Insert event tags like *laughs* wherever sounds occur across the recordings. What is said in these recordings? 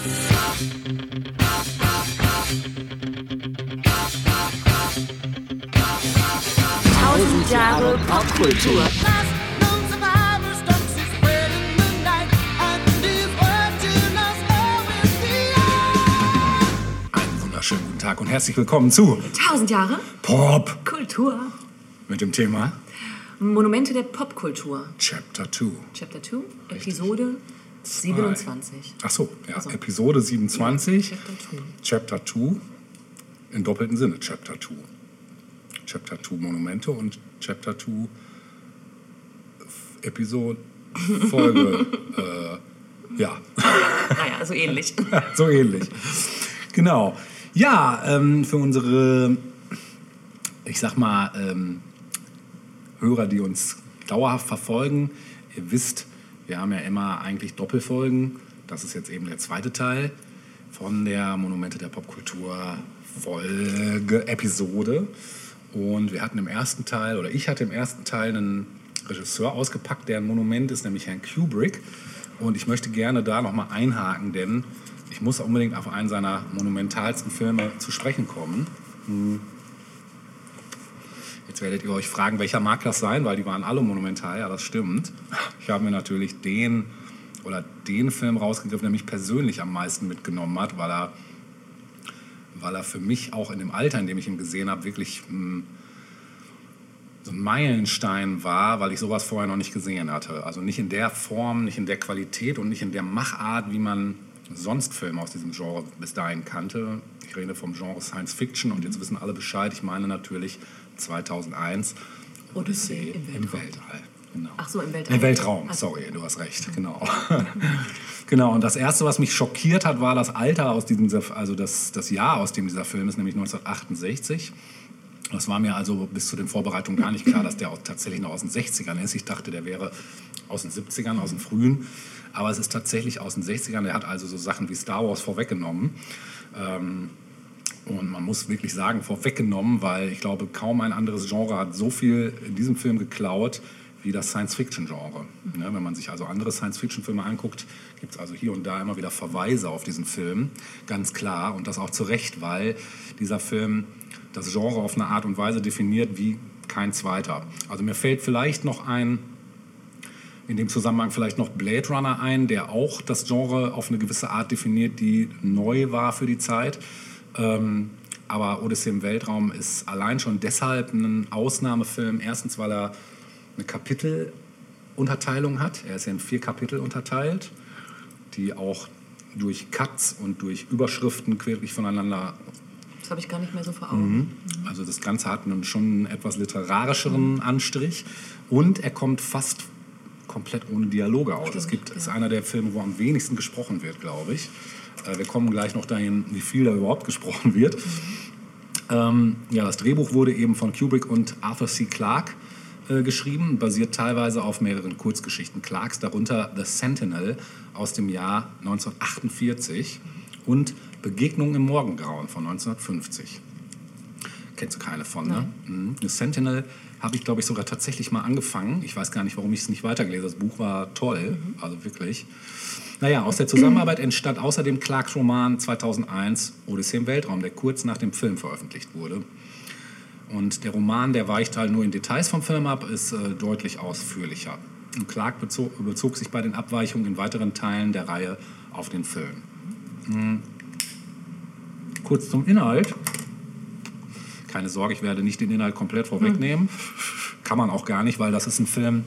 Tausend Jahre Popkultur. Einen wunderschönen guten Tag und herzlich willkommen zu Tausend Jahre Pop Kultur. mit dem Thema Monumente der Popkultur. Chapter 2. Chapter 2, Episode 27. Ach so, ja, Also. Episode 27, Chapter 2. Chapter 2, im doppelten Sinne Chapter 2. Chapter 2 Monumente und Chapter 2 Episode Folge. *laughs* äh, ja, Naja, so ähnlich. *laughs* so ähnlich. Genau. Ja, ähm, für unsere, ich sag mal, ähm, Hörer, die uns dauerhaft verfolgen, ihr wisst, wir haben ja immer eigentlich Doppelfolgen. Das ist jetzt eben der zweite Teil von der Monumente der Popkultur Folge, Episode. Und wir hatten im ersten Teil, oder ich hatte im ersten Teil einen Regisseur ausgepackt, der ein Monument ist, nämlich Herrn Kubrick. Und ich möchte gerne da nochmal einhaken, denn ich muss unbedingt auf einen seiner monumentalsten Filme zu sprechen kommen. Jetzt werdet ihr euch fragen, welcher mag das sein, weil die waren alle monumental, ja, das stimmt. Ich habe mir natürlich den oder den Film rausgegriffen, der mich persönlich am meisten mitgenommen hat, weil er, weil er für mich auch in dem Alter, in dem ich ihn gesehen habe, wirklich hm, so ein Meilenstein war, weil ich sowas vorher noch nicht gesehen hatte. Also nicht in der Form, nicht in der Qualität und nicht in der Machart, wie man sonst Filme aus diesem Genre bis dahin kannte. Ich rede vom Genre Science Fiction und jetzt wissen alle Bescheid. Ich meine natürlich 2001 Odyssee im im Weltall. Genau. Ach so, im Weltall. Im Weltraum, sorry, du hast recht, genau. *laughs* genau, und das Erste, was mich schockiert hat, war das Alter aus diesem, also das, das Jahr, aus dem dieser Film ist, nämlich 1968. Das war mir also bis zu den Vorbereitungen gar nicht klar, dass der auch tatsächlich noch aus den 60ern ist. Ich dachte, der wäre aus den 70ern, aus den frühen. Aber es ist tatsächlich aus den 60ern. Der hat also so Sachen wie Star Wars vorweggenommen. Ähm, und man muss wirklich sagen, vorweggenommen, weil ich glaube, kaum ein anderes Genre hat so viel in diesem Film geklaut wie das Science-Fiction-Genre. Ne, wenn man sich also andere Science-Fiction-Filme anguckt, gibt es also hier und da immer wieder Verweise auf diesen Film, ganz klar. Und das auch zu Recht, weil dieser Film das Genre auf eine Art und Weise definiert wie kein zweiter. Also mir fällt vielleicht noch ein, in dem Zusammenhang vielleicht noch Blade Runner ein, der auch das Genre auf eine gewisse Art definiert, die neu war für die Zeit. Ähm, aber Odyssey im Weltraum ist allein schon deshalb ein Ausnahmefilm. Erstens, weil er eine Kapitelunterteilung hat. Er ist ja in vier Kapitel unterteilt, die auch durch Cuts und durch Überschriften querlich voneinander Das habe ich gar nicht mehr so vor Augen. also das Ganze hat einen schon einen etwas literarischeren Anstrich und er kommt fast komplett ohne Dialoge aus. Es gibt, ist einer der Filme, wo am wenigsten gesprochen wird, glaube ich. Äh, Wir kommen gleich noch dahin, wie viel da überhaupt gesprochen wird. Ähm, ja, das Drehbuch wurde eben von Kubrick und Arthur C. Clarke äh, geschrieben, basiert teilweise auf mehreren Kurzgeschichten Clarks, darunter The Sentinel aus dem Jahr 1948 und Begegnung im Morgengrauen von 1950. Kennst du keine von, ne? Mhm. The Sentinel habe ich, glaube ich, sogar tatsächlich mal angefangen. Ich weiß gar nicht, warum ich es nicht weitergelesen habe. Das Buch war toll, also wirklich. Naja, aus der Zusammenarbeit entstand außerdem Clarks Roman 2001 Odyssee im Weltraum, der kurz nach dem Film veröffentlicht wurde. Und der Roman, der weicht halt nur in Details vom Film ab, ist äh, deutlich ausführlicher. Und Clark bezog, bezog sich bei den Abweichungen in weiteren Teilen der Reihe auf den Film. Hm. Kurz zum Inhalt. Keine Sorge, ich werde nicht den Inhalt komplett vorwegnehmen. Kann man auch gar nicht, weil das ist ein Film,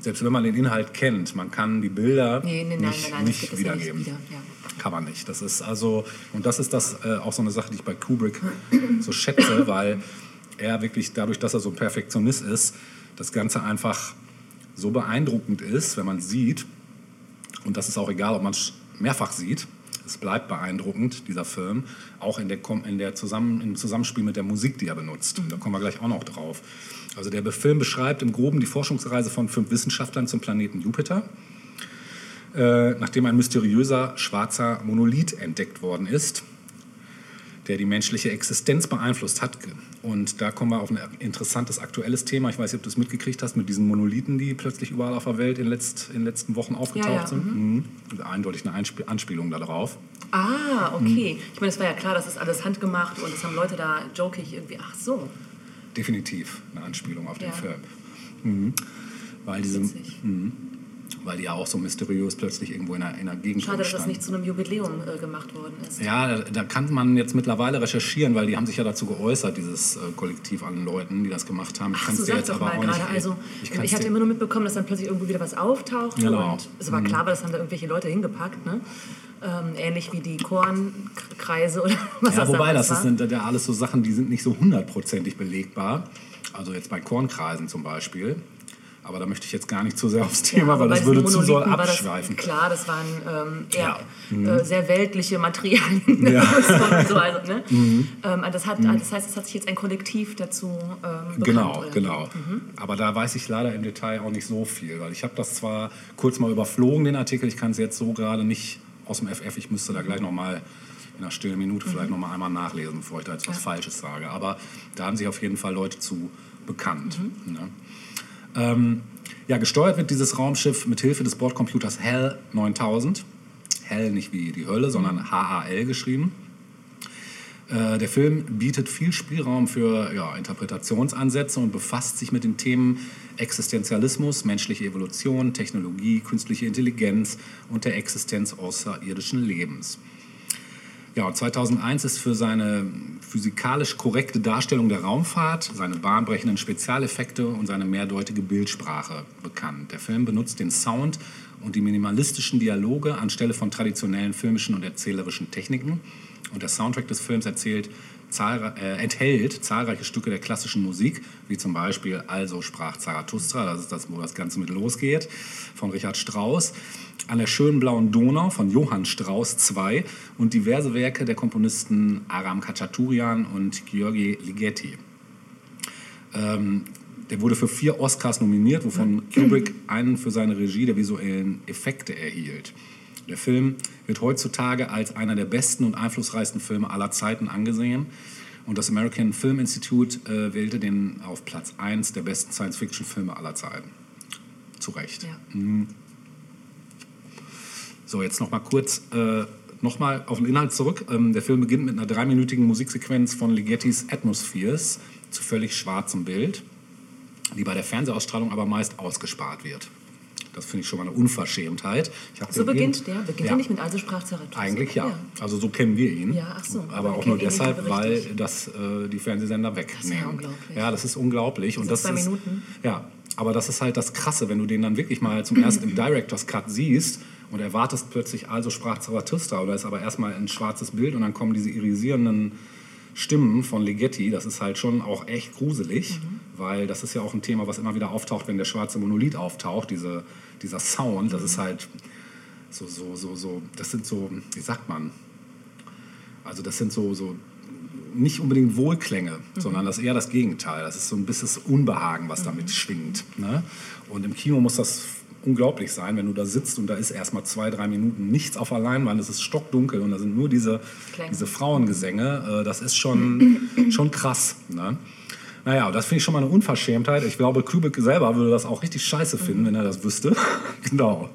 selbst wenn man den Inhalt kennt, man kann die Bilder Nee, nee, nein, nicht, nein, nein, nicht es ja nicht wiedergeben. wieder. Ja. Kann man nicht. Das ist also, und das ist das äh, auch so eine Sache, die ich bei Kubrick *clears throat* so schätze, weil er wirklich dadurch, dass er so ein Perfektionist ist, das Ganze einfach so beeindruckend ist, wenn man sieht, und das ist auch egal, ob man es mehrfach sieht, es bleibt beeindruckend, dieser Film, auch in der, in der Zusammen, im Zusammenspiel mit der Musik, die er benutzt. Da kommen wir gleich auch noch drauf. Also der Film beschreibt im Groben die Forschungsreise von fünf Wissenschaftlern zum Planeten Jupiter äh, nachdem ein mysteriöser schwarzer Monolith entdeckt worden ist, der die menschliche Existenz beeinflusst hat. Und da kommen wir auf ein interessantes aktuelles Thema. Ich weiß nicht, ob du es mitgekriegt hast mit diesen Monolithen, die plötzlich überall auf der Welt in, letzt, in den letzten Wochen aufgetaucht Ja, ja, sind. Mhm. Eindeutig eine Einspiel Anspielung darauf. Ah, okay. Ich meine, es war ja klar, das ist alles handgemacht und das haben Leute da jokig irgendwie. Ach so. Definitiv eine Anspielung auf den Ja. Film. Mhm. Weil, diese, Witzig. Weil die ja auch so mysteriös plötzlich irgendwo in einer, in einer Gegend Schade, dass das nicht zu einem Jubiläum äh, gemacht worden ist. Ja, da, da kann man jetzt mittlerweile recherchieren, weil die haben sich ja dazu geäußert, dieses äh, Kollektiv an Leuten, die das gemacht haben. Ich Ach, kann's so dir doch mal auch nicht- Also, ich ich, hatte immer nur mitbekommen, dass dann plötzlich irgendwo wieder was auftaucht. Genau. Und es war klar, weil das haben da irgendwelche Leute hingepackt. Ne? Ähm, ähnlich wie die Kornkreise oder *laughs* was Ja, das wobei, das war. sind ja alles so Sachen, die sind nicht so hundertprozentig belegbar. Also jetzt bei Kornkreisen zum Beispiel. Aber da möchte ich jetzt gar nicht zu sehr aufs Thema, aber weil das würde zu war abschweifen. Das, klar, das waren ähm, eher Ja. äh, sehr weltliche Materialien. *laughs* Ja. *laughs* Mhm. so, also, ne? ähm, das, hat, das heißt, es hat sich jetzt ein Kollektiv dazu ähm, bekannt, Genau, oder? genau. Aber da weiß ich leider im Detail auch nicht so viel, weil ich habe das zwar kurz mal überflogen, den Artikel, ich kann es jetzt so gerade nicht aus dem FF, ich müsste da gleich nochmal in einer stillen Minute vielleicht noch mal einmal nachlesen, bevor ich da jetzt was Ja. Falsches sage. Aber da haben sich auf jeden Fall Leute zu bekannt. Ne? Ähm, ja, gesteuert wird dieses Raumschiff mit Hilfe des Bordcomputers HAL 9000. HAL nicht wie die Hölle, sondern HAL geschrieben. Äh, Der Film bietet viel Spielraum für ja, Interpretationsansätze und befasst sich mit den Themen Existenzialismus, menschliche Evolution, Technologie, künstliche Intelligenz und der Existenz außerirdischen Lebens. Ja, und 2001 ist für seine physikalisch korrekte Darstellung der Raumfahrt, seine bahnbrechenden Spezialeffekte und seine mehrdeutige Bildsprache bekannt. Der Film benutzt den Sound und die minimalistischen Dialoge anstelle von traditionellen filmischen und erzählerischen Techniken. Und der Soundtrack des Films erzählt, zahlre- äh, enthält zahlreiche Stücke der klassischen Musik, wie zum Beispiel Also sprach Zarathustra, das ist das, wo das Ganze mit losgeht, von Richard Strauss, An der schönen blauen Donau von Johann Strauss II und diverse Werke der Komponisten Aram Khachaturian und Georgi Ligeti. Ähm, der wurde für vier Oscars nominiert, wovon Kubrick einen für seine Regie der visuellen Effekte erhielt. Der Film wird heutzutage als einer der besten und einflussreichsten Filme aller Zeiten angesehen. Und das American Film Institute äh, wählte den auf Platz 1 der besten Science-Fiction-Filme aller Zeiten. Zu Recht. Ja. So, jetzt noch mal kurz äh, noch mal auf den Inhalt zurück. Ähm, der Film beginnt mit einer dreiminütigen Musiksequenz von Ligettis Atmospheres zu völlig schwarzem Bild, die bei der Fernsehausstrahlung aber meist ausgespart wird. Das finde ich schon mal eine Unverschämtheit. So beginnt der? Beginnt ja, er nicht mit Also sprach Zarathustra? Eigentlich ja. Also so kennen wir ihn. Ja, ach so. Aber auch nur deshalb, weil das äh, die Fernsehsender wegnehmen. ja unglaublich. Ja, das ist unglaublich. Und Diese das zwei ist, Minuten. Ja, aber das ist halt das Krasse, wenn du den dann wirklich mal zum *clears throat* ersten im Director's Cut siehst und erwartest plötzlich, also sprach Zarathustra, oder ist aber erstmal ein schwarzes Bild und dann kommen diese irisierenden Stimmen von Ligeti. Das ist halt schon auch echt gruselig, Mhm. weil das ist ja auch ein Thema, was immer wieder auftaucht, wenn der schwarze Monolith auftaucht. Diese, dieser Sound, das ist halt so, so, so, so, das sind so, wie sagt man, also das sind so, so nicht unbedingt Wohlklänge, sondern das ist eher das Gegenteil. Das ist so ein bisschen Unbehagen, was damit schwingt. Ne? Und im Kino muss das unglaublich sein, wenn du da sitzt und da ist erstmal zwei, drei Minuten nichts auf der Leinwand, es ist stockdunkel und da sind nur diese, diese Frauengesänge. Äh, Das ist schon, *clears throat* schon krass. Ne? Naja, das finde ich schon mal eine Unverschämtheit. Ich glaube, Kubrick selber würde das auch richtig scheiße finden, wenn er das wüsste. *laughs* genau.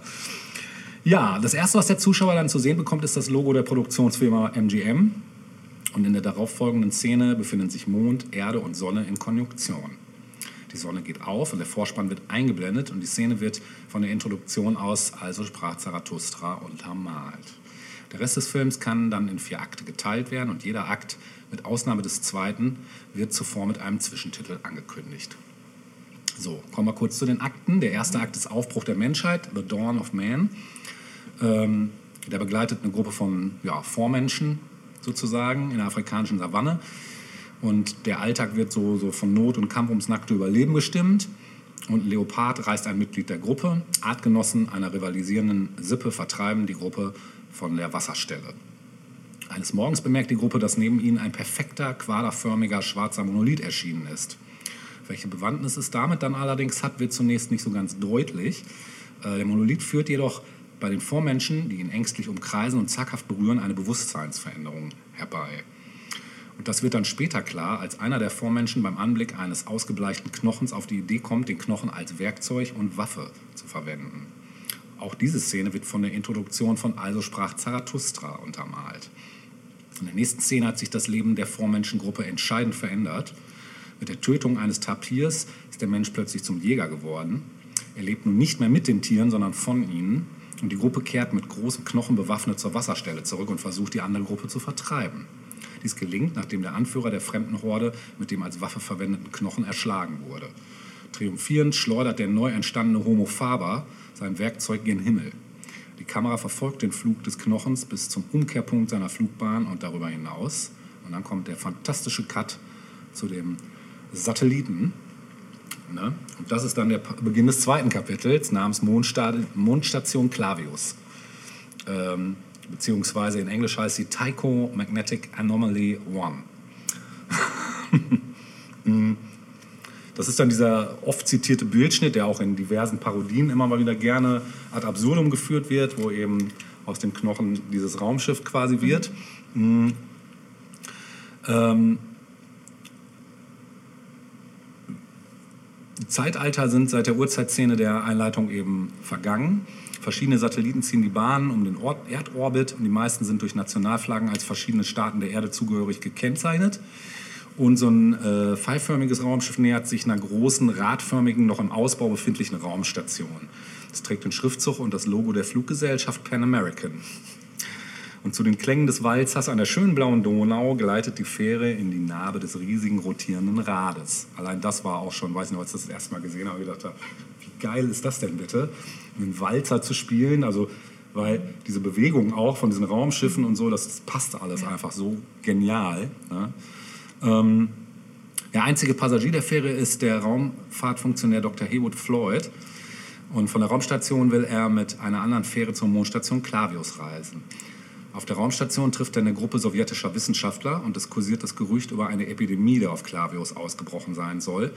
Ja, das erste, was der Zuschauer dann zu sehen bekommt, ist das Logo der Produktionsfirma MGM. Und in der darauffolgenden Szene befinden sich Mond, Erde und Sonne in Konjunktion. Die Sonne geht auf und der Vorspann wird eingeblendet und die Szene wird von der Introduktion aus Also sprach Zarathustra untermalt. Der Rest des Films kann dann in vier Akte geteilt werden und jeder Akt, mit Ausnahme des zweiten, wird zuvor mit einem Zwischentitel angekündigt. So, kommen wir kurz zu den Akten. Der erste Akt ist Aufbruch der Menschheit, The Dawn of Man. Ähm, der begleitet eine Gruppe von ja, Vormenschen sozusagen in der afrikanischen Savanne. Und der Alltag wird so, so von Not und Kampf ums nackte Überleben bestimmt. Und Leopard reißt ein Mitglied der Gruppe. Artgenossen einer rivalisierenden Sippe vertreiben die Gruppe von der Wasserstelle. Eines Morgens bemerkt die Gruppe, dass neben ihnen ein perfekter, quaderförmiger schwarzer Monolith erschienen ist. Welche Bewandtnis es damit dann allerdings hat, wird zunächst nicht so ganz deutlich. Äh, Der Monolith führt jedoch bei den Vormenschen, die ihn ängstlich umkreisen und zaghaft berühren, eine Bewusstseinsveränderung herbei. Und das wird dann später klar, als einer der Vormenschen beim Anblick eines ausgebleichten Knochens auf die Idee kommt, den Knochen als Werkzeug und Waffe zu verwenden. Auch diese Szene wird von der Introduktion von Also sprach Zarathustra untermalt. In der nächsten Szene hat sich das Leben der Vormenschengruppe entscheidend verändert. Mit der Tötung eines Tapirs ist der Mensch plötzlich zum Jäger geworden. Er lebt nun nicht mehr mit den Tieren, sondern von ihnen. Und die Gruppe kehrt mit großen Knochen bewaffnet zur Wasserstelle zurück und versucht, die andere Gruppe zu vertreiben. Dies gelingt, nachdem der Anführer der fremden Horde mit dem als Waffe verwendeten Knochen erschlagen wurde. Triumphierend schleudert der neu entstandene Homo faber sein Werkzeug gen Himmel. Die Kamera verfolgt den Flug des Knochens bis zum Umkehrpunkt seiner Flugbahn und darüber hinaus. Und dann kommt der fantastische Cut zu dem Satelliten. Ne? Und das ist dann der Beginn des zweiten Kapitels namens Mondstation Clavius. Ähm, beziehungsweise in Englisch heißt sie Tycho Magnetic Anomaly 1. *laughs* Mm. Das ist dann dieser oft zitierte Bildschnitt, der auch in diversen Parodien immer mal wieder gerne ad absurdum geführt wird, wo eben aus dem Knochen dieses Raumschiff quasi wird. Mhm. Ähm, Zeitalter sind seit der Urzeitszene der Einleitung eben vergangen. Verschiedene Satelliten ziehen die Bahn um den Ord Erdorbit und die meisten sind durch Nationalflaggen als verschiedene Staaten der Erde zugehörig gekennzeichnet. Und so ein äh, pfeilförmiges Raumschiff nähert sich einer großen, radförmigen, noch im Ausbau befindlichen Raumstation. Es trägt den Schriftzug und das Logo der Fluggesellschaft Pan American. Und zu den Klängen des Walzers an der schönen blauen Donau gleitet die Fähre in die Narbe des riesigen rotierenden Rades. Allein das war auch schon, weiß nicht, als ich das, das erste Mal gesehen habe, ich dachte, wie geil ist das denn bitte, einen Walzer zu spielen? Also, weil diese Bewegung auch von diesen Raumschiffen und so, das passt alles einfach so genial. Ne? Ähm, der einzige Passagier der Fähre ist der Raumfahrtfunktionär Dr. Heywood Floyd. Und von der Raumstation will er mit einer anderen Fähre zur Mondstation Clavius reisen. Auf der Raumstation trifft er eine Gruppe sowjetischer Wissenschaftler und es kursiert das Gerücht über eine Epidemie, die auf Clavius ausgebrochen sein soll,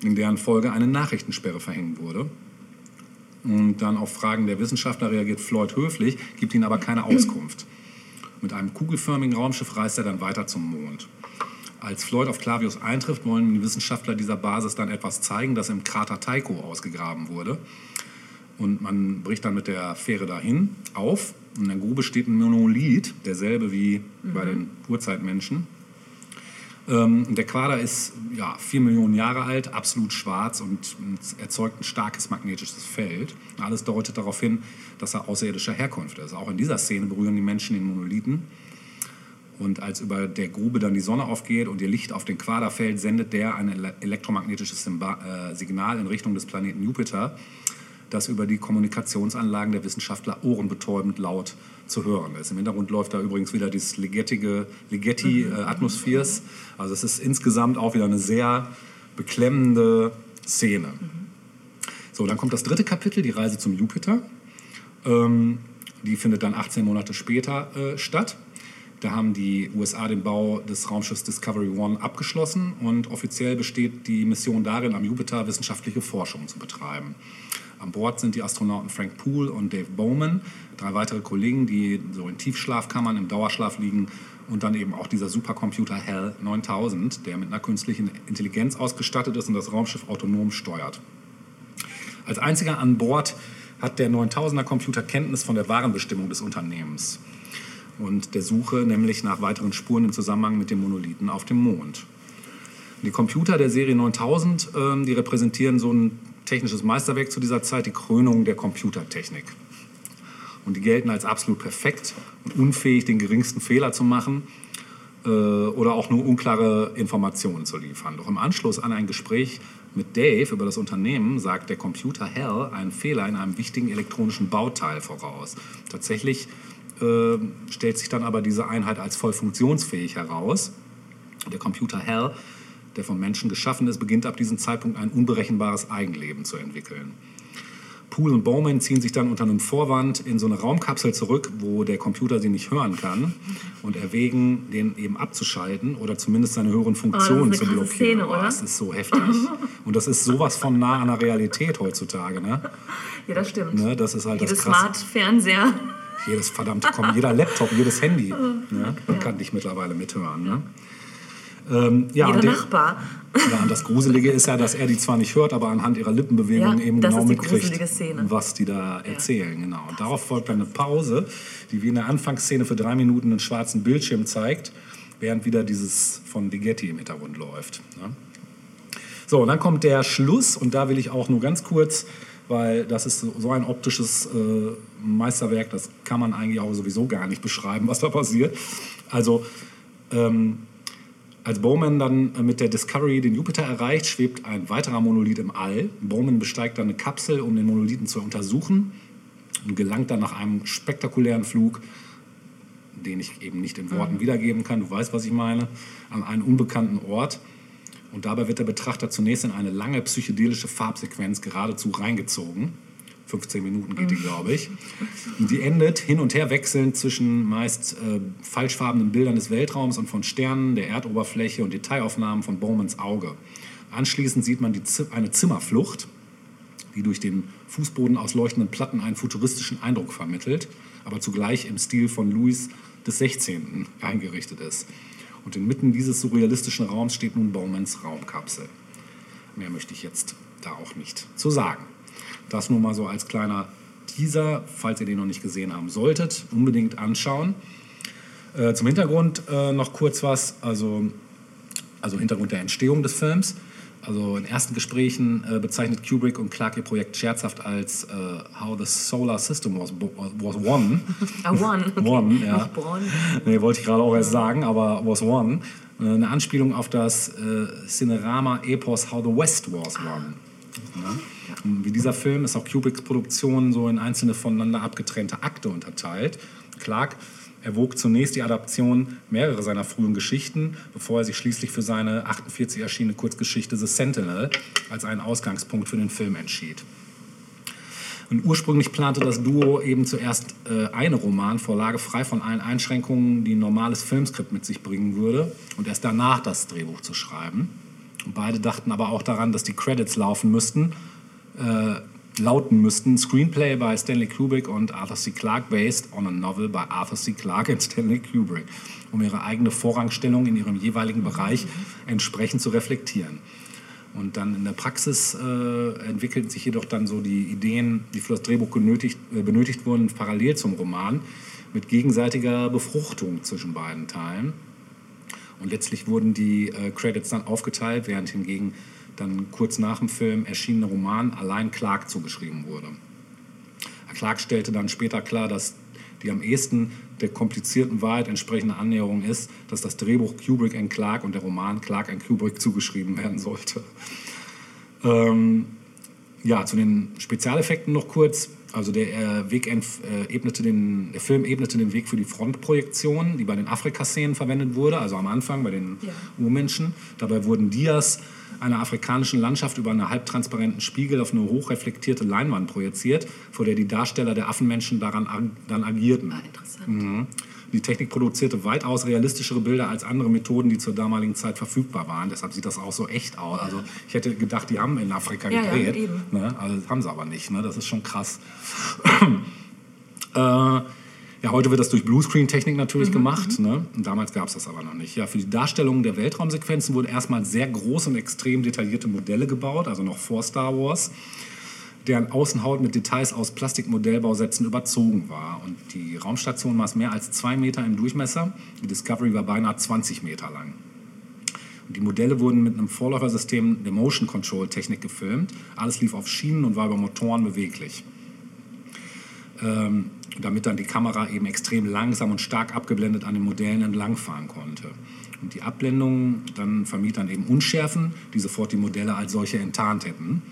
in deren Folge eine Nachrichtensperre verhängt wurde. Und dann auf Fragen der Wissenschaftler reagiert Floyd höflich, gibt ihnen aber keine Auskunft. Mit einem kugelförmigen Raumschiff reist er dann weiter zum Mond. Als Floyd auf Clavius eintrifft, wollen die Wissenschaftler dieser Basis dann etwas zeigen, das im Krater Tycho ausgegraben wurde. Und man bricht dann mit der Fähre dahin auf. In der Grube steht ein Monolith, derselbe wie mhm. bei den Urzeitmenschen. Ähm, der Quader ist ja, vier Millionen Jahre alt, absolut schwarz und erzeugt ein starkes magnetisches Feld. Alles deutet darauf hin, dass er außerirdischer Herkunft ist. Auch in dieser Szene berühren die Menschen den Monolithen und als über der Grube dann die Sonne aufgeht und ihr Licht auf den Quader fällt, sendet der ein elektromagnetisches äh, Signal in Richtung des Planeten Jupiter, das über die Kommunikationsanlagen der Wissenschaftler ohrenbetäubend laut zu hören ist. Im Hintergrund läuft da übrigens wieder dieses Ligeti mhm. äh, Atmospheres. Also es ist insgesamt auch wieder eine sehr beklemmende Szene. Mhm. So, dann kommt das dritte Kapitel, die Reise zum Jupiter. Ähm, die findet dann 18 Monate später äh, statt. Da haben die USA den Bau des Raumschiffs Discovery One abgeschlossen und offiziell besteht die Mission darin, am Jupiter wissenschaftliche Forschung zu betreiben. An Bord sind die Astronauten Frank Poole und Dave Bowman, drei weitere Kollegen, die so in Tiefschlafkammern im Dauerschlaf liegen und dann eben auch dieser Supercomputer HAL 9000, der mit einer künstlichen Intelligenz ausgestattet ist und das Raumschiff autonom steuert. Als einziger an Bord hat der 9000er Computer Kenntnis von der wahren Bestimmung des Unternehmens und der Suche nämlich nach weiteren Spuren im Zusammenhang mit dem Monolithen auf dem Mond. Die Computer der Serie 9000, äh, die repräsentieren so ein technisches Meisterwerk zu dieser Zeit, die Krönung der Computertechnik. Und die gelten als absolut perfekt und unfähig, den geringsten Fehler zu machen äh, oder auch nur unklare Informationen zu liefern. Doch im Anschluss an ein Gespräch mit Dave über das Unternehmen sagt der Computer Hell einen Fehler in einem wichtigen elektronischen Bauteil voraus. Tatsächlich äh, stellt sich dann aber diese Einheit als voll funktionsfähig heraus. Der Computer Hell, der vom Menschen geschaffen ist, beginnt ab diesem Zeitpunkt ein unberechenbares Eigenleben zu entwickeln. Poole und Bowman ziehen sich dann unter einem Vorwand in so eine Raumkapsel zurück, wo der Computer sie nicht hören kann und erwägen, den eben abzuschalten oder zumindest seine höheren Funktionen oh, zu blockieren. Szene, oh, das ist so heftig. Und das ist sowas von nah an der Realität heutzutage. Ne? Ja, das stimmt. Ne? Das ist halt Jede das Smart-Fernseher jedes verdammte, komm, jeder Laptop, jedes Handy *laughs* ne, kann dich mittlerweile mithören. Ne? Ähm, ja, der- Nachbar. Ja, und das Gruselige ist ja, dass er die zwar nicht hört, aber anhand ihrer Lippenbewegungen Ja, eben genau mitkriegt, was die da erzählen. Genau. Und darauf folgt dann eine Pause, die wie in der Anfangsszene für drei Minuten einen schwarzen Bildschirm zeigt, während wieder dieses von Ligeti im Hintergrund läuft. Ne? So, und dann kommt der Schluss und da will ich auch nur ganz kurz, weil das ist so so ein optisches äh, Meisterwerk, das kann man eigentlich auch sowieso gar nicht beschreiben, was da passiert. Also ähm, als Bowman dann äh, mit der Discovery den Jupiter erreicht, schwebt ein weiterer Monolith im All. Bowman besteigt dann eine Kapsel, um den Monolithen zu untersuchen und gelangt dann nach einem spektakulären Flug, den ich eben nicht in Worten wiedergeben kann, du weißt, was ich meine, an einen unbekannten Ort. Und dabei wird der Betrachter zunächst in eine lange psychedelische Farbsequenz geradezu reingezogen. 15 Minuten geht die, glaube ich. Und die endet hin und her wechselnd zwischen meist äh, falschfarbenen Bildern des Weltraums und von Sternen, der Erdoberfläche und Detailaufnahmen von Bowmans Auge. Anschließend sieht man die, Zi- eine Zimmerflucht, die durch den Fußboden aus leuchtenden Platten einen futuristischen Eindruck vermittelt, aber zugleich im Stil von Louis 16. eingerichtet ist. Und inmitten dieses surrealistischen Raums steht nun Bowmans Raumkapsel. Mehr möchte ich jetzt da auch nicht zu sagen. Das nur mal so als kleiner Teaser, falls ihr den noch nicht gesehen haben solltet, unbedingt anschauen. Äh, zum Hintergrund äh, noch kurz was, also, also Hintergrund der Entstehung des Films. Also in ersten Gesprächen äh, bezeichnet Kubrick und Clark ihr Projekt scherzhaft als äh, How the Solar System was, was won. *laughs* Ah, one. Okay. One, ja. Nee, wollte ich gerade auch erst sagen, aber was one. Äh, Eine Anspielung auf das äh, Cinerama-Epos How the West was won. Ja. Und Wie dieser Film ist auch Kubricks Produktion so in einzelne voneinander abgetrennte Akte unterteilt. Clark erwog zunächst die Adaption mehrerer seiner frühen Geschichten, bevor er sich schließlich für seine 48 erschienene Kurzgeschichte The Sentinel als einen Ausgangspunkt für den Film entschied. Und ursprünglich plante das Duo eben zuerst äh, eine Romanvorlage frei von allen Einschränkungen, die ein normales Filmskript mit sich bringen würde, und erst danach das Drehbuch zu schreiben. Und beide dachten aber auch daran, dass die Credits laufen müssten, äh, lauten müssten. Screenplay by Stanley Kubrick und Arthur C. Clarke based on a novel by Arthur C. Clarke and Stanley Kubrick, um ihre eigene Vorrangstellung in ihrem jeweiligen Bereich entsprechend zu reflektieren. Und dann in der Praxis äh, entwickelten sich jedoch dann so die Ideen, die für das Drehbuch genötigt, äh, benötigt wurden, parallel zum Roman, mit gegenseitiger Befruchtung zwischen beiden Teilen. Und letztlich wurden die äh, Credits dann aufgeteilt, während hingegen dann kurz nach dem Film erschienene Roman allein Clark zugeschrieben wurde. Clark stellte dann später klar, dass die am ehesten der komplizierten Wahrheit entsprechende Annäherung ist, dass das Drehbuch Kubrick and Clark und der Roman Clark and Kubrick zugeschrieben werden sollte. Ähm, ja, zu den Spezialeffekten noch kurz. Also der, äh, Weg äh, ebnete den, der Film ebnete den Weg für die Frontprojektion, die bei den Afrika-Szenen verwendet wurde, also am Anfang bei den Ja. Urmenschen. Dabei wurden Dias einer afrikanischen Landschaft über einen halbtransparenten Spiegel auf eine hochreflektierte Leinwand projiziert, vor der die Darsteller der Affenmenschen daran ag dann agierten. Ah, interessant. Mhm. Die Technik produzierte weitaus realistischere Bilder als andere Methoden, die zur damaligen Zeit verfügbar waren. Deshalb sieht das auch so echt aus. Also ich hätte gedacht, die haben in Afrika Ja, ja, gedreht. eben. ne? Also das haben sie aber nicht. Ne? Das ist schon krass. *clears throat* äh, ja, heute wird das durch Bluescreen-Technik natürlich gemacht. Ne? Und damals gab es das aber noch nicht. Ja, für die Darstellung der Weltraumsequenzen wurden erstmal sehr große und extrem detaillierte Modelle gebaut, also noch vor Star Wars deren Außenhaut mit Details aus Plastikmodellbausätzen überzogen war. Und die Raumstation maß mehr als zwei Meter im Durchmesser. Die Discovery war beinahe 20 Meter lang. Und die Modelle wurden mit einem Vorläufersystem der Motion Control Technik gefilmt. Alles lief auf Schienen und war über Motoren beweglich. Ähm, damit dann die Kamera eben extrem langsam und stark abgeblendet an den Modellen entlangfahren konnte. Und die Abblendung dann vermied dann eben Unschärfen, die sofort die Modelle als solche enttarnt hätten.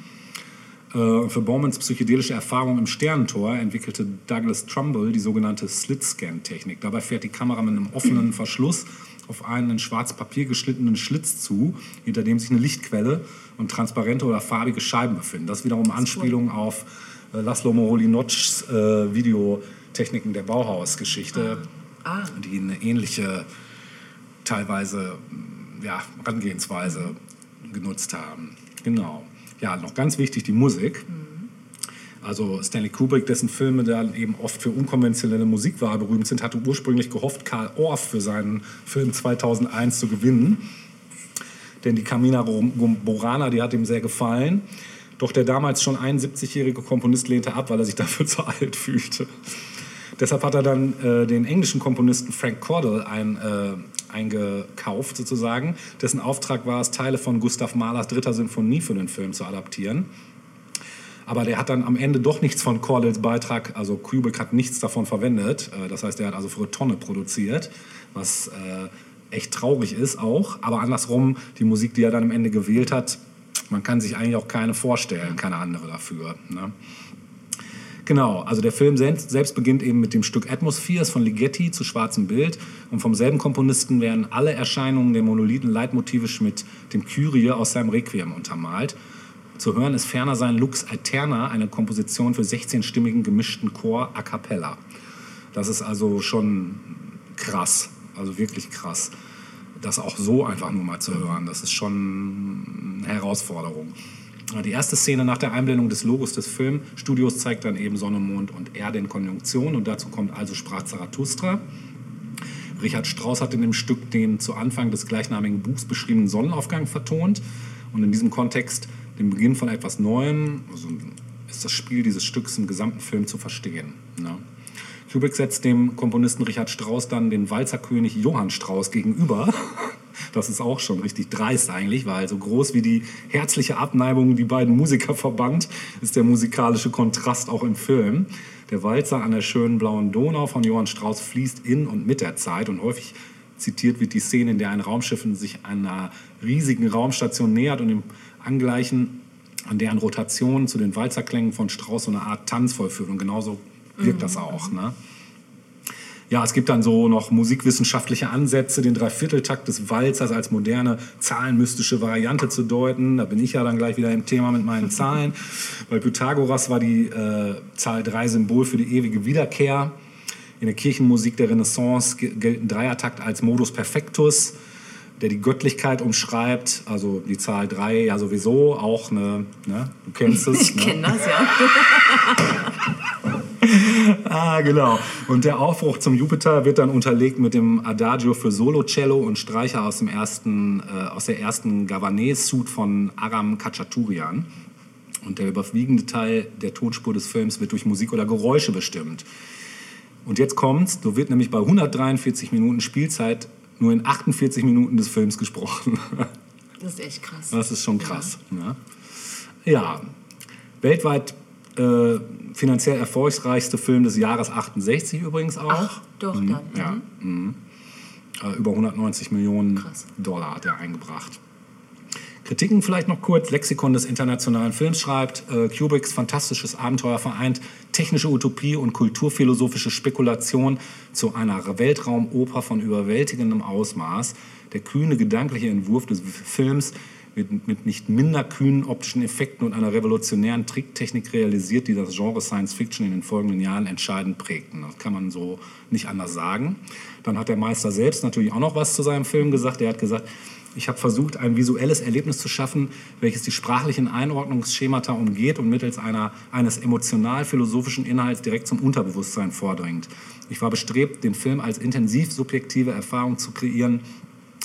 Äh, Für Bowmans psychedelische Erfahrung im Sternentor entwickelte Douglas Trumbull die sogenannte Slit-Scan-Technik. Dabei fährt die Kamera mit einem offenen Verschluss auf einen in schwarzes Papier geschnittenen Schlitz zu, hinter dem sich eine Lichtquelle und transparente oder farbige Scheiben befinden. Das wiederum Anspielung auf äh, Laszlo Moholy-Notchs äh, Videotechniken der Bauhausgeschichte, Ah. die eine ähnliche teilweise ja, Herangehensweise genutzt haben. Genau. Ja, noch ganz wichtig die Musik. Also Stanley Kubrick, dessen Filme dann eben oft für unkonventionelle Musikwahl berühmt sind, hatte ursprünglich gehofft, Karl Orff für seinen Film 2001 zu gewinnen. Denn die Camina Borana, die hat ihm sehr gefallen. Doch der damals schon 71-jährige Komponist lehnte ab, weil er sich *laughs* dafür zu alt fühlte. Deshalb hat er dann äh, den englischen Komponisten Frank Cordell ein, äh, eingekauft, sozusagen, dessen Auftrag war es, Teile von Gustav Mahlers dritter Sinfonie für den Film zu adaptieren. Aber der hat dann am Ende doch nichts von Cordells Beitrag, also Kubrick hat nichts davon verwendet. Äh, das heißt, er hat also für eine Tonne produziert, was äh, echt traurig ist auch. Aber andersrum, die Musik, die er dann am Ende gewählt hat, man kann sich eigentlich auch keine vorstellen, keine andere dafür. Ne? Genau, also der Film selbst beginnt eben mit dem Stück Atmospheres von Ligeti zu schwarzem Bild und vom selben Komponisten werden alle Erscheinungen der Monolithen leitmotivisch mit dem Kyrie aus seinem Requiem untermalt. Zu hören ist ferner sein Lux Aeterna, eine Komposition für 16-stimmigen gemischten Chor a cappella. Das ist also schon krass, also wirklich krass. Das auch so einfach nur mal zu hören, das ist schon eine Herausforderung. Die erste Szene nach der Einblendung des Logos des Filmstudios zeigt dann eben Sonne, Mond und Erde in Konjunktion und dazu kommt also sprach Zarathustra. Richard Strauss hat in dem Stück den zu Anfang des gleichnamigen Buchs beschriebenen Sonnenaufgang vertont und in diesem Kontext den Beginn von etwas Neuem, also ist das Spiel dieses Stücks im gesamten Film zu verstehen. Ne? Kubrick setzt dem Komponisten Richard Strauss dann den Walzerkönig Johann Strauss gegenüber. *laughs* Das ist auch schon richtig dreist eigentlich, weil so groß wie die herzliche Abneigung die beiden Musiker *laughs* verband, ist der musikalische Kontrast auch im Film. Der Walzer an der schönen blauen Donau von Johann Strauss fließt in und mit der Zeit und häufig zitiert wird die Szene, in der ein Raumschiff sich einer riesigen Raumstation nähert und im Angleichen an deren Rotation zu den Walzerklängen von Strauss so eine Art Tanz vollführt. Und genauso wirkt mhm. das auch. Ne? Ja, es gibt dann so noch musikwissenschaftliche Ansätze, den Dreivierteltakt des Walzers als moderne zahlenmystische Variante zu deuten. Da bin ich ja dann gleich wieder im Thema mit meinen *laughs* Zahlen. Bei Pythagoras war die äh, Zahl 3 Symbol für die ewige Wiederkehr. In der Kirchenmusik der Renaissance gilt ein Dreiertakt als Modus Perfectus der die Göttlichkeit umschreibt. Also die Zahl 3 ja sowieso auch eine, ne? du kennst es. *laughs* Ich ne? kenne das, ja. *laughs* *laughs* ah, genau. Und der Aufbruch zum Jupiter wird dann unterlegt mit dem Adagio für Solo-Cello und Streicher aus, dem ersten, äh, aus der ersten Gavanes-Suite von Aram Kachaturian. Und der überwiegende Teil der Tonspur des Films wird durch Musik oder Geräusche bestimmt. Und jetzt kommt's, so wird nämlich bei 143 Minuten Spielzeit nur in 48 Minuten des Films gesprochen. Das ist echt krass. Das ist schon krass. Ja, ja. weltweit äh, finanziell erfolgreichste Film des Jahres 68 übrigens auch. Ach, doch, mhm. dann. Ja. Mhm. Äh, über 190 Millionen krass. Dollar hat er eingebracht. Kritiken vielleicht noch kurz. Lexikon des internationalen Films schreibt, äh, Kubricks fantastisches Abenteuer vereint technische Utopie und kulturphilosophische Spekulation zu einer Weltraumoper von überwältigendem Ausmaß. Der kühne gedankliche Entwurf des Films wird mit nicht minder kühnen optischen Effekten und einer revolutionären Tricktechnik realisiert, die das Genre Science Fiction in den folgenden Jahren entscheidend prägten. Das kann man so nicht anders sagen. Dann hat der Meister selbst natürlich auch noch was zu seinem Film gesagt. Er hat gesagt, ich habe versucht, ein visuelles Erlebnis zu schaffen, welches die sprachlichen Einordnungsschemata umgeht und mittels einer, eines emotional-philosophischen Inhalts direkt zum Unterbewusstsein vordringt. Ich war bestrebt, den Film als intensiv subjektive Erfahrung zu kreieren,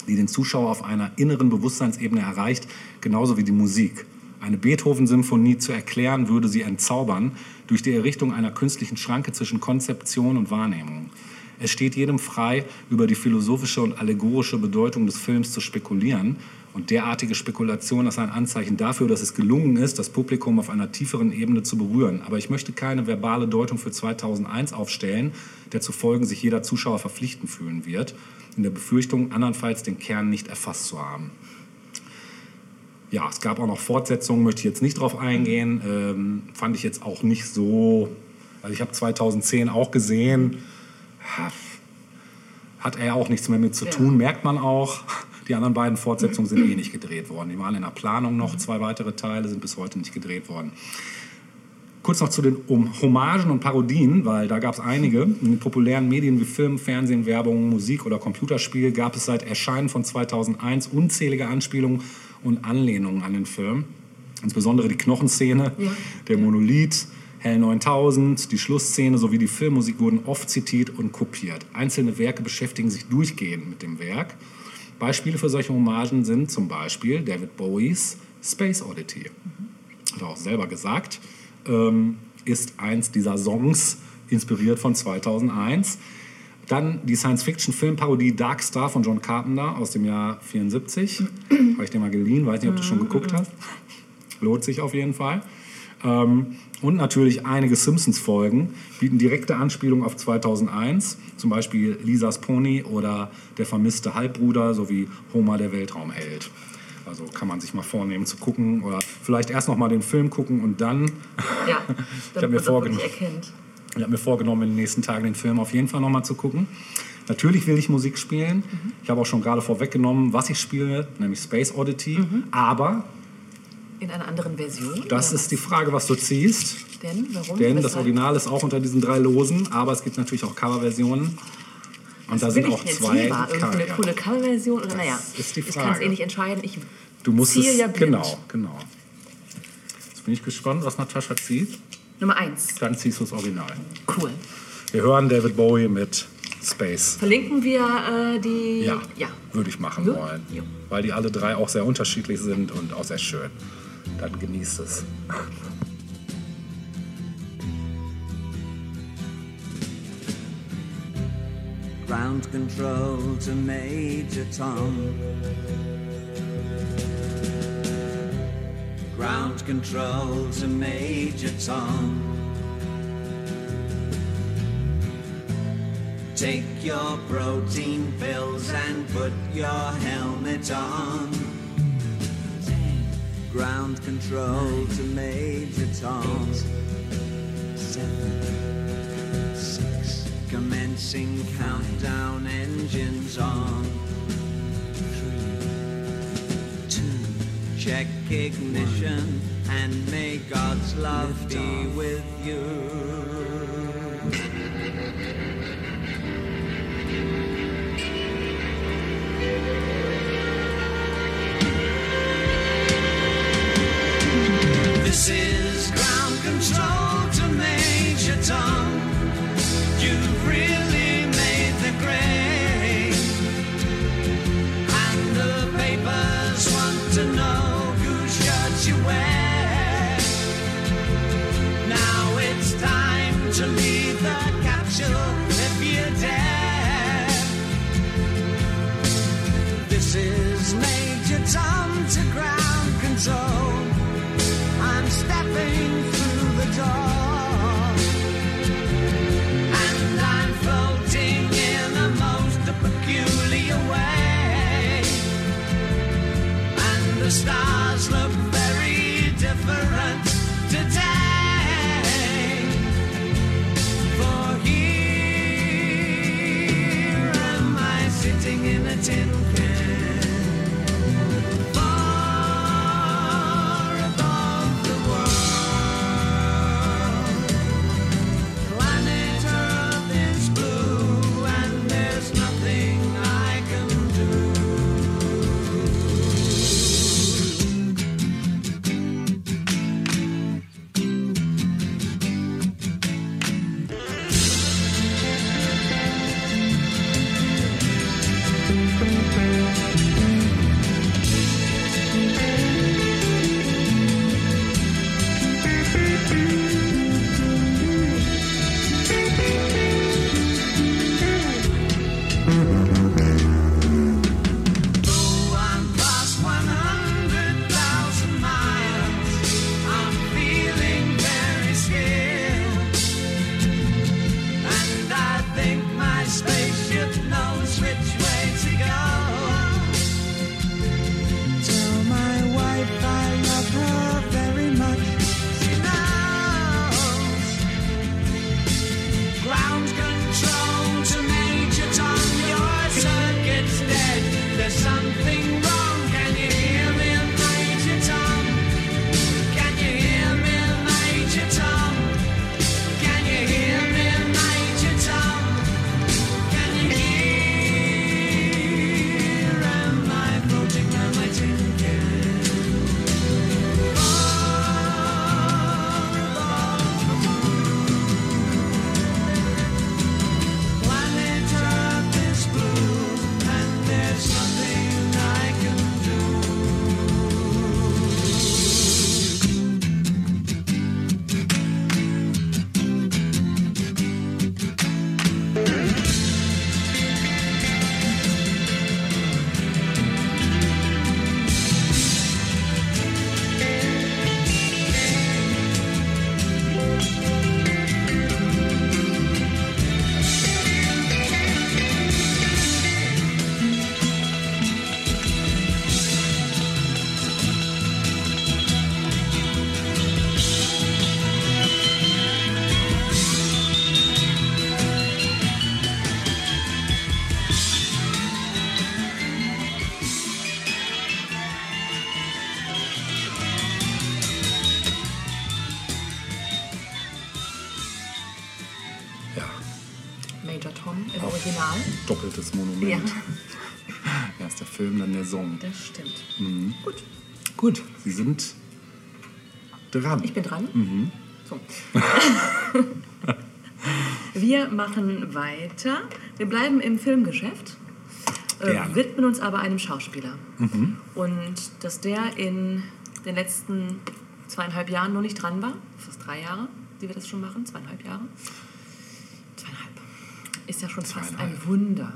die den Zuschauer auf einer inneren Bewusstseinsebene erreicht, genauso wie die Musik. Eine Beethoven-Symphonie zu erklären, würde sie entzaubern durch die Errichtung einer künstlichen Schranke zwischen Konzeption und Wahrnehmung. Es steht jedem frei, über die philosophische und allegorische Bedeutung des Films zu spekulieren. Und derartige Spekulation ist ein Anzeichen dafür, dass es gelungen ist, das Publikum auf einer tieferen Ebene zu berühren. Aber ich möchte keine verbale Deutung für 2001 aufstellen, der zufolge sich jeder Zuschauer verpflichtend fühlen wird, in der Befürchtung, andernfalls den Kern nicht erfasst zu haben. Ja, es gab auch noch Fortsetzungen, möchte ich jetzt nicht drauf eingehen. Ähm, fand ich jetzt auch nicht so. Also ich habe 2010 auch gesehen hat er auch nichts mehr mit zu tun, ja. merkt man auch. Die anderen beiden Fortsetzungen sind *clears throat* eh nicht gedreht worden. Die waren in der Planung noch, zwei weitere Teile sind bis heute nicht gedreht worden. Kurz noch zu den Hommagen und Parodien, weil da gab es einige. In den populären Medien wie Film, Fernsehen, Werbung, Musik oder Computerspiel gab es seit Erscheinen von 2001 unzählige Anspielungen und Anlehnungen an den Film. Insbesondere die Knochenszene, ja. der Monolith, Hell 9000, die Schlussszene sowie die Filmmusik wurden oft zitiert und kopiert. Einzelne Werke beschäftigen sich durchgehend mit dem Werk. Beispiele für solche Hommagen sind zum Beispiel David Bowies Space Oddity. Hat er auch selber gesagt, ähm, ist eins dieser Songs inspiriert von 2001. Dann die Science-Fiction-Filmparodie Dark Star von John Carpenter aus dem Jahr 74. Habe ich dir mal geliehen, weiß nicht, ob du schon geguckt hast. Lohnt sich auf jeden Fall. Ähm, und natürlich einige Simpsons-Folgen bieten direkte Anspielungen auf 2001, zum Beispiel Lisas Pony oder Der vermisste Halbbruder sowie Homer der Weltraumheld. Also kann man sich mal vornehmen zu gucken oder vielleicht erst noch mal den Film gucken und dann. Ja, *laughs* ich habe mir, ich hab mir vorgenommen, in den nächsten Tagen den Film auf jeden Fall noch mal zu gucken. Natürlich will ich Musik spielen. Ich habe auch schon gerade vorweggenommen, was ich spiele, nämlich Space Oddity. Aber In einer anderen Version? das ist die Frage, was du ziehst. Denn, warum? Denn das? Original ist auch unter diesen drei Losen, aber es gibt natürlich auch Coverversionen. Und da sind auch zwei. lieber? Irgendeine coole Coverversion? Oder naja, ist die ich kann es eh nicht entscheiden. Ich Du musst ziehe es, ja blind. genau, genau. Jetzt bin ich gespannt, was Natascha zieht. Nummer eins. Dann ziehst du das Original. Cool. Wir hören David Bowie mit Space. Verlinken wir äh, die... Ja, ja. würde ich machen Ja? wollen. Ja. Weil die alle drei auch sehr unterschiedlich sind und auch sehr schön. Dann genießt es. Ground control to Major Tom. Ground control to Major Tom. Take your protein pills and put your helmet on. Ground control to Major Tom. Seven, six. Commencing countdown engines on. Three, two. Check ignition and may God's love be with you. This is Sie sind dran. ich bin dran. So. *laughs* Wir machen weiter. Wir bleiben im Filmgeschäft, äh, widmen uns aber einem Schauspieler. Und dass der in den letzten zweieinhalb Jahren noch nicht dran war, fast drei Jahre, die wir das schon machen, zweieinhalb Jahre. Zweieinhalb. Ist ja schon fast ein. Wunder.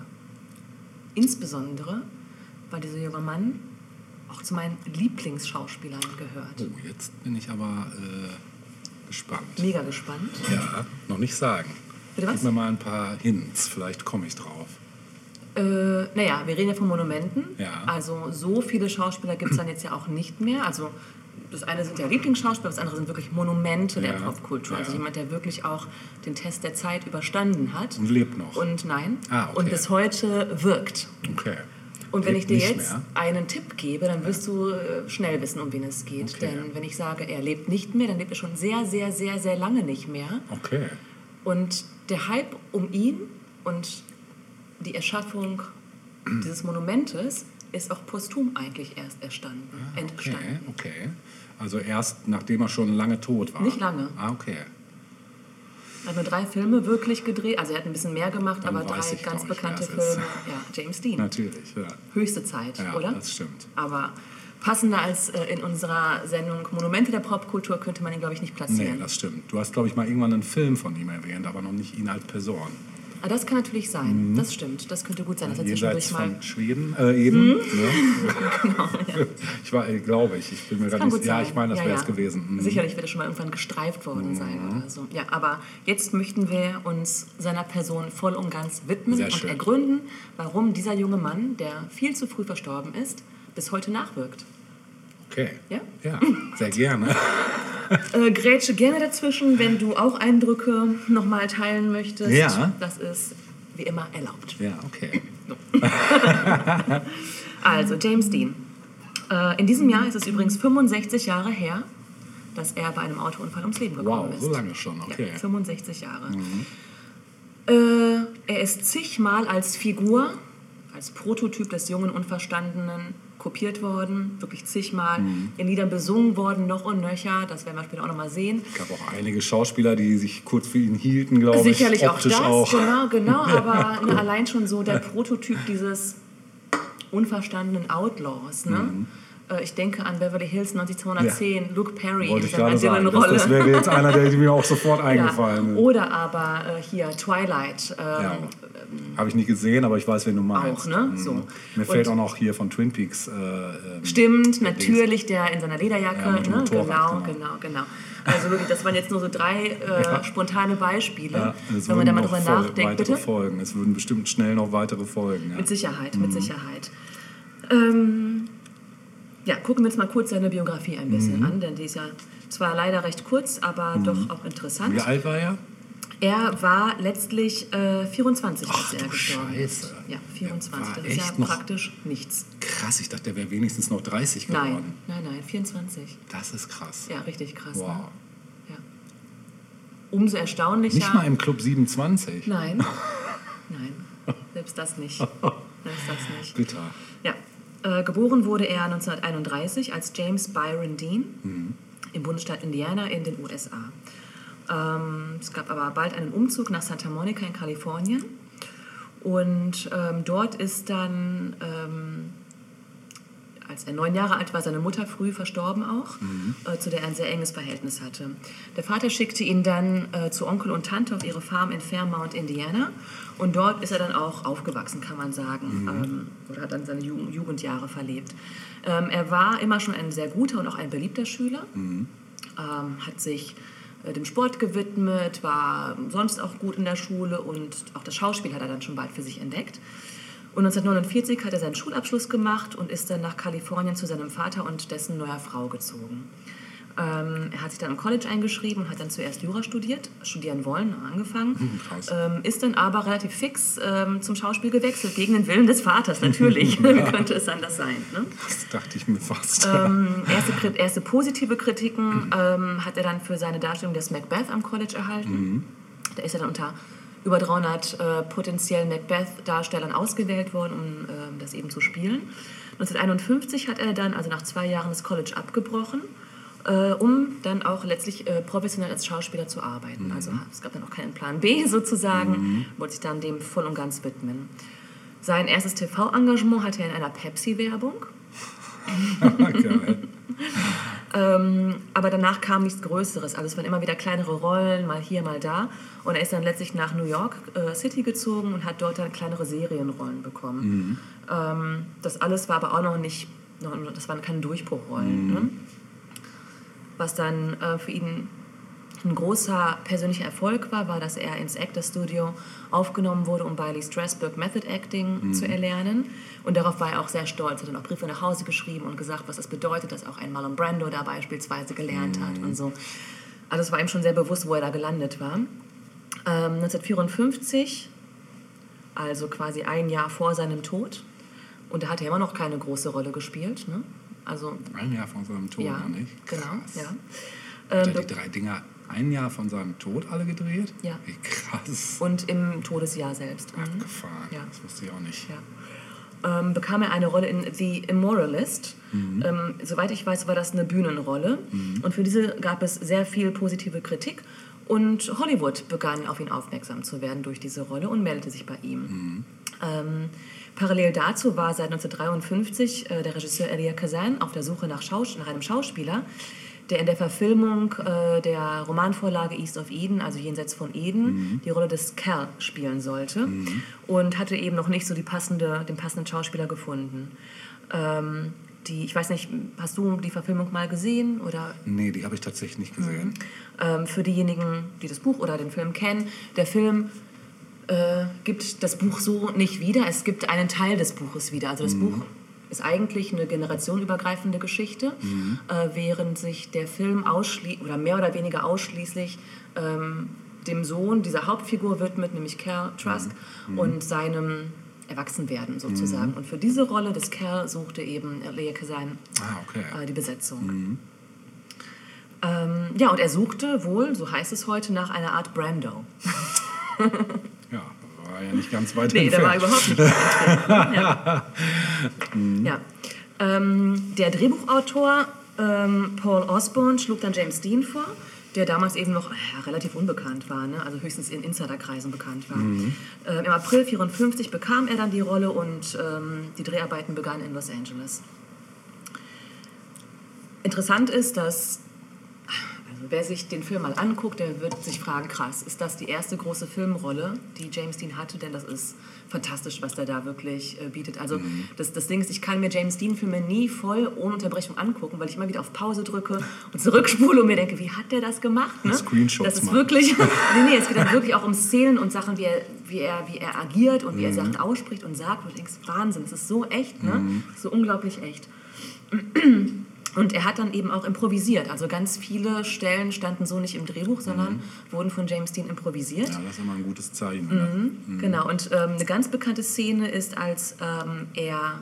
Insbesondere, weil dieser junge Mann auch zu meinen Lieblingsschauspielern gehört. Oh, jetzt bin ich aber äh, gespannt. Mega gespannt. Ja, noch nicht sagen. Bitte was? Gib mir mal ein paar Hints, vielleicht komme ich drauf. Äh, naja, wir reden ja von Monumenten. Ja. Also so viele Schauspieler gibt es dann jetzt ja auch nicht mehr. Also das eine sind ja Lieblingsschauspieler, das andere sind wirklich Monumente der Ja, Popkultur. Also ja. jemand, der wirklich auch den Test der Zeit überstanden hat. Und lebt noch. Und nein. Ah, okay. Und bis heute wirkt. Okay. Und wenn ich dir jetzt mehr. einen Tipp gebe, dann wirst du äh, schnell wissen, um wen es geht. Okay. Denn wenn ich sage, er lebt nicht mehr, dann lebt er schon sehr, sehr, sehr, sehr lange nicht mehr. Okay. Und der Hype um ihn und die Erschaffung *clears throat* dieses Monumentes ist auch posthum eigentlich erst erstanden, Okay, entstanden. okay. Also erst nachdem er schon lange tot war. Nicht lange. Ah, okay. Er hat nur drei Filme wirklich gedreht, also er hat ein bisschen mehr gemacht, Dann aber drei ich, ganz bekannte Filme. ist. Ja, James Dean. Natürlich, ja. Höchste Zeit, Ja, oder? das stimmt. Aber passender als äh, in unserer Sendung Monumente der Popkultur könnte man ihn, glaube ich, nicht Nee, platzieren. das stimmt. Du hast, glaube ich, mal irgendwann einen Film von ihm erwähnt, aber noch nicht ihn als Person. Ah, das kann natürlich sein, das stimmt. Das könnte gut sein, er Mhm. Jenseits mal... von Schweden äh, eben. Ne? *laughs* Genau, ja. Ich war, äh, glaube ich, ich bin mir gerade nicht Ja, ich meine, das Ja, wäre ja. es gewesen. Mhm. Sicherlich wird er schon mal irgendwann gestreift worden sein oder so. Ja, aber jetzt möchten wir uns seiner Person voll und ganz widmen Sehr und schön. ergründen, warum dieser junge Mann, der viel zu früh verstorben ist, bis heute nachwirkt. Okay. Ja? Ja, sehr gerne. *laughs* Äh, grätsche gerne dazwischen, wenn du auch Eindrücke nochmal teilen möchtest. Ja. Das ist wie immer erlaubt. Ja, okay. *laughs* Also, James Dean. Äh, in diesem Jahr ist es übrigens 65 Jahre her, dass er bei einem Autounfall ums Leben gekommen Wow, ist. so lange schon, okay. Mhm. Ja, 65 Jahre. Äh, er ist zigmal als Figur, als Prototyp des jungen Unverstandenen kopiert worden, wirklich zigmal Mhm. in Liedern besungen worden, noch und nöcher, das werden wir später auch nochmal sehen. Es gab auch einige Schauspieler, die sich kurz für ihn hielten, glaube ich. Sicherlich auch das, auch. genau, genau, *laughs* aber ne, allein schon so der Prototyp dieses unverstandenen Outlaws. Ne? Mhm. Äh, Ich denke an Beverly Hills 90210, Luke Perry Wollte in seiner sagen. Das, Dylan-Rolle. das wäre jetzt einer, der mir auch sofort *laughs* Ja. eingefallen ist. Oder aber äh, hier Twilight. Ähm, Ja. Habe ich nicht gesehen, aber ich weiß, wen du meinst. Auch, ne? Mhm. So. Mir fällt Und- auch noch hier von Twin Peaks. Äh, ähm, Stimmt, natürlich, der in seiner Lederjacke. Ja, ne? Genau, genau. genau, genau. Also wirklich, das waren jetzt nur so drei äh, *laughs* spontane Beispiele. Ja, wenn man da mal drüber nachdenkt, bitte. Folgen. Es würden bestimmt schnell noch weitere Folgen. Ja. Mit Sicherheit, Mhm. mit Sicherheit. Ähm, ja, gucken wir uns mal kurz seine Biografie ein Mhm. bisschen an, denn die ist ja zwar leider recht kurz, aber doch auch interessant. Wie alt war er? Er war letztlich äh, 24, Ach, als er du gestorben ist. Scheiße. Ja, 24. Er war Das ist ja praktisch nichts. Krass, ich dachte, der wäre wenigstens noch 30 geworden. Nein, nein, nein, 24. Das ist krass. Ja, richtig krass. Ne? Wow. Ja. Umso erstaunlicher. Nicht mal im Club 27. Nein, *laughs* nein, selbst das nicht. *laughs* Selbst das nicht. Bitter. Ja, äh, geboren wurde er 1931 als James Byron Dean Mhm. im Bundesstaat Indiana in den USA. Ähm, es gab aber bald einen Umzug nach Santa Monica in Kalifornien und ähm, dort ist dann, ähm, als er neun Jahre alt war, seine Mutter früh verstorben auch, äh, zu der er ein sehr enges Verhältnis hatte. Der Vater schickte ihn dann äh, zu Onkel und Tante auf ihre Farm in Fairmount, Indiana. Und dort ist er dann auch aufgewachsen, kann man sagen. Ähm, oder hat dann seine Jugend, Jugendjahre verlebt. Ähm, er war immer schon ein sehr guter und auch ein beliebter Schüler. Ähm, hat sich dem Sport gewidmet, war sonst auch gut in der Schule und auch das Schauspiel hat er dann schon bald für sich entdeckt. Und 1949 hat er seinen Schulabschluss gemacht und ist dann nach Kalifornien zu seinem Vater und dessen neuer Frau gezogen. Ähm, er hat sich dann im College eingeschrieben und hat dann zuerst Jura studiert, studieren wollen, angefangen. krass. Ähm, ist dann aber relativ fix ähm, zum Schauspiel gewechselt, gegen den Willen des Vaters natürlich. Wie *laughs* *laughs* könnte es anders sein? Ne? Das dachte ich mir fast. Ähm, *laughs* erste, erste positive Kritiken ähm, hat er dann für seine Darstellung des Macbeth am College erhalten. Da ist er dann unter über 300 äh, potenziellen Macbeth-Darstellern ausgewählt worden, um ähm, das eben zu spielen. 1951 hat er dann, also nach zwei Jahren, das College abgebrochen, äh, um dann auch letztlich äh, professionell als Schauspieler zu arbeiten. Also es gab dann auch keinen Plan B *laughs* sozusagen, wollte sich dann dem voll und ganz widmen. Sein erstes TV-Engagement hatte er in einer Pepsi-Werbung. *laughs* *laughs* Ähm, aber danach kam nichts Größeres. Also es waren immer wieder kleinere Rollen, mal hier, mal da. Und er ist dann letztlich nach New York äh, City gezogen und hat dort dann kleinere Serienrollen bekommen. Ähm, das alles war aber auch noch nicht, noch, das waren keine Durchbruchrollen. Ne? Was dann äh, für ihn ein großer persönlicher Erfolg war, war, dass er ins Actor Studio aufgenommen wurde, um bei Lee Strasberg Method Acting zu erlernen. Und darauf war er auch sehr stolz. Er hat dann auch Briefe nach Hause geschrieben und gesagt, was das bedeutet, dass auch ein Marlon Brando da beispielsweise gelernt hat und so. Also es war ihm schon sehr bewusst, wo er da gelandet war. Ähm, 1954, also quasi ein Jahr vor seinem Tod, und da hat er immer noch keine große Rolle gespielt. Ne? Also Ein Jahr von seinem Tod, ja, nicht? genau, ja. Hat Ähm, er die drei Dinger ein Jahr von seinem Tod alle gedreht? Ja. Wie krass. und im Todesjahr selbst. Mhm. Abgefahren. Ja. Das wusste ich auch nicht. Ja. Ähm, bekam er eine Rolle in The Immoralist. Ähm, soweit ich weiß, war das eine Bühnenrolle. Und für diese gab es sehr viel positive Kritik. Und Hollywood begann auf ihn aufmerksam zu werden durch diese Rolle und meldete sich bei ihm. Ähm, parallel dazu war seit 1953 äh, der Regisseur Elia Kazan auf der Suche nach, Schaus nach einem Schauspieler, der in der Verfilmung äh, der Romanvorlage East of Eden, also jenseits von Eden, die Rolle des Cal spielen sollte und hatte eben noch nicht so die passende, den passenden Schauspieler gefunden. Ähm, die, ich weiß nicht, hast du die Verfilmung mal gesehen oder Nee, die habe ich tatsächlich nicht gesehen. ähm, für diejenigen, die das Buch oder den Film kennen, der Film äh, gibt das Buch so nicht wieder. Es gibt einen Teil des Buches wieder. Also das Buch ist eigentlich eine generationenübergreifende Geschichte, äh, während sich der Film ausschließlich oder mehr oder weniger ausschließlich ähm, dem Sohn dieser Hauptfigur widmet, nämlich Cal Trask, und seinem Erwachsenwerden sozusagen. Und für diese Rolle des Cal suchte eben Lea Kazan Ah, okay. äh, die Besetzung. Ähm, ja, und er suchte wohl, so heißt es heute, nach einer Art Brando. *laughs* *laughs* Ja, war ja nicht ganz weit Nee, der war entfernt. überhaupt nicht weit ja. *laughs* ja. Ähm, der Drehbuchautor ähm, Paul Osborne schlug dann James Dean vor, der damals eben noch äh, relativ unbekannt war, ne? also höchstens in Insiderkreisen bekannt war. Ähm, Im April 1954 bekam er dann die Rolle und ähm, die Dreharbeiten begannen in Los Angeles. Interessant ist, dass wer sich den Film mal anguckt, der wird sich fragen, krass, ist das die erste große Filmrolle, die James Dean hatte? Denn das ist fantastisch, was der da wirklich äh, bietet. Also das, das Ding ist, ich kann mir James Dean-Filme nie voll ohne Unterbrechung angucken, weil ich immer wieder auf Pause drücke und zurückspule und mir denke, wie hat der das gemacht? Ne? Screenshots Das ist machen. wirklich, *laughs* nee, nee, es geht dann wirklich auch um Szenen und Sachen, wie er, wie er, wie er agiert und wie er Sachen ausspricht und sagt. Und du denkst, Wahnsinn, das ist so echt, ne? So unglaublich echt. Und er hat dann eben auch improvisiert. Also ganz viele Stellen standen so nicht im Drehbuch, sondern wurden von James Dean improvisiert. Ja, das ist immer ein gutes Zeichen. Ne? Genau, und ähm, eine ganz bekannte Szene ist, als ähm, er,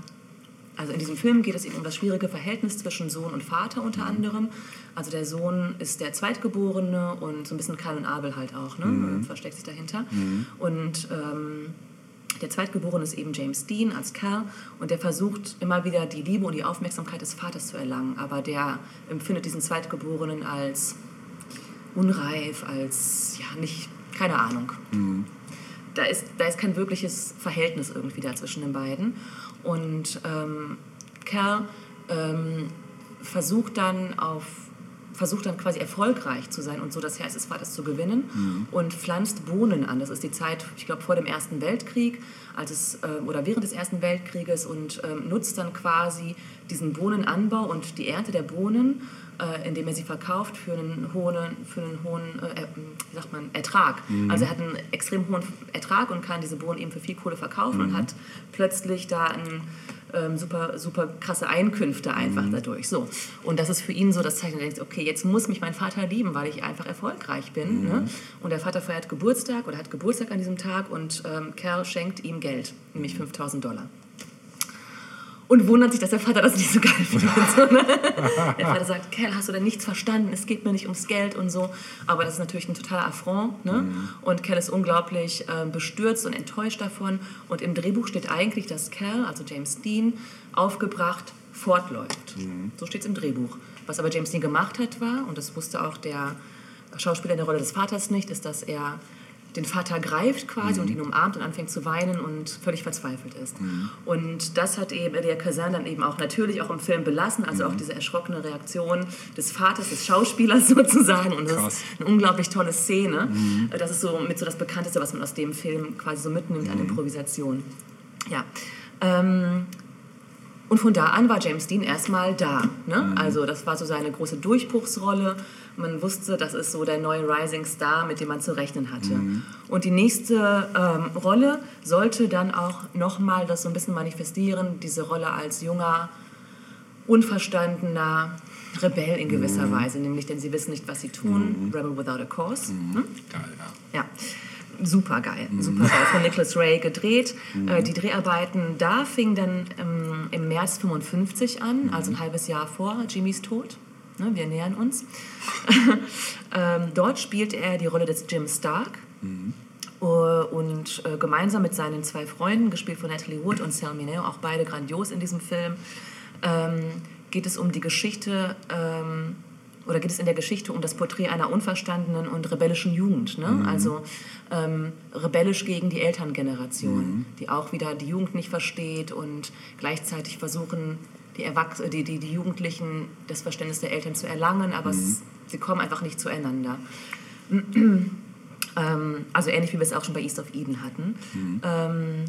also in diesem Film geht es eben um das schwierige Verhältnis zwischen Sohn und Vater unter anderem. Also der Sohn ist der Zweitgeborene und so ein bisschen Kain und Abel halt auch, ne? versteckt sich dahinter. Und ähm, der Zweitgeborene ist eben James Dean als Cal und der versucht immer wieder die Liebe und die Aufmerksamkeit des Vaters zu erlangen, aber der empfindet diesen Zweitgeborenen als unreif, als ja nicht, keine Ahnung. Da, ist, da ist kein wirkliches Verhältnis irgendwie da zwischen den beiden. Und ähm, Cal ähm, versucht dann auf versucht dann quasi erfolgreich zu sein und so das Herz des Vaters zu gewinnen und pflanzt Bohnen an. Das ist die Zeit, ich glaube, vor dem Ersten Weltkrieg als es, äh, oder während des Ersten Weltkrieges und ähm, nutzt dann quasi diesen Bohnenanbau und die Ernte der Bohnen, äh, indem er sie verkauft für einen hohen, für einen hohen äh, äh, wie sagt man, Ertrag. Also er hat einen extrem hohen Ertrag und kann diese Bohnen eben für viel Kohle verkaufen und hat plötzlich da einen ähm, super, super krasse Einkünfte einfach dadurch. So. Und das ist für ihn so das Zeichen, er denkt, okay, jetzt muss mich mein Vater lieben, weil ich einfach erfolgreich bin. Ne? Und der Vater feiert Geburtstag oder hat Geburtstag an diesem Tag und ähm, Cal schenkt ihm Geld, nämlich 5000 Dollar. Und wundert sich, dass der Vater das nicht so geil findet. *laughs* So, ne? Der Vater sagt, Cal, hast du denn nichts verstanden? Es geht mir nicht ums Geld und so. Aber das ist natürlich ein totaler Affront. Ne? Und Cal ist unglaublich äh, bestürzt und enttäuscht davon. Und im Drehbuch steht eigentlich, dass Cal, also James Dean, aufgebracht fortläuft. So steht es im Drehbuch. Was aber James Dean gemacht hat, war, und das wusste auch der Schauspieler in der Rolle des Vaters nicht, ist, dass er den Vater greift quasi und ihn umarmt und anfängt zu weinen und völlig verzweifelt ist. Und das hat eben der Kazan dann eben auch natürlich auch im Film belassen, also auch diese erschrockene Reaktion des Vaters, des Schauspielers *laughs* sozusagen. Und das Krass. ist eine unglaublich tolle Szene. Das ist so mit so das Bekannteste, was man aus dem Film quasi so mitnimmt an Improvisation. Ja. Ähm, und von da an war James Dean erstmal da. Ne? Also das war so seine große Durchbruchsrolle. Man wusste, das ist so der neue Rising Star, mit dem man zu rechnen hatte. Und die nächste ähm, Rolle sollte dann auch nochmal das so ein bisschen manifestieren, diese Rolle als junger, unverstandener Rebell in gewisser Weise. Nämlich, denn sie wissen nicht, was sie tun. Rebel without a cause. Ne? Geil, ja. Ja, super geil, super geil. Von Nicholas Ray gedreht. Äh, die Dreharbeiten da fingen dann ähm, im März 55 an, also ein halbes Jahr vor Jimmys Tod. Ne, wir nähern uns. *laughs* ähm, dort spielt er die Rolle des Jim Stark. Äh, Und äh, gemeinsam mit seinen zwei Freunden, gespielt von Natalie Wood und Sal Mineo, auch beide grandios in diesem Film, ähm, geht es um die Geschichte, ähm, oder geht es in der Geschichte um das Porträt einer unverstandenen und rebellischen Jugend. Ne? Also ähm, rebellisch gegen die Elterngeneration, die auch wieder die Jugend nicht versteht und gleichzeitig versuchen, die, Erwachs die, die, die Jugendlichen das Verständnis der Eltern zu erlangen, aber es, sie kommen einfach nicht zueinander. *clears throat* Ähm, also ähnlich wie wir es auch schon bei East of Eden hatten. Ähm,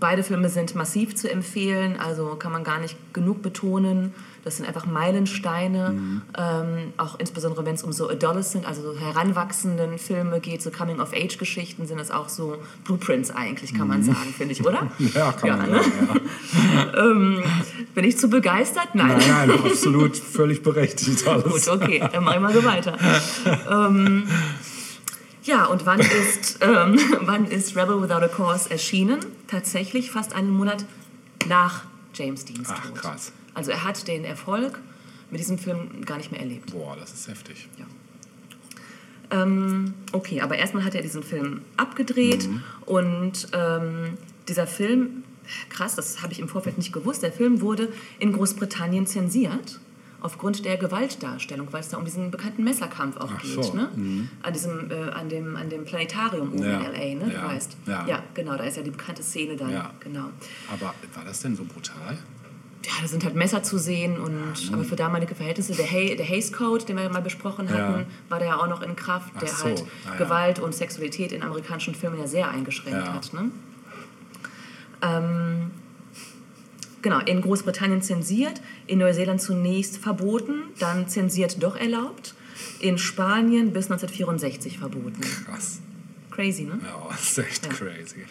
beide Filme sind massiv zu empfehlen, also kann man gar nicht genug betonen. Das sind einfach Meilensteine, ähm, auch insbesondere wenn es um so Adolescent, also so heranwachsenden Filme geht, so Coming-of-Age-Geschichten, sind das auch so Blueprints eigentlich, kann man sagen, finde ich, oder? *laughs* Ja, kann man ne? sagen. Ja. *laughs* Bin ich zu begeistert? Nein. Nein, nein, *laughs* absolut völlig berechtigt alles. Gut, okay, dann machen wir mal weiter. ähm, ja, und wann ist, *laughs* ähm, *laughs* wann ist Rebel Without a Cause erschienen? Tatsächlich fast einen Monat nach James Deans Ach, Tod. krass. Also er hat den Erfolg mit diesem Film gar nicht mehr erlebt. Boah, das ist heftig. Ähm, okay, aber erstmal hat er diesen Film abgedreht Mhm. und ähm, dieser Film, krass, das habe ich im Vorfeld nicht gewusst, der Film wurde in Großbritannien zensiert aufgrund der Gewaltdarstellung, weil es da um diesen bekannten Messerkampf auch Ach geht. so, Ne? An, diesem, äh, an, dem, an dem Planetarium oben Ja, in L.A., ne? ja, du weißt. ja. genau, da ist ja die bekannte Szene dann. Ja. Genau. Aber war das denn so brutal? Ja, da sind halt Messer zu sehen und aber für damalige Verhältnisse, der, Hay, der Hays Code, den wir mal besprochen Ja. hatten, war der ja auch noch in Kraft, der so, halt ah ja. Gewalt und Sexualität in amerikanischen Filmen ja sehr eingeschränkt Ja. hat. Ne? Ähm, genau, in Großbritannien zensiert, in Neuseeland zunächst verboten, dann zensiert doch erlaubt, in Spanien bis 1964 verboten. Krass. Crazy, ne? Ja, das ist echt crazy.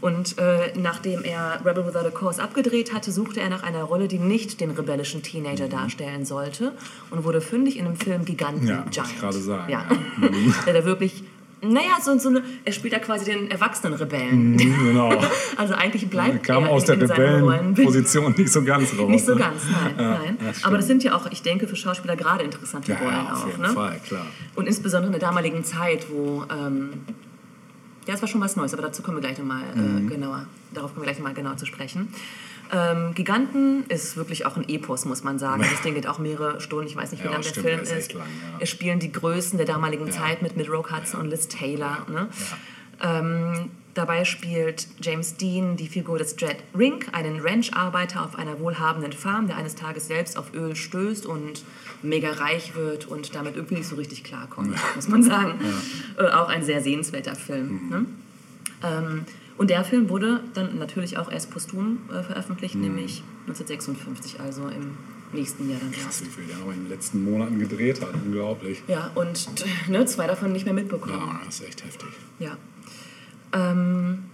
Und äh, nachdem er Rebel Without a Cause abgedreht hatte, suchte er nach einer Rolle, die nicht den rebellischen Teenager darstellen sollte und wurde fündig in dem Film Giganten Ja, wollte ich Giant. gerade sagen, Ja. ja. *laughs* Der da wirklich, naja, so, so eine, er spielt da quasi den erwachsenen Rebellen. Genau. *laughs* Also eigentlich bleibt Kam er aus in, der. Rebellenposition nicht so ganz raus. Nicht so ne? ganz, nein, nein. das stimmt. Aber das sind ja auch, ich denke, für Schauspieler gerade interessante Ja, Rollen ja, auf auch. jeden ne? Fall, klar. Und insbesondere in der damaligen Zeit, wo ähm, ja, es war schon was Neues, aber dazu kommen wir gleich nochmal Mhm. äh, genauer, darauf kommen wir gleich nochmal genauer zu sprechen. Ähm, Giganten ist wirklich auch ein Epos, muss man sagen. Das Ding geht auch mehrere Stunden, ich weiß nicht, wie Ja, lang der stimmt, Film ist ist. lang, ja. Es spielen die Größen der damaligen Ja. Zeit mit, mit Roke Hudson und Liz Taylor. Ne? Ähm, dabei spielt James Dean die Figur des Jed Rink, einen Ranch-Arbeiter auf einer wohlhabenden Farm, der eines Tages selbst auf Öl stößt und mega reich wird und damit irgendwie nicht so richtig klarkommt, muss man sagen. Äh, auch ein sehr sehenswerter Film. Ne? Ähm, und der Film wurde dann natürlich auch erst posthum äh, veröffentlicht, nämlich 1956, also im nächsten Jahr dann. Krass, wie viel der noch in den letzten Monaten gedreht hat. Unglaublich. Ja, und *laughs* ne, zwei davon nicht mehr mitbekommen. Ja, das ist echt heftig. Ja. Ähm,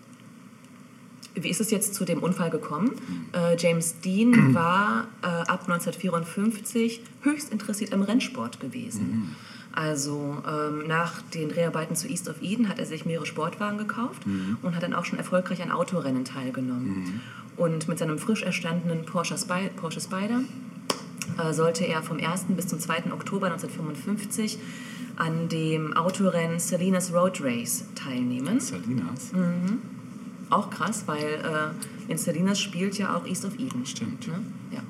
wie ist es jetzt zu dem Unfall gekommen? Äh, James Dean war äh, ab 1954 höchst interessiert am Rennsport gewesen. Also ähm, nach den Dreharbeiten zu East of Eden hat er sich mehrere Sportwagen gekauft und hat dann auch schon erfolgreich an Autorennen teilgenommen. Und mit seinem frisch erstandenen Porsche, Spy Porsche Spider äh, sollte er vom 1. bis zum 2. Oktober 1955 an dem Autorennen Salinas Road Race teilnehmen. Salinas. Mhm. Auch krass, weil äh, in Salinas spielt ja auch East of Eden. Stimmt. Ne? Ja.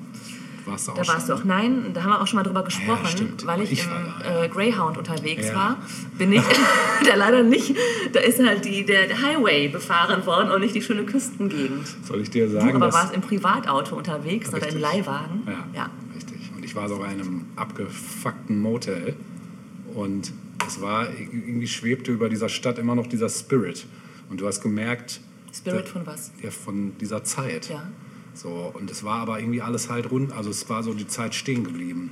Warst du auch Da warst du schon? auch, nein, da haben wir auch schon mal drüber gesprochen, stimmt. weil ich, Ich im äh, Greyhound unterwegs Ja. war, bin ich *laughs* da leider nicht, da ist halt die, der, der Highway befahren worden und nicht die schöne Küstengegend. Soll ich dir Du sagen, aber dass... warst im Privatauto unterwegs oder im Richtig. Leihwagen. Ja, ja. richtig. Und ich war sogar in einem abgefuckten Motel und es war, irgendwie schwebte über dieser Stadt immer noch dieser Spirit. Und du hast gemerkt... Spirit da- von was? Ja, von dieser Zeit. Ja. So, und es war aber irgendwie alles halt rund, also es war so die Zeit stehen geblieben.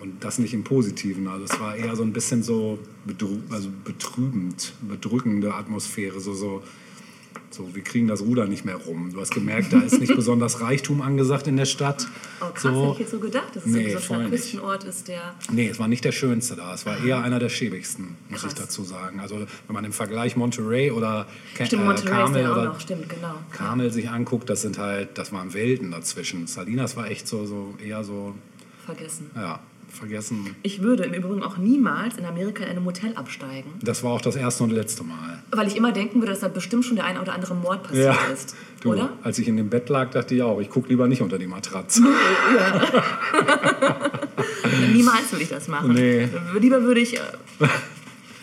Und das nicht im Positiven. Also es war eher so ein bisschen so bedrü also betrübend, bedrückende Atmosphäre. So, so, so, wir kriegen das Ruder nicht mehr rum. Du hast gemerkt, da ist nicht *laughs* besonders Reichtum angesagt in der Stadt. Oh krass, so. hätte ich jetzt so gedacht, dass es Nee, so ein. Küstenort ist, der... Nee, es war nicht der schönste da. Es war eher einer der schäbigsten, muss Krass. ich dazu sagen. Also wenn man im Vergleich Monterey oder Stimmt, äh, Monterey Carmel ja oder stimmt, genau. Carmel sich anguckt, das sind halt, das waren Welten dazwischen. Salinas war echt so, so eher so, Vergessen. ja, vergessen. Ich würde im Übrigen auch niemals in Amerika in einem Hotel absteigen, Das war auch das erste und letzte Mal. weil ich immer denken würde, dass da bestimmt schon der eine oder andere Mord passiert ist. du, Oder? als ich in dem Bett lag, dachte ich auch, ich gucke lieber nicht unter die Matratze. *laughs* *laughs* Niemals will ich das machen. Nee. Lieber würde ich. Äh, *laughs*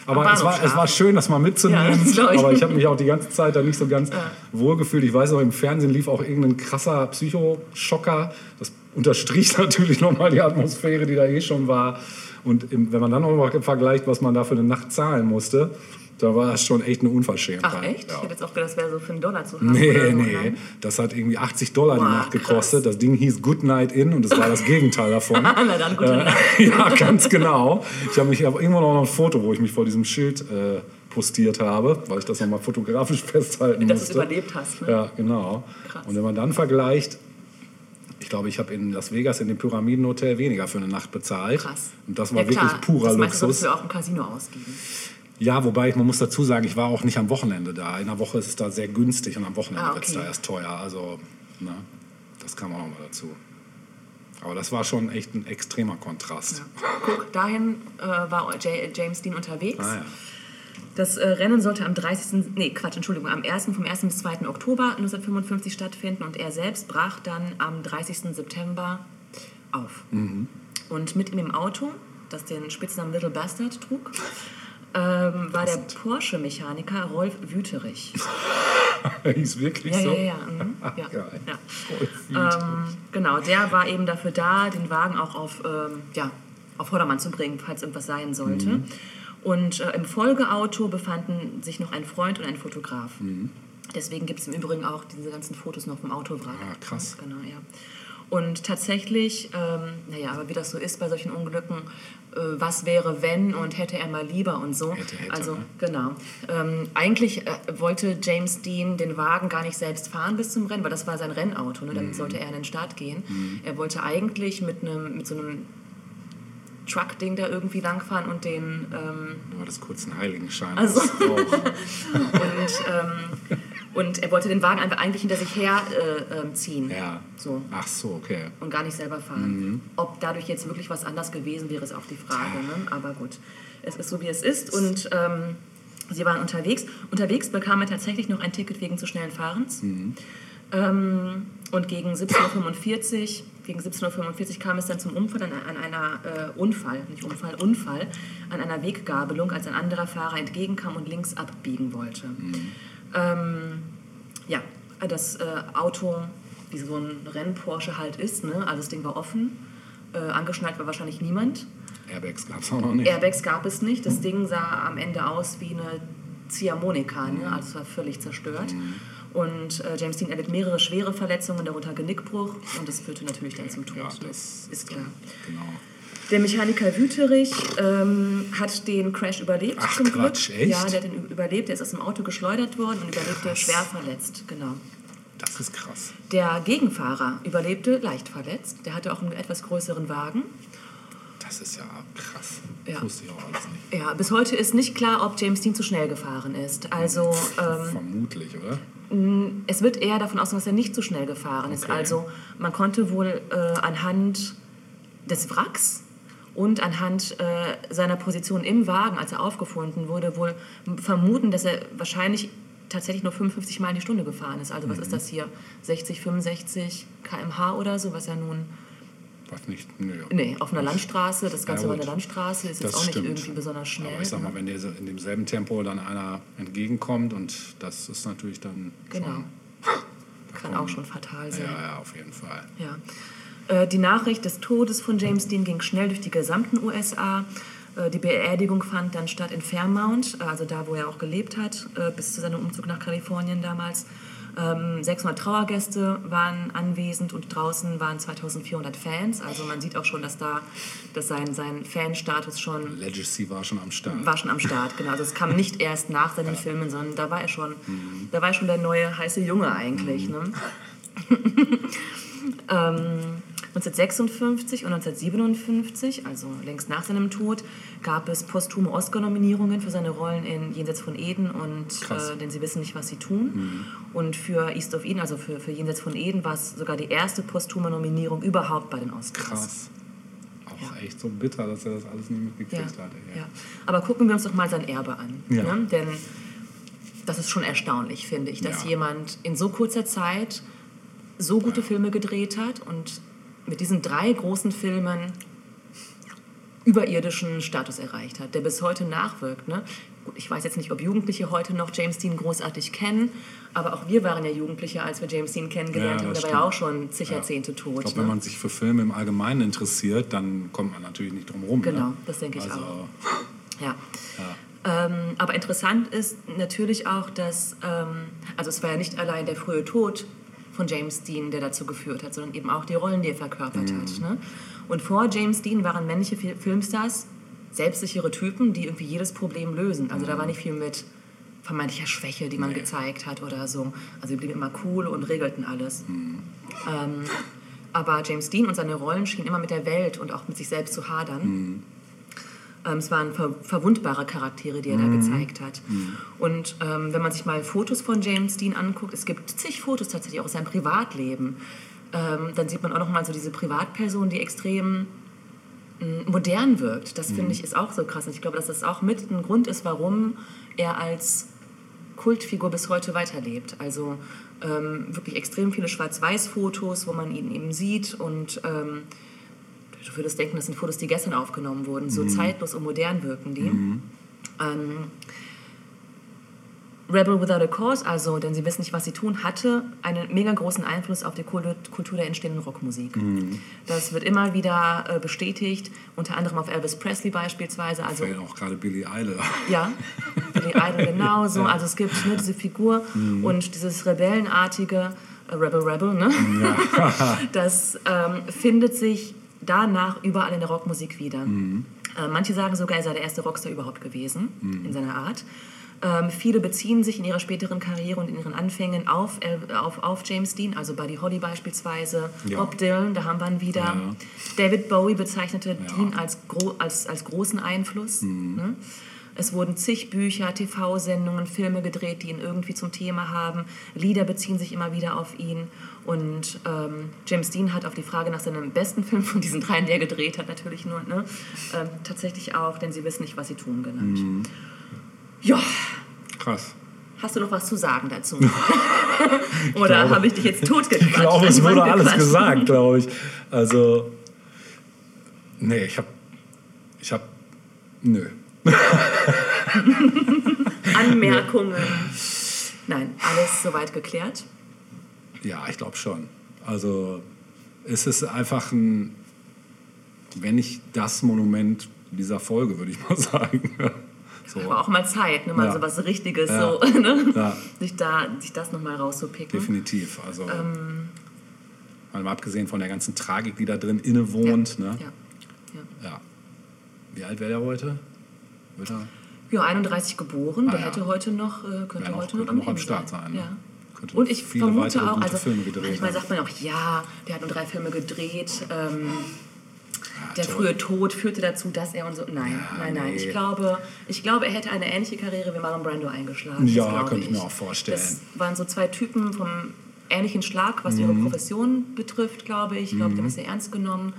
Aber es war, es war schön, das mal mitzunehmen. Ja, das aber ich habe mich auch die ganze Zeit da nicht so ganz wohl gefühlt. Ich weiß noch, im Fernsehen lief auch irgendein krasser Psychoschocker. Das unterstrich *laughs* natürlich nochmal die Atmosphäre, die da eh schon war. Und im, wenn man dann noch mal vergleicht, was man da für eine Nacht zahlen musste, da war das schon echt eine Unverschämtheit. ach, echt? Ich Ja. hätte jetzt auch gedacht, das wäre so für einen Dollar zu haben. Nee, oder so, nee. nein? Das hat irgendwie 80 Dollar die Nacht gekostet. krass. Das Ding hieß Good Night In und das war das *laughs* Gegenteil davon. *laughs* Na dann, gute Nacht. Äh, ja, ganz genau. Ich habe mich hab irgendwo noch ein Foto, wo ich mich vor diesem Schild äh, postiert habe, weil ich das nochmal fotografisch festhalten Dass du es musste. überlebt hast. Ne? Ja, genau. Krass. Und wenn man dann vergleicht, ich glaube, ich habe in Las Vegas in dem Pyramidenhotel weniger für eine Nacht bezahlt. Krass. Und das war ja, wirklich purer das Luxus. würdest du auch im Casino ausgeben. Ja, wobei man muss dazu sagen, ich war auch nicht am Wochenende da. In der Woche ist es da sehr günstig und am Wochenende Ah, wird es okay. da erst teuer. Also, ne, das kam auch mal dazu. Aber das war schon echt ein extremer Kontrast. Guck, dahin äh, war James Dean unterwegs. Ah, ja. Das äh, Rennen sollte am 30. Nee, Quatsch, Entschuldigung, am 1. vom 1. bis 2. Oktober 1955 stattfinden und er selbst brach dann am 30. September auf. Mhm. Und mit ihm im Auto, das den Spitznamen Little Bastard trug, ähm, war der Porsche-Mechaniker Rolf Wüterich. *laughs* Hieß wirklich Ja, so? ja, ja. Mhm. ja. *laughs* Geil. ja. Ähm, genau, der war eben dafür da, den Wagen auch auf, ähm, ja, auf Vordermann zu bringen, falls irgendwas sein sollte. Mhm. Und äh, im Folgeauto befanden sich noch ein Freund und ein Fotograf. Mhm. Deswegen gibt es im Übrigen auch diese ganzen Fotos noch vom Autowrack. Ah, krass. Genau, ja. Und tatsächlich, ähm, naja, aber wie das so ist bei solchen Unglücken, äh, was wäre, wenn und hätte er mal lieber und so. Hätte, hätte, also, ne? genau. Ähm, eigentlich äh, wollte James Dean den Wagen gar nicht selbst fahren bis zum Rennen, weil das war sein Rennauto, ne? Mhm. damit sollte er an den Start gehen. Er wollte eigentlich mit, einem, mit so einem Truck-Ding da irgendwie langfahren und den ähm, Du hattest kurz einen Heiligenschein. Also- Das *laughs* und, ähm, und er wollte den Wagen einfach eigentlich hinter sich her äh, ähm, ziehen. Ja. So. Ach so, okay. und gar nicht selber fahren. Ob dadurch jetzt wirklich was anders gewesen wäre, ist auch die Frage. Ne? Aber gut, es ist so, wie es ist. Und ähm, sie waren unterwegs. Unterwegs bekam er tatsächlich noch ein Ticket wegen zu schnellen Fahrens. Ähm, und gegen 17.45 Uhr, gegen 17.45 Uhr kam es dann zum Unfall, an, an einer äh, Unfall, nicht Unfall, Unfall, an einer Weggabelung, als ein anderer Fahrer entgegenkam und links abbiegen wollte. Ähm, ja, das äh, Auto, wie so ein Renn-Porsche halt ist, ne? also das Ding war offen, äh, angeschnallt war wahrscheinlich niemand. Airbags gab es auch noch nicht. Airbags gab es nicht, das Ding sah am Ende aus wie eine Ziehharmonika, ne? also es war völlig zerstört. Und äh, James Dean erlitt mehrere schwere Verletzungen, darunter Genickbruch und das führte natürlich dann zum Tod. Ja, ne? das ist klar. Genau. Der Mechaniker Wüterich ähm, hat den Crash überlebt Ach, zum Quatsch, Glück. echt? Ja, der hat den überlebt, der ist aus dem Auto geschleudert worden und überlebte Krass. schwer verletzt, genau. Das ist krass. Der Gegenfahrer überlebte leicht verletzt. Der hatte auch einen etwas größeren Wagen. Das ist ja krass. Ja. Das wusste ich auch alles nicht. Ja, bis heute ist nicht klar, ob James Dean zu schnell gefahren ist. Also ähm, Vermutlich, oder? es wird eher davon ausgehen, dass er nicht zu schnell gefahren ist. Okay. Also man konnte wohl äh, anhand des Wracks und anhand äh, seiner Position im Wagen, als er aufgefunden wurde, wohl vermuten, dass er wahrscheinlich tatsächlich nur 55 Meilen die Stunde gefahren ist. Also was Mhm. ist das hier? 60, 65 km/h oder so, was ja nun... Was nicht, nö. Nee, auf einer Landstraße, das Ganze Ja, war eine Landstraße, ist jetzt auch nicht stimmt. irgendwie besonders schnell. Aber ich sag mal, wenn dir in demselben Tempo dann einer entgegenkommt und das ist natürlich dann Genau. Kann auch schon fatal sein. Ja, ja, auf jeden Fall. Ja. Äh, Die Nachricht des Todes von James Dean ging schnell durch die gesamten USA. Äh, Die Beerdigung fand dann statt in Fairmount, also da, wo er auch gelebt hat, äh, bis zu seinem Umzug nach Kalifornien damals. Ähm, 600 Trauergäste waren anwesend und draußen waren 2400 Fans. Also man sieht auch schon, dass da dass sein, sein Fanstatus schon Legacy war schon am Start. war schon am Start, genau. Also es kam nicht erst nach seinen Filmen, sondern da war er schon, da war er schon der neue heiße Junge eigentlich. Ne? *laughs* *laughs* ähm, 1956 und 1957, also längst nach seinem Tod, gab es posthume Oscar-Nominierungen für seine Rollen in Jenseits von Eden und äh, Denn sie wissen nicht, was sie tun. Und für East of Eden, also für, für Jenseits von Eden, war es sogar die erste posthume Nominierung überhaupt bei den Oscars. Krass. Auch echt so bitter, dass er das alles nicht Ja, mitgekriegt hat. ey. ja. Aber gucken wir uns doch mal sein Erbe an. Ja. Ne? Denn das ist schon erstaunlich, finde ich, dass Ja. jemand in so kurzer Zeit so gute Filme gedreht hat und mit diesen drei großen Filmen überirdischen Status erreicht hat, der bis heute nachwirkt. Ne? Ich weiß jetzt nicht, ob Jugendliche heute noch James Dean großartig kennen, aber auch wir waren ja Jugendliche, als wir James Dean kennengelernt Ja, haben. Der war ja auch schon zig Ja. Jahrzehnte tot. Ich glaube, ne? wenn man sich für Filme im Allgemeinen interessiert, dann kommt man natürlich nicht drum rum. Genau, ne? das denke ich also, auch. *laughs* Ja. Ähm, aber interessant ist natürlich auch, dass, ähm, also es war ja nicht allein der frühe Tod von James Dean, der dazu geführt hat, sondern eben auch die Rollen, die er verkörpert Mhm. hat. Ne? Und vor James Dean waren männliche Fi- Filmstars selbstsichere Typen, die irgendwie jedes Problem lösen. Also da war nicht viel mit vermeintlicher Schwäche, die man Mhm. Nee. gezeigt hat oder so. Also die blieben immer cool und regelten alles. Mhm. Ähm, aber James Dean und seine Rollen schienen immer mit der Welt und auch mit sich selbst zu hadern. Mhm. Ähm, es waren ver verwundbare Charaktere, die er da gezeigt hat. Und ähm, wenn man sich mal Fotos von James Dean anguckt, es gibt zig Fotos tatsächlich auch aus seinem Privatleben, ähm, dann sieht man auch noch mal so diese Privatperson, die extrem mh, modern wirkt. Das finde ich ist auch so krass. Und ich glaube, dass das auch mit ein Grund ist, warum er als Kultfigur bis heute weiterlebt. Also ähm, wirklich extrem viele Schwarz-Weiß-Fotos, wo man ihn eben sieht und du würdest denken, das sind Fotos, die gestern aufgenommen wurden. So zeitlos und modern wirken die. Ähm, Rebel Without a Cause, also denn sie wissen nicht, was sie tun, hatte einen mega großen Einfluss auf die Kul- Kultur der entstehenden Rockmusik. Das wird immer wieder äh, bestätigt, unter anderem auf Elvis Presley beispielsweise. Also fällt auch gerade Billy Idol. ja, Billy Idol genauso. *laughs* Also es gibt ne, diese Figur und dieses rebellenartige äh, Rebel Rebel, ne? *laughs* das ähm, findet sich danach überall in der Rockmusik wieder. Äh, manche sagen sogar, er sei der erste Rockstar überhaupt gewesen in seiner Art. Ähm, viele beziehen sich in ihrer späteren Karriere und in ihren Anfängen auf, El- auf, auf James Dean, also Buddy Holly beispielsweise, Ja. Bob Dylan, da haben wir ihn wieder. Ja. David Bowie bezeichnete Ja. Dean als, gro als, als großen Einfluss. Ne? Es wurden zig Bücher, TV-Sendungen, Filme gedreht, die ihn irgendwie zum Thema haben. Lieder beziehen sich immer wieder auf ihn. Und ähm, James Dean hat auf die Frage nach seinem besten Film von diesen dreien, die er gedreht hat, natürlich nur, ne, ähm, tatsächlich auch, denn sie wissen nicht, was sie tun, genannt. Ja, Krass. hast du noch was zu sagen dazu? *laughs* *laughs* Oder habe ich dich jetzt totgequatscht? Ich glaube, es wurde alles gesagt, glaube ich. Also, nee, ich habe, ich habe, nö. *laughs* Anmerkungen? Nein, alles soweit geklärt. Ja, ich glaube schon. Also, es ist einfach ein, wenn nicht das Monument dieser Folge, würde ich *laughs* mal sagen. So. Aber auch mal Zeit, ne? mal Ja. so was Richtiges, Ja. so, *laughs* ne? Ja. sich, da, sich das nochmal rauszupicken. Definitiv. Also, Ähm. mal abgesehen von der ganzen Tragik, die da drin innewohnt. Ja. Ne? Ja. Ja. Wie alt wäre der heute? Wird er ja, 31 geboren, der Ah, ja. hätte heute noch, äh, könnte Wäre noch- heute noch könnte am noch am Start sein, ne? Ja. Könnte Und ich vermute auch, also Filme gedreht manchmal sagt man auch, ja, der hat nur drei Filme gedreht. Ähm, der toll. frühe Tod führte dazu, dass er und so. Nein, Ja, nein, nein. nee. Ich glaube, ich glaube, er hätte eine ähnliche Karriere wie Marlon Brando eingeschlagen. Ja, könnte ich mir auch vorstellen. Das waren so zwei Typen vom ähnlichen Schlag, was Mhm. ihre Profession betrifft, glaube ich. Ich glaube, der hat es sehr ernst genommen.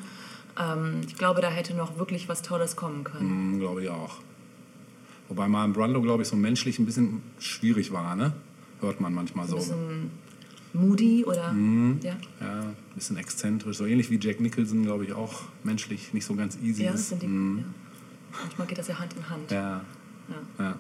Ähm, ich glaube, da hätte noch wirklich was Tolles kommen können. Hm, glaube ich auch. Wobei Marlon Brando, glaube ich, so menschlich ein bisschen schwierig war, ne? Hört man manchmal so. Ein bisschen moody oder. Mhm. Ja, Ja, ein bisschen exzentrisch. So ähnlich wie Jack Nicholson, glaube ich, auch menschlich nicht so ganz easy ja, ist. sind die, Hm, ja. Manchmal geht das ja Hand in Hand. ja. Ja. ja.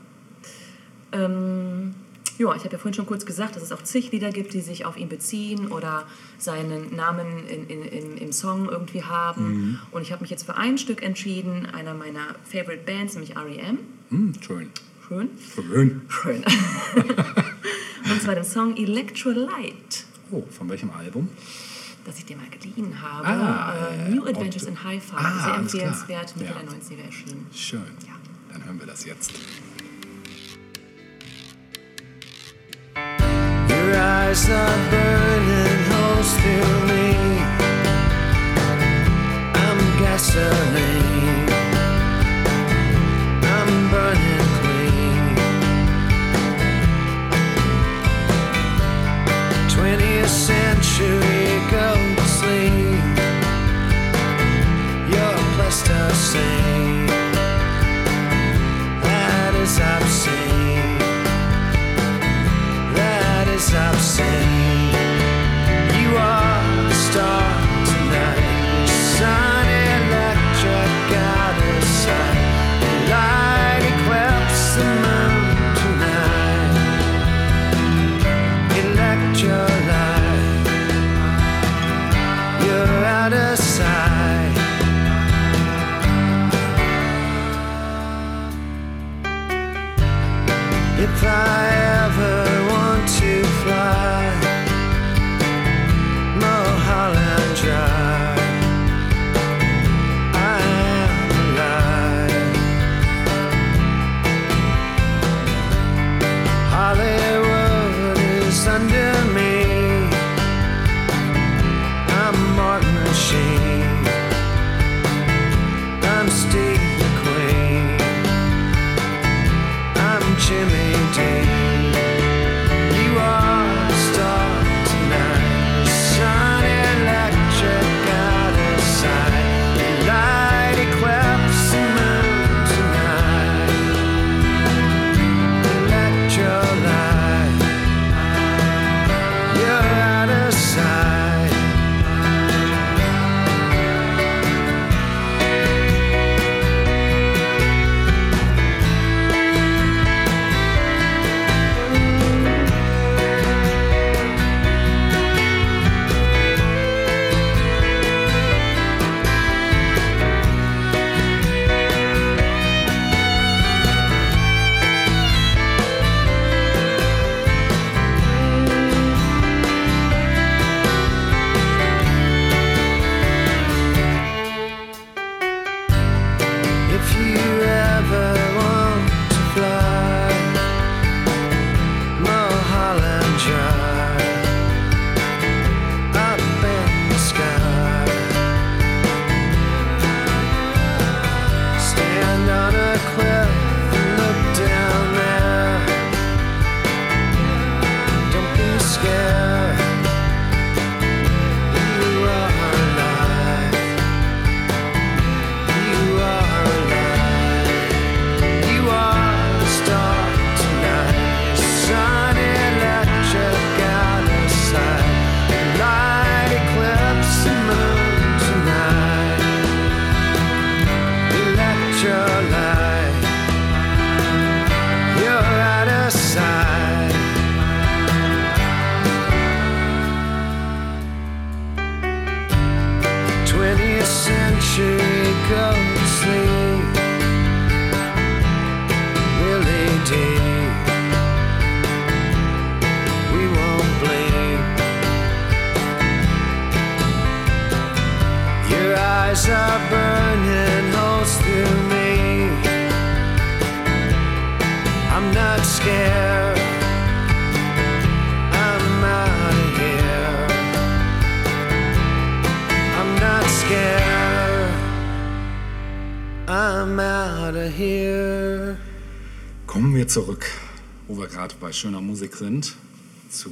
Ähm, ja, ich habe ja vorhin schon kurz gesagt, dass es auch zig Lieder gibt, die sich auf ihn beziehen oder seinen Namen in, in, in, im Song irgendwie haben. Und ich habe mich jetzt für ein Stück entschieden, einer meiner Favorite Bands, nämlich R.E.M. Hm, schön. Schön. Schön. Schön. *laughs* Und zwar den Song Electrolyte, Oh, von welchem Album? das ich dir mal geliehen habe. Ah, äh, äh, New Adventures und- in Hi-Fi. Ah, Sehr empfehlenswert, Mitte Ja. der 90er erschienen. Schön. Ja. Dann hören wir das jetzt. Your eyes are burning holes through me. I'm gasoline. Zurück, wo wir gerade bei schöner Musik sind, zu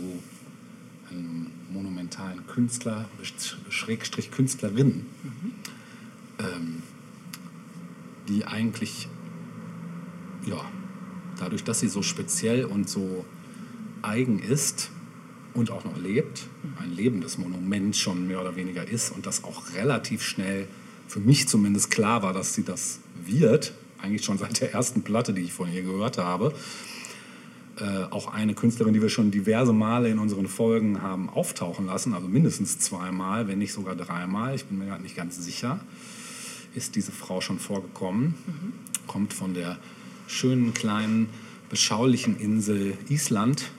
einem monumentalen Künstler, Schrägstrich Künstlerin, ähm, die eigentlich, ja, dadurch, dass sie so speziell und so eigen ist und auch noch lebt, ein lebendes Monument schon mehr oder weniger ist und das auch relativ schnell für mich zumindest klar war, dass sie das wird, eigentlich schon seit der ersten Platte, die ich von ihr gehört habe. Äh, auch eine Künstlerin, die wir schon diverse Male in unseren Folgen haben auftauchen lassen, also mindestens zweimal, wenn nicht sogar dreimal, ich bin mir gerade nicht ganz sicher, ist diese Frau schon vorgekommen. Kommt von der schönen, kleinen, beschaulichen Insel Island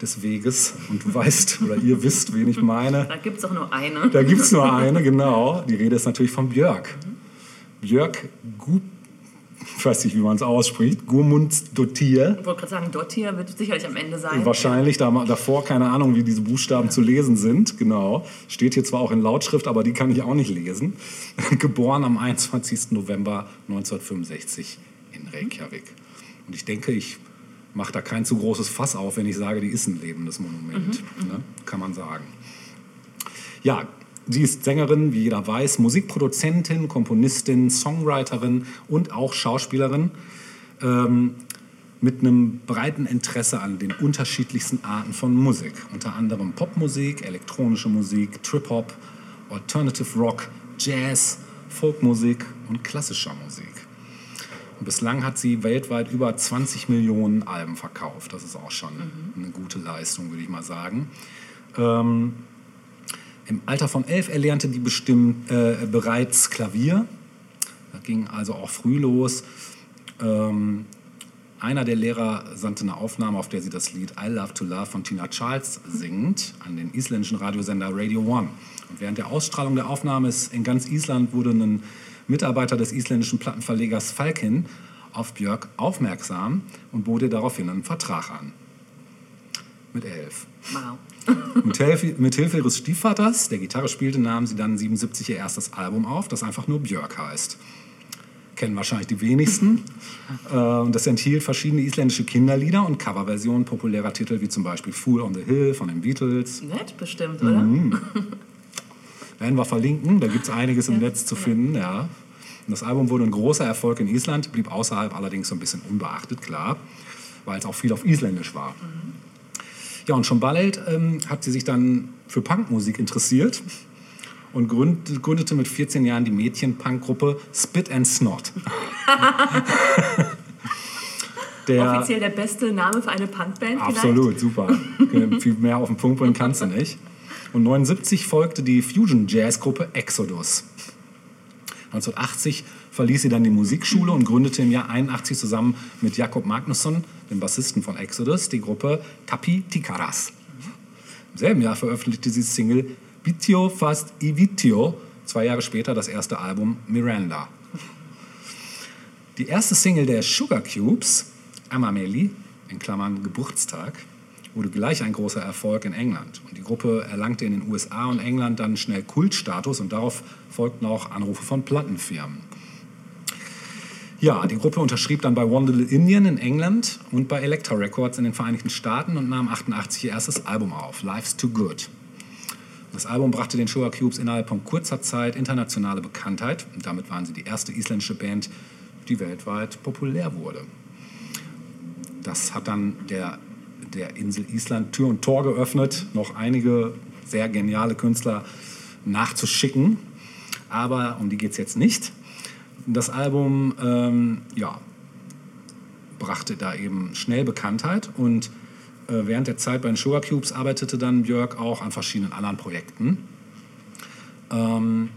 des Weges. Und du weißt, oder ihr wisst, wen ich meine. Da gibt es auch nur eine. Da gibt es nur eine, genau. Die Rede ist natürlich von Björk. Björk Gu ich *laughs* weiß nicht, wie man es ausspricht, Gurmundsdottir. Ich wollte gerade sagen, dort hier wird sicherlich am Ende sein. Wahrscheinlich da, davor keine Ahnung, wie diese Buchstaben zu lesen sind. Genau. Steht hier zwar auch in Lautschrift, aber die kann ich auch nicht lesen. *laughs* Geboren am 21. November 1965 in Reykjavik. Und ich denke, ich mache da kein zu großes Fass auf, wenn ich sage, die ist ein lebendes Monument. Ne? Kann man sagen. Ja, sie ist Sängerin, wie jeder weiß, Musikproduzentin, Komponistin, Songwriterin und auch Schauspielerin. Ähm, mit einem breiten Interesse an den unterschiedlichsten Arten von Musik. Unter anderem Popmusik, elektronische Musik, Trip-Hop, Alternative Rock, Jazz, Folkmusik und klassischer Musik. Und bislang hat sie weltweit über 20 Millionen Alben verkauft. Das ist auch schon eine gute Leistung, würde ich mal sagen. Ähm, Im Alter von elf erlernte die bestimmt, äh, bereits Klavier. Das ging also auch früh los. Ähm, einer der Lehrer sandte eine Aufnahme, auf der sie das Lied I Love to Love von Tina Charles singt, an den isländischen Radiosender Radio One. Und während der Ausstrahlung der Aufnahme in ganz Island wurde ein Mitarbeiter des isländischen Plattenverlegers Falkin auf Björk aufmerksam und bot ihr daraufhin einen Vertrag an. Mit elf. Wow. Mit Hilfe, ihres Stiefvaters, der Gitarre spielte, nahmen sie dann 77 ihr erstes Album auf, das einfach nur Björk heißt. Kennen wahrscheinlich die wenigsten. *laughs* Ähm, Das enthielt verschiedene isländische Kinderlieder und Coverversionen populärer Titel wie zum Beispiel Fool on the Hill von den Beatles. Nett bestimmt, oder? *laughs* Werden wir verlinken, da gibt es einiges im Netz zu finden. Ja. Das Album wurde ein großer Erfolg in Island, blieb außerhalb allerdings so ein bisschen unbeachtet, klar, weil es auch viel auf Isländisch war. Ja, und schon bald ähm, hat sie sich dann für Punkmusik interessiert und gründ, gründete mit 14 Jahren die Mädchen-Punk-Gruppe Spit and Snot. *laughs* Der, Offiziell der beste Name für eine Punkband vielleicht? Absolut, super. Viel mehr auf den Punkt bringen kannst du nicht. Und 79 folgte die Fusion-Jazz-Gruppe Exodus. 1980 verließ sie dann die Musikschule und gründete im Jahr 81 zusammen mit Jakob Magnusson, dem Bassisten von Exodus, die Gruppe Tapi Tikaras. Im selben Jahr veröffentlichte sie Single Bitio Fast Ivitio, zwei Jahre später das erste Album Miranda. Die erste Single der Sugar Cubes, Amameli, in Klammern Geburtstag, wurde gleich ein großer Erfolg in England. Und die Gruppe erlangte in den USA und England dann schnell Kultstatus und darauf folgten auch Anrufe von Plattenfirmen. Ja, die Gruppe unterschrieb dann bei One Little Indian in England und bei Elektra Records in den Vereinigten Staaten und nahm 88 ihr erstes Album auf, Life's Too Good. Das Album brachte den Sugar Cubes innerhalb von kurzer Zeit internationale Bekanntheit und damit waren sie die erste isländische Band, die weltweit populär wurde. Das hat dann der, der Insel Island Tür und Tor geöffnet, noch einige sehr geniale Künstler nachzuschicken. Aber um die geht es jetzt nicht. Das Album ähm, ja, brachte da eben schnell Bekanntheit und äh, während der Zeit bei den Sugar Cubes arbeitete dann Björk auch an verschiedenen anderen Projekten. Ähm,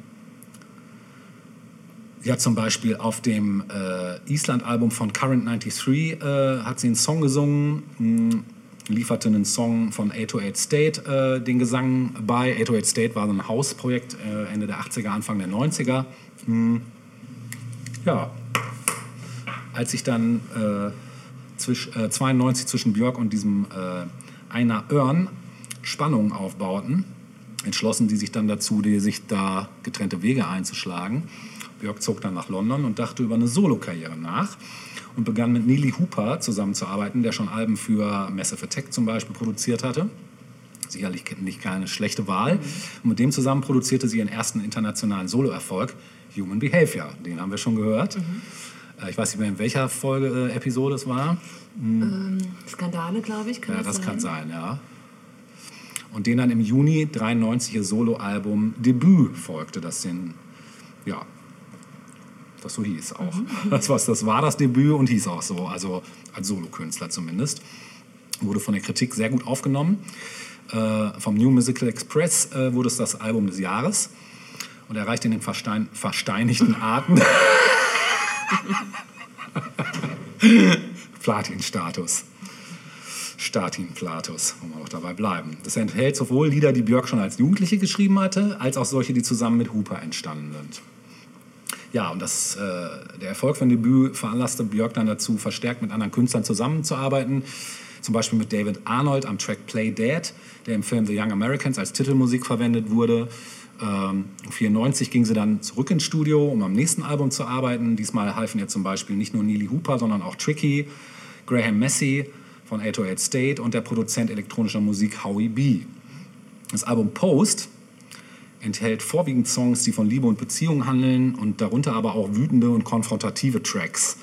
Sie zum Beispiel auf dem äh, Island-Album von Current 93 äh, hat sie einen Song gesungen, mh, lieferte einen Song von 808 State äh, den Gesang bei. 808 State war so ein Hausprojekt äh, Ende der 80er, Anfang der 90er. Mh, ja, als sich dann äh, zwisch, äh, 92 zwischen Björk und diesem äh, Einer Örn Spannungen aufbauten, entschlossen die sich dann dazu, die sich da getrennte Wege einzuschlagen. Björk zog dann nach London und dachte über eine Solokarriere nach und begann mit Neely Hooper zusammenzuarbeiten, der schon Alben für Massive Attack zum Beispiel produziert hatte. Sicherlich nicht keine schlechte Wahl. Und mit dem zusammen produzierte sie ihren ersten internationalen Soloerfolg, Human Behavior. Den haben wir schon gehört. Äh, Ich weiß nicht mehr, in welcher Folge, äh, Episode es war. Ähm, Skandale, glaube ich, kann Ja, das, das sein? kann sein, ja. Und den dann im Juni 93 ihr Soloalbum Debüt folgte, das den, ja, das so hieß auch. *laughs* Das, was, das war das Debüt und hieß auch so, also als Solokünstler zumindest. Wurde von der Kritik sehr gut aufgenommen. Äh, vom New Musical Express äh, wurde es das Album des Jahres und erreichte in den verstein versteinigten Arten *laughs* Platin-Status. Statin-Platus, wollen wir auch dabei bleiben. Das enthält sowohl Lieder, die Björk schon als Jugendliche geschrieben hatte, als auch solche, die zusammen mit Hooper entstanden sind. Ja, und das, äh, der Erfolg von Debüt veranlasste Björk dann dazu, verstärkt mit anderen Künstlern zusammenzuarbeiten. Zum Beispiel mit David Arnold am Track Play Dead, der im Film The Young Americans als Titelmusik verwendet wurde. Ähm, 94 ging sie dann zurück ins Studio, um am nächsten Album zu arbeiten. Diesmal halfen ihr zum Beispiel nicht nur Neely Hooper, sondern auch Tricky, Graham Massey von 808 State und der Produzent elektronischer Musik Howie B. Das Album Post enthält vorwiegend Songs, die von Liebe und Beziehung handeln und darunter aber auch wütende und konfrontative Tracks.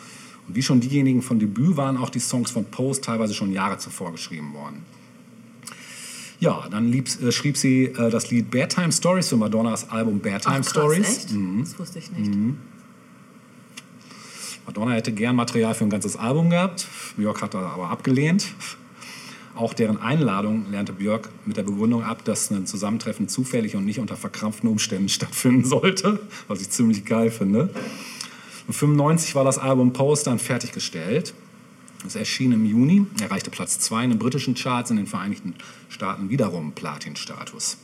Und wie schon diejenigen von Debüt waren auch die Songs von Post teilweise schon Jahre zuvor geschrieben worden. Ja, dann lieb, äh, schrieb sie äh, das Lied Bedtime Stories für Madonnas Album Bedtime Ach, krass, Stories. Echt? Das wusste ich nicht. Madonna hätte gern Material für ein ganzes Album gehabt. Björk hat das aber abgelehnt. Auch deren Einladung lehnte Björk mit der Begründung ab, dass ein Zusammentreffen zufällig und nicht unter verkrampften Umständen *laughs* stattfinden sollte, was ich ziemlich geil finde. Und 95 war das Album Post dann fertiggestellt. Es erschien im Juni, erreichte Platz 2 in den britischen Charts, in den Vereinigten Staaten wiederum Platin-Status.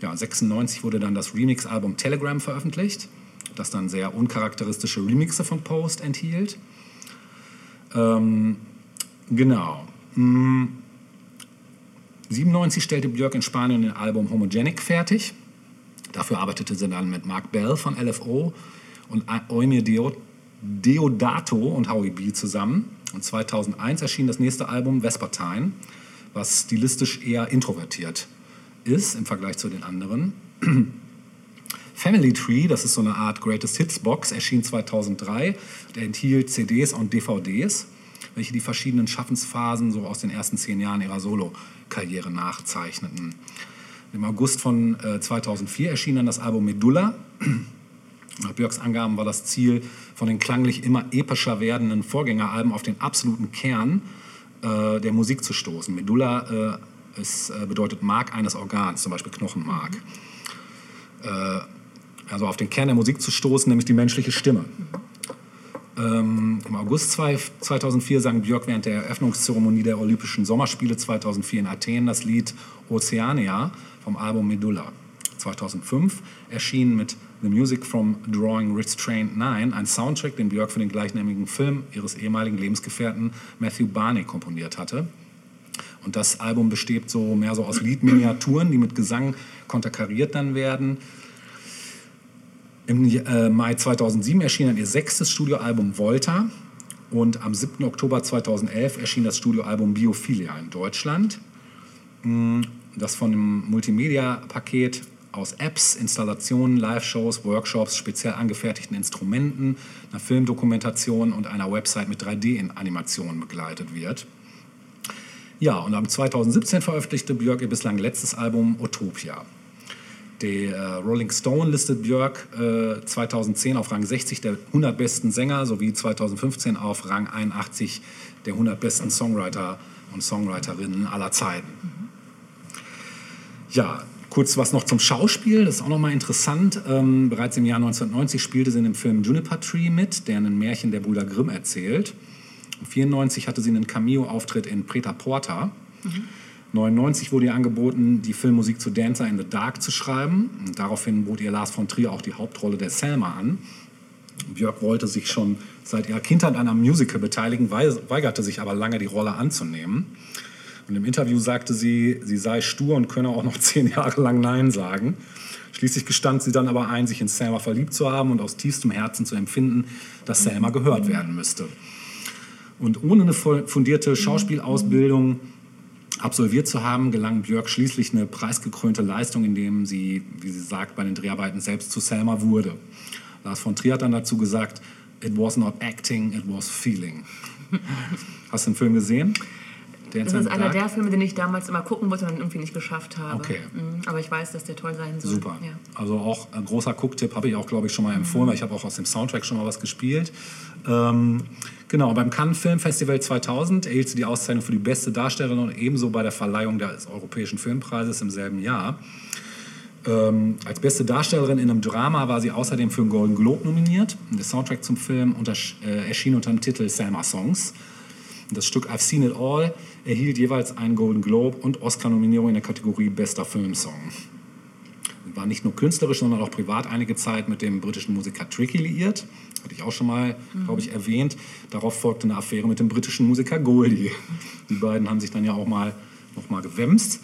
Ja, 96 wurde dann das Remix-Album Telegram veröffentlicht, das dann sehr uncharakteristische Remixe von Post enthielt. Ähm, genau. Mm. 97 stellte Björk in Spanien ein Album Homogenic fertig. Dafür arbeitete sie dann mit Mark Bell von LFO und Eumir Deo- Deodato und Howie B zusammen. Und 2001 erschien das nächste Album Vespertine, was stilistisch eher introvertiert ist im Vergleich zu den anderen. *clears throat* Family Tree, das ist so eine Art Greatest Hits Box, erschien 2003. Der enthielt CDs und DVDs, welche die verschiedenen Schaffensphasen so aus den ersten zehn Jahren ihrer Solo-Karriere nachzeichneten. Im August von äh, 2004 erschien dann das Album Medulla. *clears throat* Nach Björks Angaben war das Ziel, von den klanglich immer epischer werdenden Vorgängeralben auf den absoluten Kern äh, der Musik zu stoßen. Medulla äh, ist, äh, bedeutet Mark eines Organs, zum Beispiel Knochenmark. Äh, also auf den Kern der Musik zu stoßen, nämlich die menschliche Stimme. Ähm, Im August zwei- 2004 sang Björk während der Eröffnungszeremonie der Olympischen Sommerspiele 2004 in Athen das Lied Oceania vom Album Medulla. 2005 erschien mit The Music from Drawing Restraint 9 ein Soundtrack, den Björk für den gleichnamigen Film ihres ehemaligen Lebensgefährten Matthew Barney komponiert hatte. Und das Album besteht so mehr so aus Liedminiaturen, die mit Gesang konterkariert dann werden. Im äh, Mai 2007 erschien dann ihr sechstes Studioalbum Volta und am 7. Oktober 2011 erschien das Studioalbum Biophilia in Deutschland. Mm, Das von einem Multimedia-Paket aus Apps, Installationen, Live-Shows, Workshops, speziell angefertigten Instrumenten, einer Filmdokumentation und einer Website mit 3D-Animationen begleitet wird. Ja, und am 2017 veröffentlichte Björk ihr bislang letztes Album Utopia. Die äh, Rolling Stone listet Björk äh, 2010 auf Rang 60 der 100 besten Sänger sowie 2015 auf Rang 81 der 100 besten Songwriter und Songwriterinnen aller Zeiten. Ja, kurz was noch zum Schauspiel, das ist auch nochmal interessant. Ähm, bereits im Jahr 1990 spielte sie in dem Film Juniper Tree mit, der ein Märchen der Brüder Grimm erzählt. 1994 hatte sie einen Cameo-Auftritt in Preta Porta. 1999 wurde ihr angeboten, die Filmmusik zu Dancer in the Dark zu schreiben. Und daraufhin bot ihr Lars von Trier auch die Hauptrolle der Selma an. Björk wollte sich schon seit ihrer Kindheit an einem Musical beteiligen, wei- weigerte sich aber lange, die Rolle anzunehmen. Und im Interview sagte sie, sie sei stur und könne auch noch *laughs* zehn Jahre lang Nein sagen. Schließlich gestand sie dann aber ein, sich in Selma verliebt zu haben und aus tiefstem Herzen zu empfinden, dass Selma gehört werden müsste. Und ohne eine fundierte Schauspielausbildung absolviert zu haben, gelang Björk schließlich eine preisgekrönte Leistung, indem sie, wie sie sagt, bei den Dreharbeiten selbst zu Selma wurde. Lars von Trier hat dann dazu gesagt, it was not acting, it was feeling. *laughs* Hast du den Film gesehen? Der Das ist einer der Filme, den ich damals immer gucken wollte und dann irgendwie nicht geschafft habe. Okay. Mhm, Aber ich weiß, dass der toll sein soll. Super. Ja. Also auch ein großer Gucktipp habe ich auch, glaube ich, schon mal empfohlen, weil ich habe auch aus dem Soundtrack schon mal was gespielt. Ähm, genau, beim Cannes Film Festival 2000 erhielt sie die Auszeichnung für die beste Darstellerin und ebenso bei der Verleihung des Europäischen Filmpreises im selben Jahr. Ähm, als beste Darstellerin in einem Drama war sie außerdem für einen Golden Globe nominiert. Der Soundtrack zum Film unter, äh, erschien unter dem Titel Selma Songs. Das Stück I've Seen It All erhielt jeweils einen Golden Globe und Oscar-Nominierung in der Kategorie Bester Filmsong. War nicht nur künstlerisch, sondern auch privat einige Zeit mit dem britischen Musiker Tricky liiert. Hatte ich auch schon mal, glaube ich, erwähnt. Darauf folgte eine Affäre mit dem britischen Musiker Goldie. Die beiden haben sich dann ja auch mal noch mal gewämst.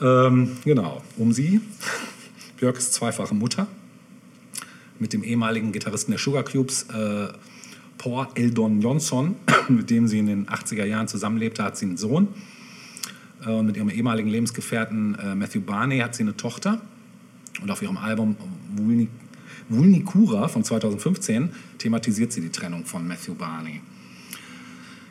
Ähm, genau, um sie. Björk ist zweifache Mutter. Mit dem ehemaligen Gitarristen der Sugar Cubes, äh, Paul Eldon Johnson, *clears throat* mit dem sie in den 80er Jahren zusammenlebte, hat sie einen Sohn. Äh, Und mit ihrem ehemaligen Lebensgefährten äh, Matthew Barney hat sie eine Tochter. Und auf ihrem Album Vulni- Vulnicura von 2015 thematisiert sie die Trennung von Matthew Barney.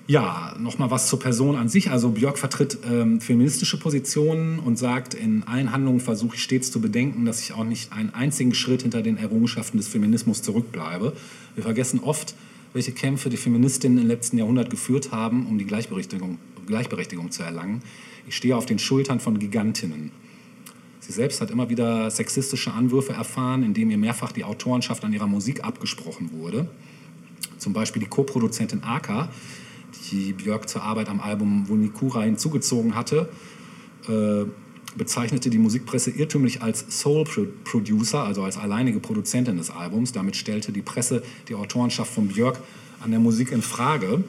Ja, nochmal was zur Person an sich. Also Björk vertritt ähm, feministische Positionen und sagt, in allen Handlungen versuche ich stets zu bedenken, dass ich auch nicht einen einzigen Schritt hinter den Errungenschaften des Feminismus zurückbleibe. Wir vergessen oft, welche Kämpfe die Feministinnen im letzten Jahrhundert geführt haben, um die Gleichberechtigung, Gleichberechtigung zu erlangen. Ich stehe auf den Schultern von Gigantinnen. Sie selbst hat immer wieder sexistische Anwürfe erfahren, indem ihr mehrfach die Autorenschaft an ihrer Musik abgesprochen wurde. Zum Beispiel die Co-Produzentin Aka, die Björk zur Arbeit am Album Vulnicura hinzugezogen hatte, äh, bezeichnete die Musikpresse irrtümlich als Soul Pro- Producer, also als alleinige Produzentin des Albums. Damit stellte die Presse die Autorenschaft von Björk an der Musik in Frage.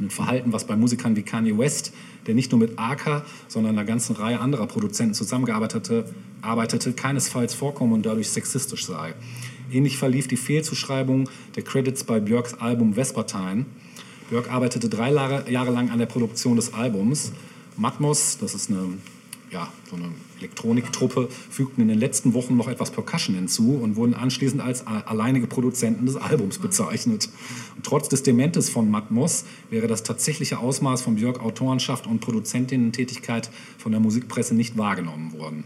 Ein Verhalten, was bei Musikern wie Kanye West, der nicht nur mit Aka, sondern einer ganzen Reihe anderer Produzenten zusammengearbeitete, arbeitete, keinesfalls vorkommen und dadurch sexistisch sei. Ähnlich verlief die Fehlzuschreibung der Credits bei Björks Album Vespertine. Björk arbeitete drei Jahre lang an der Produktion des Albums. Matmos, das ist eine, ja, so eine Elektroniktruppe, fügten in den letzten Wochen noch etwas Percussion hinzu und wurden anschließend als alleinige Produzenten des Albums bezeichnet. Und trotz des Dementes von Matmos wäre das tatsächliche Ausmaß von Björk Autorenschaft und Produzentinnen-Tätigkeit von der Musikpresse nicht wahrgenommen worden.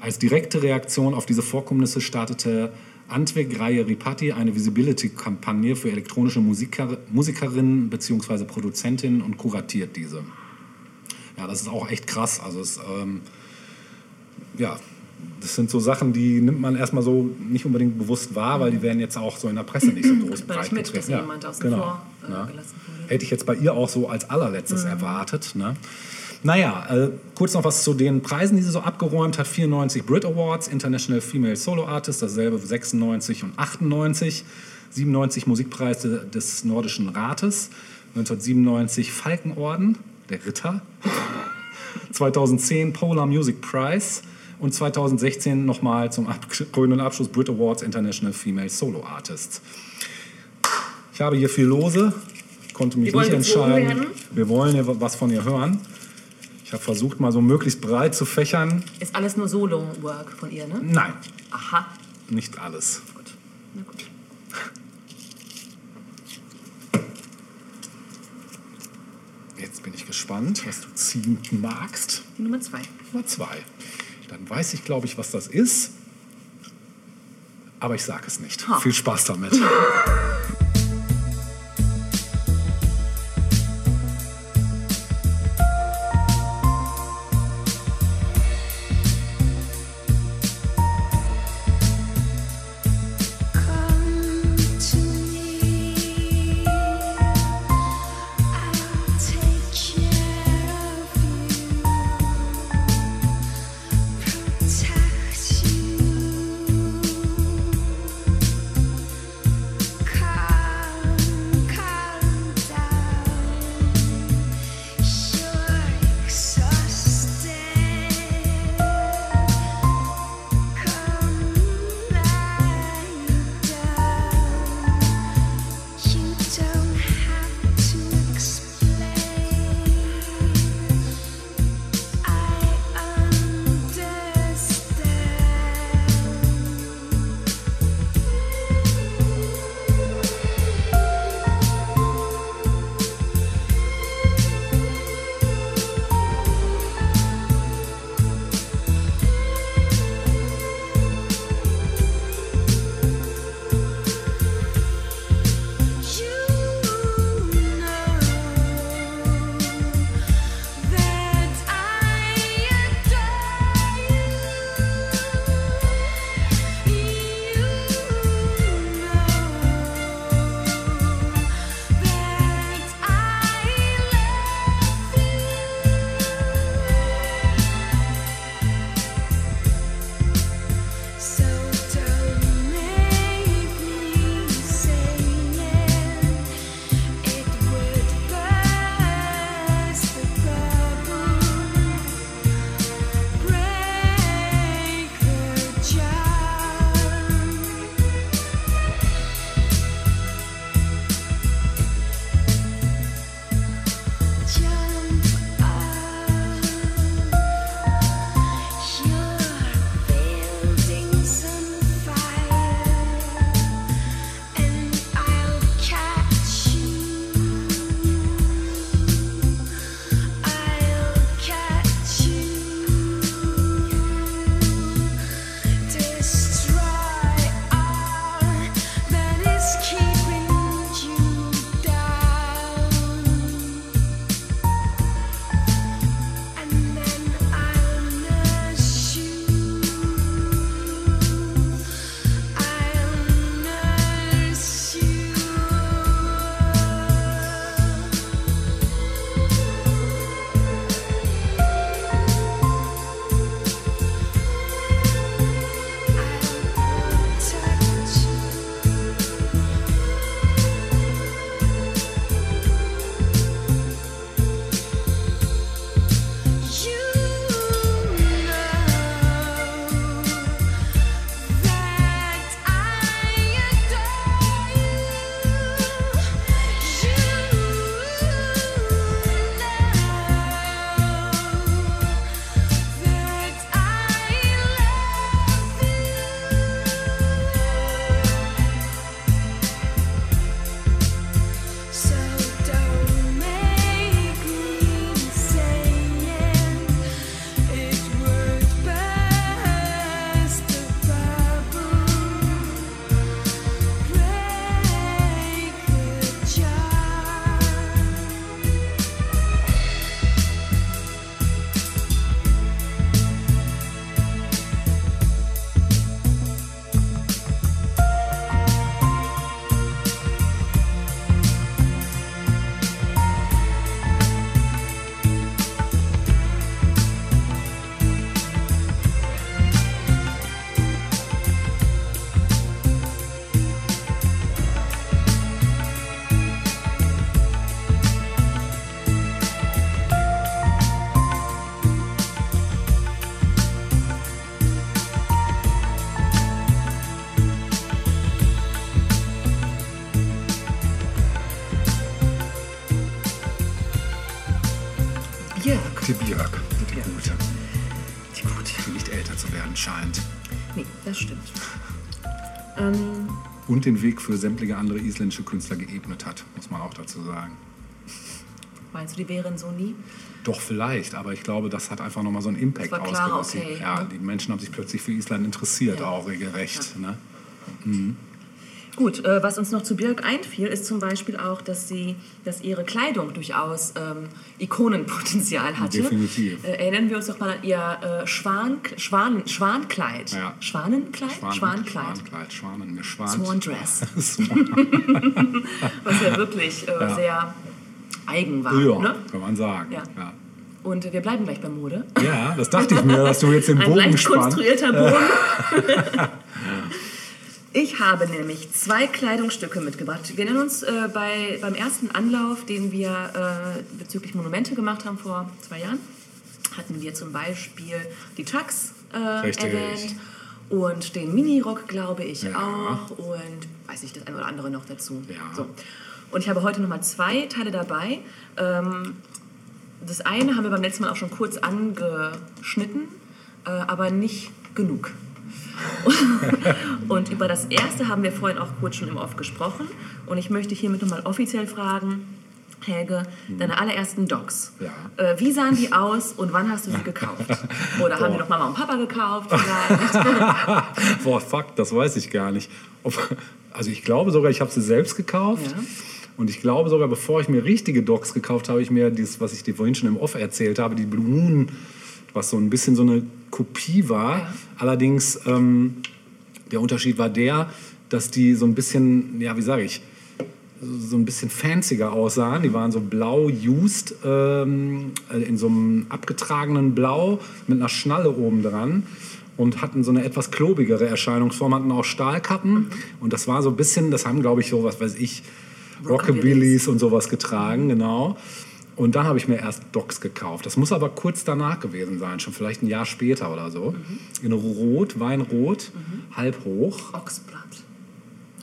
Als direkte Reaktion auf diese Vorkommnisse startete Antweg Reihe Ripati eine Visibility-Kampagne für elektronische Musiker, Musikerinnen bzw. Produzentinnen und kuratiert diese. Ja, das ist auch echt krass. Also es, ähm, ja, das sind so Sachen, die nimmt man erstmal so nicht unbedingt bewusst wahr, weil die werden jetzt auch so in der Presse nicht so groß man nicht breit mit, dass getreten. jemand außen genau. vor, äh, Ja. gelassen wurde. Hätte ich jetzt bei ihr auch so als allerletztes erwartet. Ne? Naja, äh, kurz noch was zu den Preisen, die sie so abgeräumt hat. 94 Brit Awards, International Female Solo Artist, dasselbe 96 und 98. 97 Musikpreise des Nordischen Rates. 1997 Falkenorden, der Ritter. 2010 Polar Music Prize. Und 2016 nochmal zum krönenden Abschluss Brit Awards International Female Solo Artists. Ich habe hier viel Lose, konnte mich nicht entscheiden. Wir wollen ja was von ihr hören. Ich habe versucht, mal so möglichst breit zu fächern. Ist alles nur Solo-Work von ihr, ne? Nein, Aha. nicht alles. Gut. Na gut. Jetzt bin ich gespannt, was du ziehen magst. Die Nummer zwei. Nummer zwei. Dann weiß ich, glaube ich, was das ist. Aber ich sage es nicht. Ha. Viel Spaß damit. *laughs* Und den Weg für sämtliche andere isländische Künstler geebnet hat, muss man auch dazu sagen. meinst du, die wären so nie? Doch, vielleicht, aber ich glaube, das hat einfach nochmal so einen Impact Das war klarer, ausgelöst. okay, ja, ne? die Menschen haben sich plötzlich für Island interessiert, Ja. auch regelrecht. Ne? Gut, äh, was uns noch zu Birk einfiel, ist zum Beispiel auch, dass sie, dass ihre Kleidung durchaus ähm, Ikonenpotenzial hatte. Definitiv. Äh, erinnern wir uns doch mal an ihr äh, Schwan, Schwan, Schwankleid. Ja. Schwanenkleid? Schwan, Schwankleid. Schwankleid, Schwanen, mir schwant. Swan Dress. *laughs* Swan. Was ja wirklich äh, Ja. sehr eigen war. ja, Ne? kann man sagen. Ja. Ja. Und wir bleiben gleich bei Mode. ja, das dachte ich mir, dass du jetzt den Ein Bogen leicht spannst. konstruierter Bogen. *laughs* Ich habe nämlich zwei Kleidungsstücke mitgebracht. Wir nennen uns äh, bei, beim ersten Anlauf, den wir äh, bezüglich Monumente gemacht haben vor zwei Jahren, hatten wir zum Beispiel die Tux äh, erwähnt und den Minirock, glaube ich, Ja. auch und weiß ich das eine oder andere noch dazu. Ja. So. Und ich habe heute nochmal zwei Teile dabei. Ähm, das eine haben wir beim letzten Mal auch schon kurz angeschnitten, äh, aber nicht genug. *laughs* und über das erste haben wir vorhin auch kurz schon im Off gesprochen. Und ich möchte hiermit nochmal offiziell fragen, Helge, deine allerersten Docs. Ja. Äh, wie sahen die aus und wann hast du sie gekauft? *laughs* Oder haben die noch Mama und Papa gekauft? *laughs* Boah, fuck, das weiß ich gar nicht. Ob, also ich glaube sogar, ich habe sie selbst gekauft. Ja. Und ich glaube sogar, bevor ich mir richtige Docs gekauft habe, ich mir dieses, was ich dir vorhin schon im Off erzählt habe, die Blue Moon, was so ein bisschen so eine Kopie war. Ja. Allerdings, ähm, der Unterschied war der, dass die so ein bisschen, ja, wie sage ich, so ein bisschen fancier aussahen. Die waren so blau used, ähm, in so einem abgetragenen Blau mit einer Schnalle oben dran und hatten so eine etwas klobigere Erscheinungsform, hatten auch Stahlkappen. Und das war so ein bisschen, das haben, glaube ich, so, was weiß ich, Rockabillys und sowas getragen, genau. Und dann habe ich mir erst Docs gekauft. Das muss aber kurz danach gewesen sein, schon vielleicht ein Jahr später oder so. In Rot, Weinrot, halb hoch. Ochsblatt.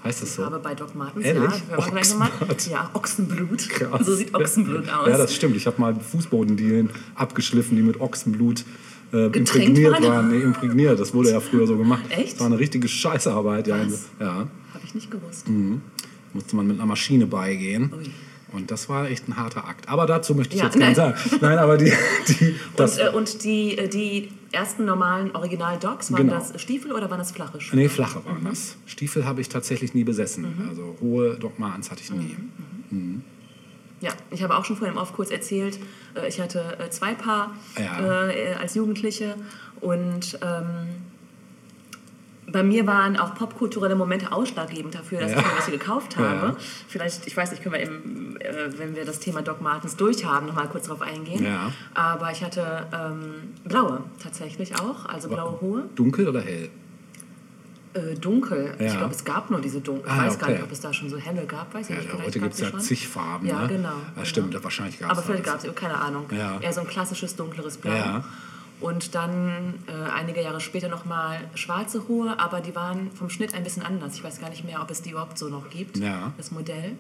Heißt das so? Aber bei Doc Martens, Ehrlich? ja. Ochsenblut. Ja, Ochsenblut. Krass. So sieht Ochsenblut aus. Ja, das stimmt. Ich habe mal Fußbodendielen abgeschliffen, die mit Ochsenblut äh, imprägniert waren? Nee, imprägniert. Das wurde ja früher so gemacht. Echt? Das war eine richtige Scheißarbeit. Ja, Was? ja. Habe ich nicht gewusst. Musste man mit einer Maschine beigehen. Ui. Und das war echt ein harter Akt. Aber dazu möchte ich Ja, jetzt gar nicht sagen. Nein, aber die, die *laughs* das, und äh, und die, äh, die ersten normalen Original-Docs, waren Genau. das Stiefel oder waren das flache Schuhe? nee, flache waren Mhm. das. Stiefel habe ich tatsächlich nie besessen. Also hohe Doc Martens hatte ich nie. Mhm. Ja, ich habe auch schon vorhin im Off kurz erzählt, äh, ich hatte äh, zwei Paar Ja. äh, als Jugendliche und ähm, bei mir waren auch popkulturelle Momente ausschlaggebend dafür, dass Ja. ich mir welche gekauft habe. Ja. Vielleicht, ich weiß nicht, können wir, im, äh, wenn wir das Thema Doc Martens durchhaben, noch mal kurz darauf eingehen. Ja. Aber ich hatte ähm, blaue tatsächlich auch, also blaue hohe. Dunkel oder hell? Äh, dunkel. Ich Ja. glaube, es gab nur diese dunkel. Ich Ah, weiß gar okay. nicht, ob es da schon so helle gab. Weiß ich Ja, nicht. Vielleicht heute gibt es ja schon. zig Farben. Ja, ne? genau. Ja, genau. stimmt, wahrscheinlich gab es Aber vielleicht gab es, keine Ahnung. Ja. Eher so ein klassisches dunkleres Blau. Ja. Und dann äh, einige Jahre später nochmal schwarze hohe, aber die waren vom Schnitt ein bisschen anders. Ich weiß gar nicht mehr, ob es die überhaupt so noch gibt, Ja. das Modell.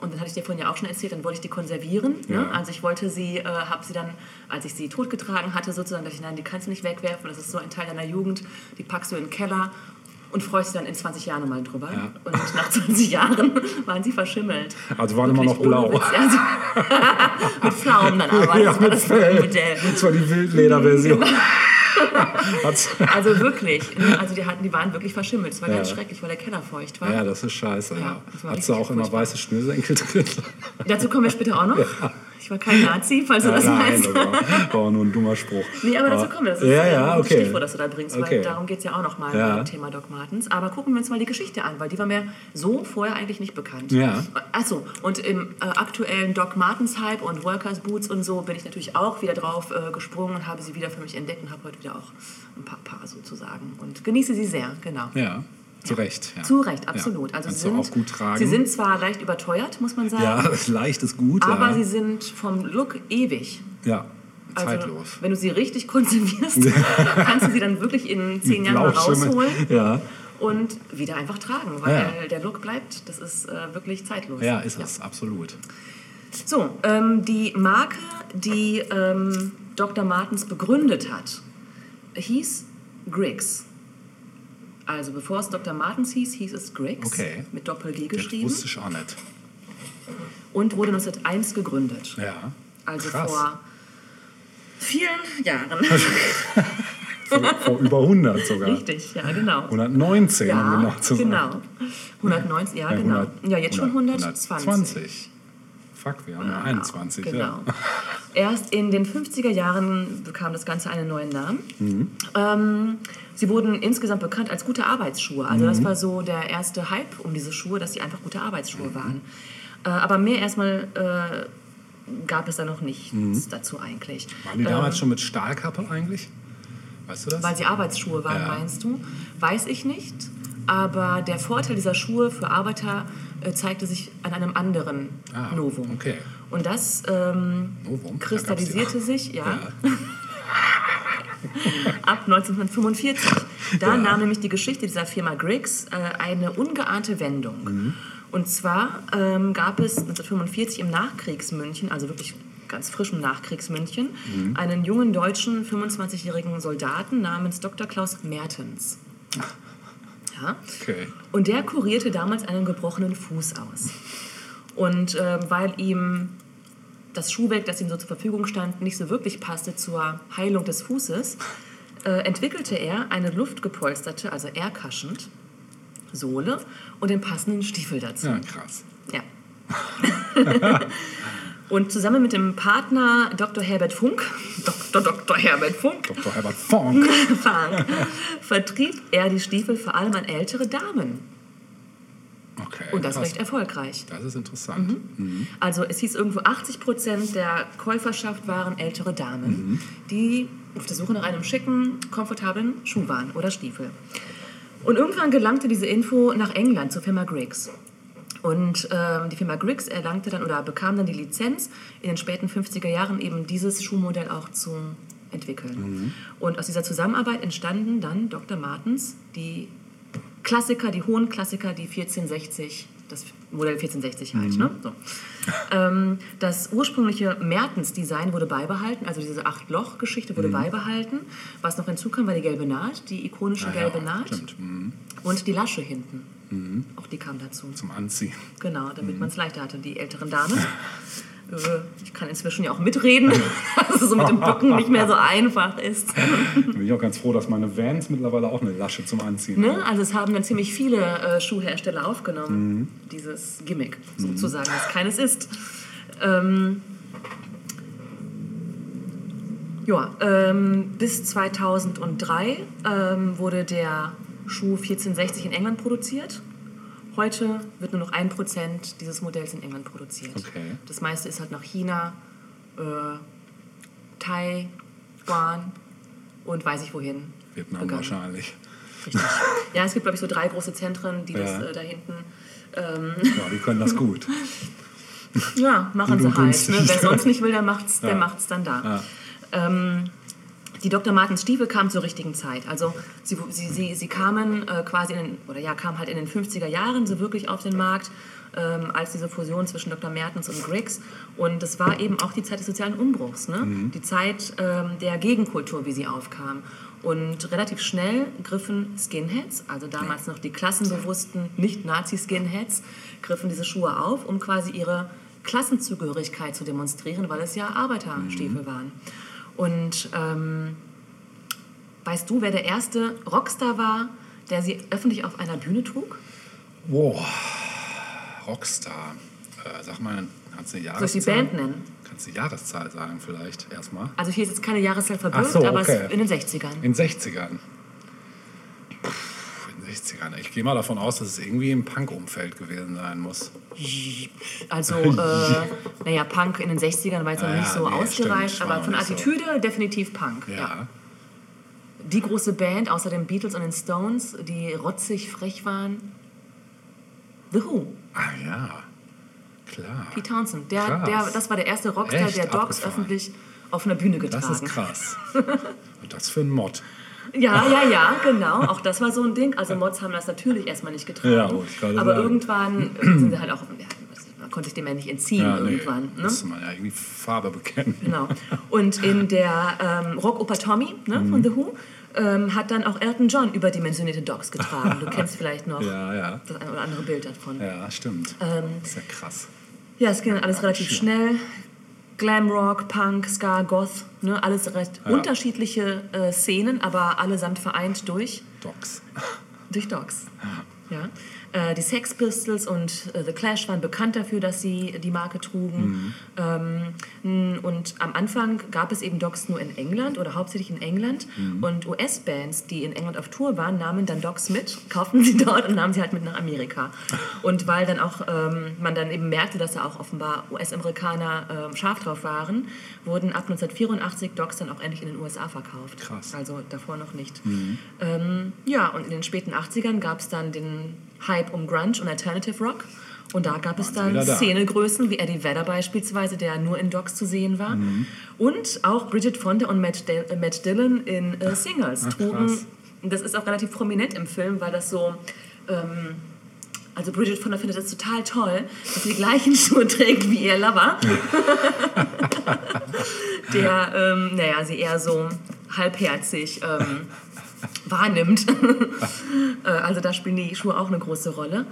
Und dann hatte ich dir vorhin ja auch schon erzählt, dann wollte ich die konservieren. Ne? Ja. Also ich wollte sie, äh, habe sie dann, als ich sie totgetragen hatte, sozusagen, dachte ich, nein, die kannst du nicht wegwerfen, das ist so ein Teil deiner Jugend, die packst du in den Keller und freust dich dann in 20 Jahren nochmal drüber. Ja. Und nach 20 Jahren *laughs* waren sie verschimmelt. Also waren immer noch blau. Witz. Also, *laughs* mit Pflaumen dann aber, das war das Modell. Das war die Wildlederversion. *laughs* Also wirklich, ne? also die, hatten, die waren wirklich verschimmelt. Es war Ja. ganz schrecklich, weil der Keller feucht war. ja, das ist scheiße. Ja, Ja, das Hast du auch immer weiße Schnürsenkel drin? Dazu kommen wir später auch noch. Ich war kein Nazi, falls du das nein, meinst. das war, war nur ein dummer Spruch. Nee, aber dazu kommen wir. Das ist ja, ja, ein okay. Stichwort, das du da bringst, Okay. weil darum geht es ja auch nochmal Ja. beim Thema Doc Martens. Aber gucken wir uns mal die Geschichte an, weil die war mir so vorher eigentlich nicht bekannt. Ja. Achso, und im äh, aktuellen Doc Martens Hype und Workers Boots und so bin ich natürlich auch wieder drauf äh, gesprungen und habe sie wieder für mich entdeckt und habe heute wieder auch ein paar Paar sozusagen und genieße sie sehr, genau. Ja, zu Recht. Ja. Zu Recht, absolut. Ja. Also sie sind, auch gut tragen. Sie sind zwar leicht überteuert, muss man sagen, ja, *laughs* leicht ist gut. aber ja. sie sind vom Look ewig. ja, Also, zeitlos. wenn du sie richtig konservierst, *laughs* kannst du sie dann wirklich in zehn Jahren rausholen Ja, und wieder einfach tragen, weil Ja. der Look bleibt, das ist äh, wirklich zeitlos. ja, ist es, absolut. So, ähm, die Marke, die ähm, Dr. Martens begründet hat, hieß Griggs. Also bevor es Dr. Martens hieß, hieß es Griggs. Okay. Mit Doppel-G Das geschrieben. wusste ich auch nicht. Und wurde 1901 gegründet. Ja. Also Krass. vor vielen Jahren. *laughs* Vor, vor über 100 sogar. Richtig, ja, genau. 119, um Ja, genau zu sagen. genau. 119, ja, Ja, genau. 100 Ja, jetzt schon 120. 120. Fuck, wir haben ja 21. Genau. Ja. Erst in den 50er Jahren bekam das Ganze einen neuen Namen. Mhm. Ähm, sie wurden insgesamt bekannt als gute Arbeitsschuhe. Also Mhm. das war so der erste Hype um diese Schuhe, dass sie einfach gute Arbeitsschuhe Mhm. waren. Äh, aber mehr erstmal äh, gab es da noch nichts dazu eigentlich. Mhm. Waren die damals schon mit Stahlkappe eigentlich? Weißt du das? Weil sie Arbeitsschuhe waren, Ja. meinst du? Weiß ich nicht. Aber der Vorteil dieser Schuhe für Arbeiter äh, zeigte sich an einem anderen Ah, Novum. okay. Und das ähm, Novum? Da kristallisierte gab's sich ja, Ja. *laughs* *laughs* ab 1945. Da Ja. nahm nämlich die Geschichte dieser Firma Griggs äh, eine ungeahnte Wendung. Mhm. Und zwar ähm, gab es 1945 im Nachkriegsmünchen, also wirklich ganz frischem Nachkriegsmünchen, Mhm. einen jungen deutschen 25-jährigen Soldaten namens Dr. Klaus Mertens. Ja. Okay. Und der kurierte damals einen gebrochenen Fuß aus. Und ähm, weil ihm das Schuhwerk, das ihm so zur Verfügung stand, nicht so wirklich passte zur Heilung des Fußes, äh, entwickelte er eine luftgepolsterte, also aircushioned Sohle und den passenden Stiefel dazu. Ja, krass. Ja. *laughs* und zusammen mit dem Partner Dr. Herbert Funk, Dr. Dr. Herbert Funk, Dr. Herbert Funk. *laughs* Funk, vertrieb er die Stiefel vor allem an ältere Damen. Okay. Und das krass. recht erfolgreich. Das ist interessant. Mhm. Also es hieß irgendwo 80 Prozent der Käuferschaft waren ältere Damen, die auf der Suche nach einem schicken, komfortablen Schuh waren oder Stiefel. Und irgendwann gelangte diese Info nach England zur Firma Griggs. Und ähm, die Firma Griggs erlangte dann oder bekam dann die Lizenz, in den späten 50er Jahren eben dieses Schuhmodell auch zu entwickeln. Und aus dieser Zusammenarbeit entstanden dann Dr. Martens, die Klassiker, die hohen Klassiker, die 1460, das Modell 1460 halt. Ne? So. Ähm, das ursprüngliche Mertens-Design wurde beibehalten, also diese Acht-Loch-Geschichte wurde beibehalten. Was noch hinzukam, war die gelbe Naht, die ikonische Ah, ja, gelbe Naht Stimmt. Mhm. und die Lasche hinten. Auch die kam dazu. Zum Anziehen. Genau, damit man es leichter hatte, die älteren Damen. *laughs* Äh, Ich kann inzwischen ja auch mitreden, *laughs* dass es so mit dem Bücken nicht mehr so einfach ist. *laughs* Bin ich auch ganz froh, dass meine Vans mittlerweile auch eine Lasche zum Anziehen haben. Ne? Also es haben dann ziemlich viele äh, Schuhhersteller aufgenommen, dieses Gimmick sozusagen, das keines ist. Ähm, ja, ähm, bis 2003 ähm, wurde der Schuh 1460 in England produziert. Heute wird nur noch ein Prozent dieses Modells in England produziert. Okay. Das meiste ist halt nach China, äh, Taiwan und weiß ich wohin. Vietnam gegangen. wahrscheinlich. Richtig. Ja, es gibt, glaube ich, so drei große Zentren, die das Ja. äh, da hinten ähm, Ja, die können das gut. *laughs* ja, machen sie halt. Ne? Wer sonst nicht will, der macht's, der Ja. macht's dann da. Ja. Ähm, die Dr. Martens Stiefel kamen zur richtigen Zeit. Also sie, sie, sie, sie kamen äh, quasi in den, oder ja, kamen halt in den 50er Jahren so wirklich auf den Markt, ähm, als diese Fusion zwischen Dr. Mertens und Griggs. Und das war eben auch die Zeit des sozialen Umbruchs, ne? die Zeit ähm, der Gegenkultur, wie sie aufkam. Und relativ schnell griffen Skinheads, also damals noch die klassenbewussten Nicht-Nazi-Skinheads, griffen diese Schuhe auf, um quasi ihre Klassenzugehörigkeit zu demonstrieren, weil es ja Arbeiterstiefel waren. Und ähm, weißt du, wer der erste Rockstar war, der sie öffentlich auf einer Bühne trug? Wow, Rockstar. Äh, sag mal, kannst du die Jahreszahl... Soll ich die Band nennen? Kannst du die Jahreszahl sagen vielleicht erstmal? Also hier ist jetzt keine Jahreszahl verbürgt, so, okay. aber in den 60ern. In den 60ern. Pff 60ern. Ich gehe mal davon aus, dass es irgendwie im Punk-Umfeld gewesen sein muss. Also, *laughs* äh, naja, Punk in den 60ern war jetzt noch ah naja, nicht so nee, ausgereift, stimmt, aber von Attitüde so. definitiv Punk. Ja. ja. Die große Band außer den Beatles und den Stones, die rotzig frech waren. The Who. Ah ja, klar. Pete Townsend. Der, der, das war der erste Rockstar, Echt? der Dogs öffentlich auf einer Bühne getragen hat. Das ist krass. *laughs* und das für ein Mod. Ja, ja, ja, genau. Auch das war so ein Ding. Also Mods haben das natürlich erstmal nicht getragen. Ja, gerade aber sagen. irgendwann sind sie halt auch, ja, man konnte sich dem ja nicht entziehen Ja, nee, irgendwann. Ne? Musste man ja irgendwie Farbe bekennen. Genau. Und in der ähm, Rockoper Tommy ne, Mhm. von The Who ähm, hat dann auch Elton John überdimensionierte Docks getragen. Du *laughs* kennst vielleicht noch Ja, ja. das ein oder andere Bild davon. Ja, Ja, stimmt. Ähm, das ist ja krass. es ging dann alles relativ schnell. Glamrock, Punk, Ska, Goth, ne, alles recht Ja. unterschiedliche äh, Szenen, aber allesamt vereint durch Docs. durch Dogs. Ja. Äh, die Sex Pistols und äh, The Clash waren bekannt dafür, dass sie die Marke trugen. Ähm, n- und am Anfang gab es eben Dogs nur in England oder hauptsächlich in England. Und US-Bands, die in England auf Tour waren, nahmen dann Dogs mit, *laughs* kauften sie dort und nahmen sie halt mit nach Amerika. Und weil dann auch ähm, man dann eben merkte, dass da auch offenbar US-Amerikaner ähm, scharf drauf waren, wurden ab 1984 Dogs dann auch endlich in den USA verkauft. Krass. Also davor noch nicht. Ähm, ja, und in den späten 80ern gab es dann den Hype um Grunge und Alternative Rock. Und da gab es dann da. Szenegrößen wie Eddie Vedder beispielsweise, der nur in Docs zu sehen war. Und auch Bridget Fonda und Matt, Dil- äh, Matt Dillon in äh, Singles Ach, trugen. krass. Das ist auch relativ prominent im Film, weil das so. Ähm, also Bridget Fonda findet das total toll, dass sie die gleichen *laughs* Schuhe trägt wie ihr Lover. *laughs* der, ähm, naja, sie eher so halbherzig ähm, wahrnimmt. *laughs* Äh, also da spielen die Schuhe auch eine große Rolle.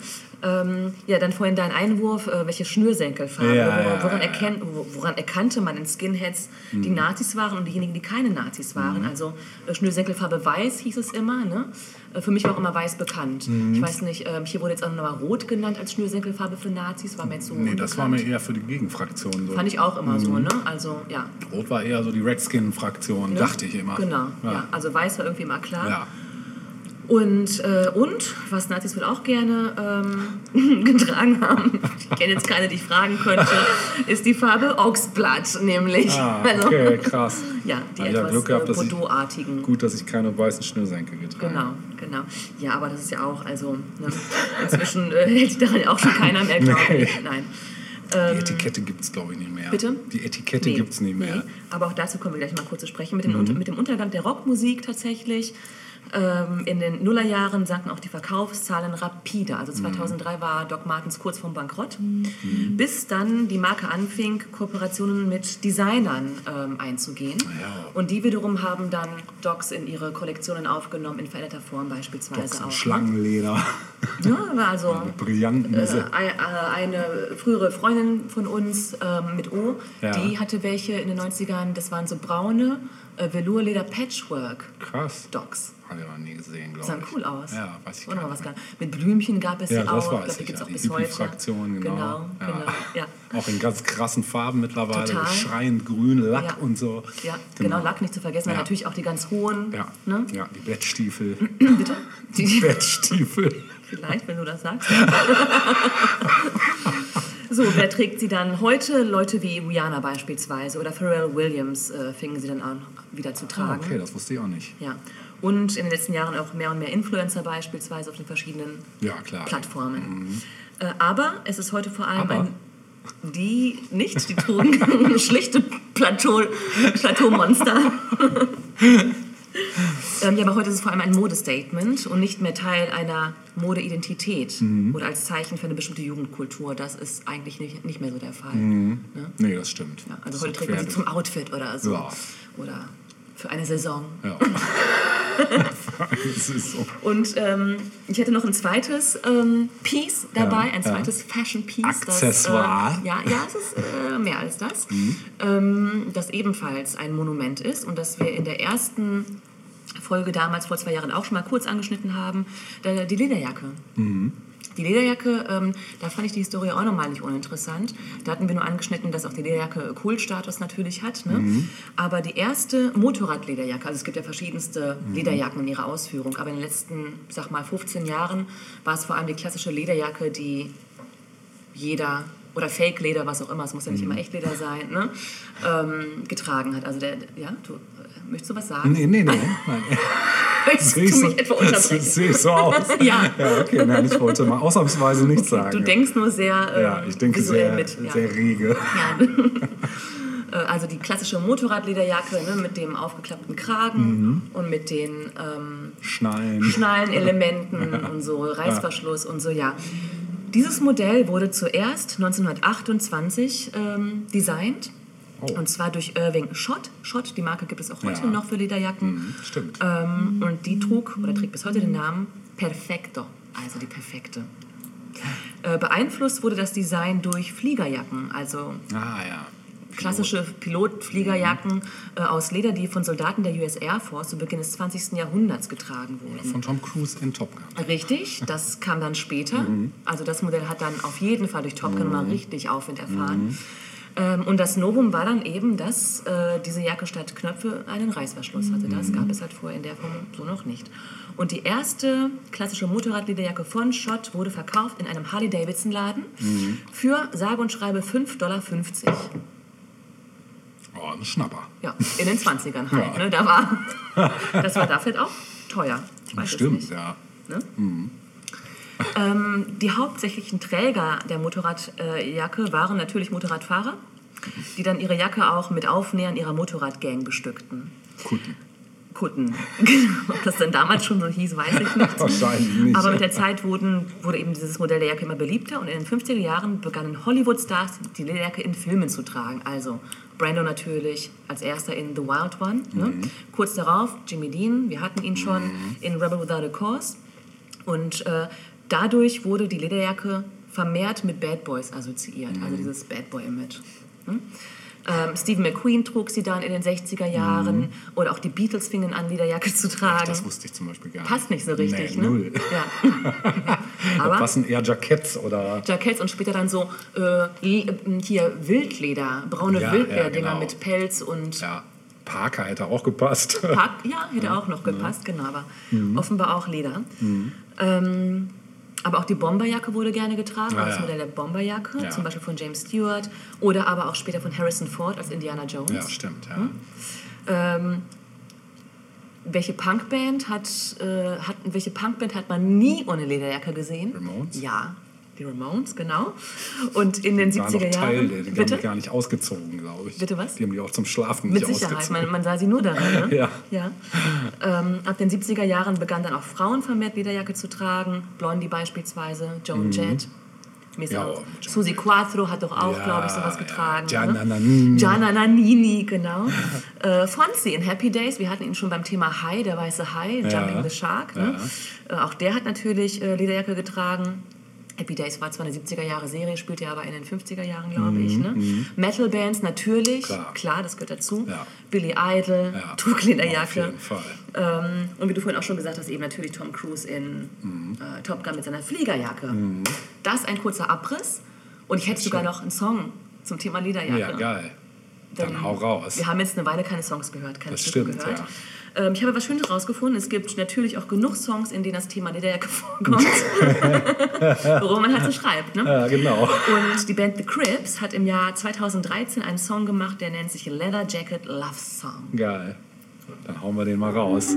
Ähm, ja, dann vorhin dein Einwurf, äh, welche Schnürsenkelfarbe. Ja, woran, woran, erkennt, wo- woran erkannte man in Skinheads die Mhm. Nazis waren und diejenigen, die keine Nazis waren? Also äh, Schnürsenkelfarbe weiß hieß es immer. Ne? Äh, für mich war auch immer weiß bekannt. Mhm. Ich weiß nicht, ähm, hier wurde jetzt auch nochmal rot genannt als Schnürsenkelfarbe für Nazis. War mir jetzt so Nee, das war mir eher für die Gegenfraktion so. Fand ich auch immer so, Mhm. ne? Also, ja. Rot war eher so die Redskin-Fraktion, Ne? dachte ich immer. Genau, ja. Ja. Also weiß war irgendwie immer klar. Ja. Und, äh, und, was Nazis wohl auch gerne ähm, *laughs* getragen haben, ich kenne jetzt keine, die ich fragen könnte, *laughs* ist die Farbe Ochsblatt, nämlich. Ah, *laughs* Also, okay, krass. ja, die ja etwas gehabt, äh, ich- Bordeaux-artigen. Gut, dass ich keine weißen Schnürsenkel getragen Genau, genau. Ja, aber das ist ja auch, also, ne, inzwischen äh, hält daran ja auch schon keiner mehr, glaube Nee. ich. Nein. Die Etikette gibt es, glaube ich, nicht mehr. Bitte? Die Etikette Nee, gibt es nicht mehr. Mhm. nee. Aber auch dazu kommen wir gleich mal kurz zu sprechen. Mit, den, Unter- mit dem Untergang der Rockmusik tatsächlich. Ähm, in den Nullerjahren sanken auch die Verkaufszahlen rapide. Mhm. Also 2003 war Doc Martens kurz vorm Bankrott. Bis dann die Marke anfing, Kooperationen mit Designern ähm, einzugehen. Ja. Und die wiederum haben dann Docs in ihre Kollektionen aufgenommen, in veränderter Form beispielsweise Boxen, auch. Schlangenleder, *laughs* Ja, also Brillanten. äh, äh, eine frühere Freundin von uns ähm, mit O, Ja. die hatte welche in den 90ern, das waren so braune äh, Velourleder Patchwork Krass. Docs. Habe ich noch nie gesehen, glaube Sahen ich. cool aus. Ja, weiß ich Oder was gar Mit Blümchen gab es Ja, sie das auch. weiß ich glaube, die ich. gibt es Ja, auch die bis heute. Hippie-Fraktion, genau. Genau, Ja. genau. Ja. Auch in ganz krassen Farben mittlerweile. Total. Schreiend grün, Lack Ja. und so. Ja, genau. Lack nicht zu vergessen. Ja. natürlich auch die ganz hohen. Ja. Ne? ja, die Bettstiefel. *clears throat* *clears throat* Bitte? Die, Bettstiefel. Vielleicht, wenn du das sagst. *laughs* so, wer trägt sie dann heute? Leute wie Rihanna beispielsweise oder Pharrell Williams äh, fingen sie dann an, wieder zu Ah, tragen. okay, das wusste ich auch nicht. Ja. Und in den letzten Jahren auch mehr und mehr Influencer beispielsweise auf den verschiedenen Ja. Plattformen. Äh, aber es ist heute vor allem Aber? ein. Die nicht, die trugen *laughs* schlichte Plateau, Plateaumonster. *laughs* ähm, ja, aber heute ist es vor allem ein Modestatement und nicht mehr Teil einer Modeidentität Mhm. oder als Zeichen für eine bestimmte Jugendkultur. Das ist eigentlich nicht, nicht mehr so der Fall. Ne? Nee, das stimmt. Ja, also Das heute trägt man sie zum Outfit oder so. Ja. Oder für eine Saison. Ja. *laughs* so. Und ähm, ich hätte noch ein zweites ähm, Piece dabei, Ja, ein ja. zweites Fashion Piece. Accessoire. Das, äh, ja, ja, es ist äh, mehr als das. Mhm. Ähm, das ebenfalls ein Monument ist und das wir in der ersten Folge damals vor zwei Jahren auch schon mal kurz angeschnitten haben, die Lederjacke. Die Lederjacke, ähm, da fand ich die Historie auch nochmal nicht uninteressant. Da hatten wir nur angeschnitten, dass auch die Lederjacke Kultstatus natürlich hat. Ne? Aber die erste Motorradlederjacke, also es gibt ja verschiedenste Lederjacken in ihrer Ausführung, aber in den letzten, sag mal, 15 Jahren war es vor allem die klassische Lederjacke, die jeder oder Fake-Leder, was auch immer, es muss ja nicht immer Echtleder sein, ne? ähm, getragen hat. Also der, ja, du, möchtest du was sagen? Nee, nee, nee. *laughs* Ich du so, mich etwa unterbrechen? sehe ich so aus. *laughs* Ja. Ja, okay, nein, ich wollte mal ausnahmsweise nichts sagen. Du denkst nur sehr ähm, ja, ich denke sehr, mit. Ja. sehr rege. Ja. *laughs* Äh, Also die klassische Motorradlederjacke ne, mit dem aufgeklappten Kragen Mhm. und mit den ähm, Schnallen. Schnallenelementen *laughs* und so, Reißverschluss und so, ja. Dieses Modell wurde zuerst 1928 ähm, designt. Und zwar durch Irving Schott. Schott, die Marke gibt es auch heute Ja. noch für Lederjacken. Mhm, stimmt. Ähm, und die trug oder trägt bis heute den Namen Perfecto, also die perfekte. Äh, beeinflusst wurde das Design durch Fliegerjacken, also Ah ja. klassische Pilotfliegerjacken äh, aus Leder, die von Soldaten der US Air Force zu Beginn des 20. Jahrhunderts getragen wurden. Von Tom Cruise in Top Gun. Richtig, *laughs* das kam dann später. Also das Modell hat dann auf jeden Fall durch Top Gun mal richtig Aufwind erfahren. Ähm, und das Novum war dann eben, dass äh, diese Jacke statt Knöpfe einen Reißverschluss hatte. Das gab es halt vorher in der Form so noch nicht. Und die erste klassische Motorradlederjacke von Schott wurde verkauft in einem Harley-Davidson-Laden für sage und schreibe 5,50 Dollar. Oh, ein Schnapper. Ja, in den 20ern *laughs* halt. Ja. Ne? Da war, das war da vielleicht auch teuer. Ich weiß Stimmt, ja. Ähm, die hauptsächlichen Träger der Motorradjacke waren natürlich Motorradfahrer, die dann ihre Jacke auch mit Aufnähern ihrer Motorradgang bestückten. Kutten. Kutten. *laughs* Genau. Ob das denn damals schon so hieß, weiß ich nicht. Wahrscheinlich nicht. Aber mit der Zeit wurden, wurde eben dieses Modell der Jacke immer beliebter und in den 50er Jahren begannen Hollywood-Stars die Lederjacke in Filmen zu tragen. Also Brando natürlich als erster in The Wild One. Ne? Mhm. Kurz darauf Jimmy Dean, wir hatten ihn schon in Rebel Without a Cause. Und äh, dadurch wurde die Lederjacke vermehrt mit Bad Boys assoziiert, Mhm. also dieses Bad Boy-Image. Ne? Ähm, Stephen McQueen trug sie dann in den 60er Jahren oder auch die Beatles fingen an, Lederjacke zu tragen. Das wusste ich zum Beispiel gar nicht. Passt nicht so richtig, nee, ne? Null. Ja. *laughs* Aber passen eher Jacketts oder. Jacketts und später dann so äh, le- hier Wildleder, braune Ja, Wildlederdinger ja, genau. mit Pelz und Ja, Parker hätte auch gepasst. Pack. Ja, hätte *laughs* auch noch gepasst, genau, aber Mhm. offenbar auch Leder. Ähm, aber auch die Bomberjacke wurde gerne getragen, Ah, das ja. Modell der Bomberjacke, Ja. zum Beispiel von James Stewart oder aber auch später von Harrison Ford als Indiana Jones. Ja, stimmt, ja. Hm? Ähm, welche Punkband hat, äh, hat welche Punkband hat man nie ohne Lederjacke gesehen? Ramones? Ja, die Ramones, genau. Und in den War 70er noch Teil, Jahren. der, die haben Bitte? die gar nicht ausgezogen, glaube ich. Bitte was? Die haben die auch zum Schlafen Mit nicht Sicherheit, ausgezogen. man, man sah sie nur darin. Ne? *laughs* Ja. ja. Ähm, ab den 70er Jahren begannen dann auch Frauen vermehrt Lederjacke zu tragen. Blondie beispielsweise, Joan Jett. Mhm. Ja, auch- Joan Susi Quattro hat doch auch, Ja, glaube ich, sowas ja. getragen. Gianna ne? Gianna Nannini, genau. *laughs* äh, Fonzie in Happy Days, wir hatten ihn schon beim Thema Hai, der weiße Hai, Jumping the Shark. Ne? Äh, auch der hat natürlich äh, Lederjacke getragen. Happy Days war zwar eine 70er Jahre Serie, spielte aber in den 50er Jahren, glaube ich. Ne? Metal Bands natürlich, Mhm, Klar. klar. das gehört dazu. Ja. Billy Idol, Ja, trug Auf Lederjacke. jeden Fall. Ähm, und wie du vorhin auch schon gesagt hast, eben natürlich Tom Cruise in Mhm. äh, Top Gun mit seiner Fliegerjacke. Das ein kurzer Abriss. Und ich hätte sogar noch einen Song zum Thema Lederjacke. Ja, geil. Dann Denn hau raus. Wir haben jetzt eine Weile keine Songs gehört, keine Das Stücke stimmt, gehört. Ähm, ich habe was Schönes rausgefunden. Es gibt natürlich auch genug Songs, in denen das Thema Lederjacke *laughs* vorkommt. *laughs* Worum man halt so schreibt. Ne? Ja, genau. Und die Band The Crips hat im Jahr 2013 einen Song gemacht, der nennt sich Leather Jacket Love Song. Geil. Dann hauen wir den mal raus.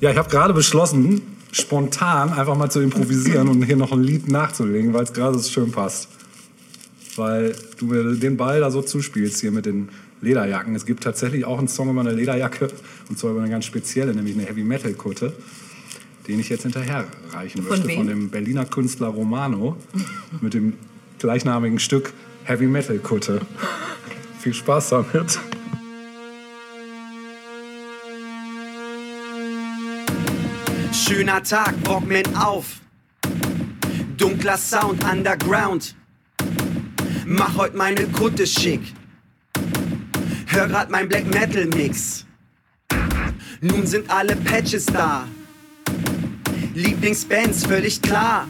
Ja, ich habe gerade beschlossen, spontan einfach mal zu improvisieren und hier noch ein Lied nachzulegen, weil es gerade so schön passt. Weil du mir den Ball da so zuspielst hier mit den Lederjacken. Es gibt tatsächlich auch einen Song über eine Lederjacke und zwar über eine ganz spezielle, nämlich eine Heavy Metal Kutte, den ich jetzt hinterherreichen Von möchte wem? von dem Berliner Künstler Romano mit dem gleichnamigen Stück Heavy Metal Kutte. Viel Spaß damit. Schöner Tag, Walkman auf. Dunkler Sound, Underground. Mach heut meine Kutte schick. Hör grad mein Black Metal Mix. Nun sind alle Patches da. Lieblingsbands völlig klar.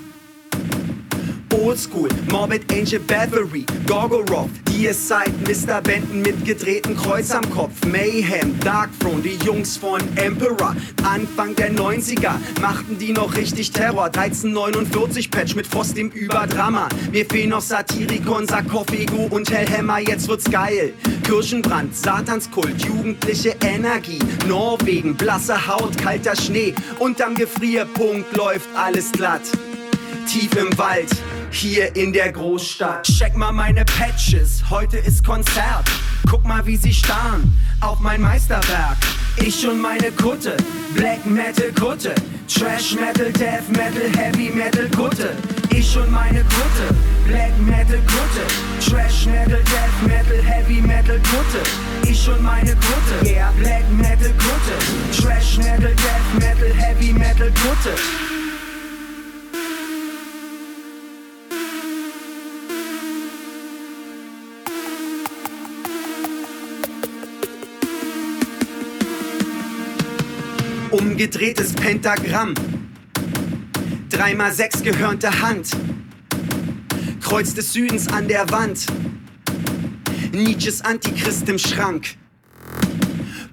Oldschool, Morbid Angel Battery, Gorgoroth, Deicide, Mr. Benton mit gedrehtem Kreuz am Kopf, Mayhem, Darkthrone, die Jungs von Emperor, Anfang der 90er machten die noch richtig Terror, 1349 Patch mit Frost im Überdrama, mir fehlen noch Satirikon, Sarkophago und Hellhammer, jetzt wird's geil, Kirchenbrand, Satanskult, jugendliche Energie, Norwegen, blasse Haut, kalter Schnee, unterm Gefrierpunkt läuft alles glatt. Tief im Wald, hier in der Großstadt. Check mal meine Patches, heute ist Konzert. Guck mal, wie sie starren auf mein Meisterwerk. Ich und meine Kutte, Black Metal Kutte, Trash Metal, Death Metal, Heavy Metal Kutte. Ich und meine Kutte, Black Metal Kutte, Trash Metal, Death Metal, Heavy Metal Kutte. Ich und meine Kutte, yeah, Black Metal Kutte, Trash Metal, Death Metal, Heavy Metal Kutte. Umgedrehtes Pentagramm. Dreimal sechs gehörnte Hand. Kreuz des Südens an der Wand. Nietzsches Antichrist im Schrank.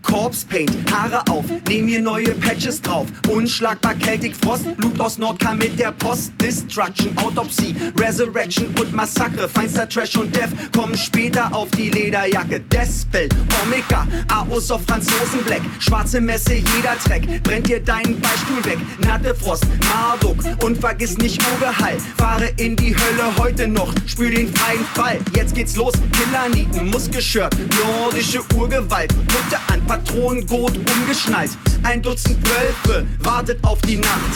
Corpse Paint, Haare auf, nehm mir neue Patches drauf. Unschlagbar Celtic Frost, Blut aus Nordkam mit der Post. Destruction, Autopsie, Resurrection und Massacre. Feinster Trash und Death kommen später auf die Lederjacke. Despel, Omega, Aos auf Franzosen Black. Schwarze Messe, jeder Track. Brennt dir deinen Beistuhl weg. Natte Frost, Marduk und vergiss nicht Oberhall. Fahre in die Hölle heute noch, spür den freien Fall. Jetzt geht's los, Killernieten, Muskelshirt, nordische Urgewalt. Mutter an, Patronengurt umgeschnallt. Ein Dutzend Wölfe wartet auf die Nacht.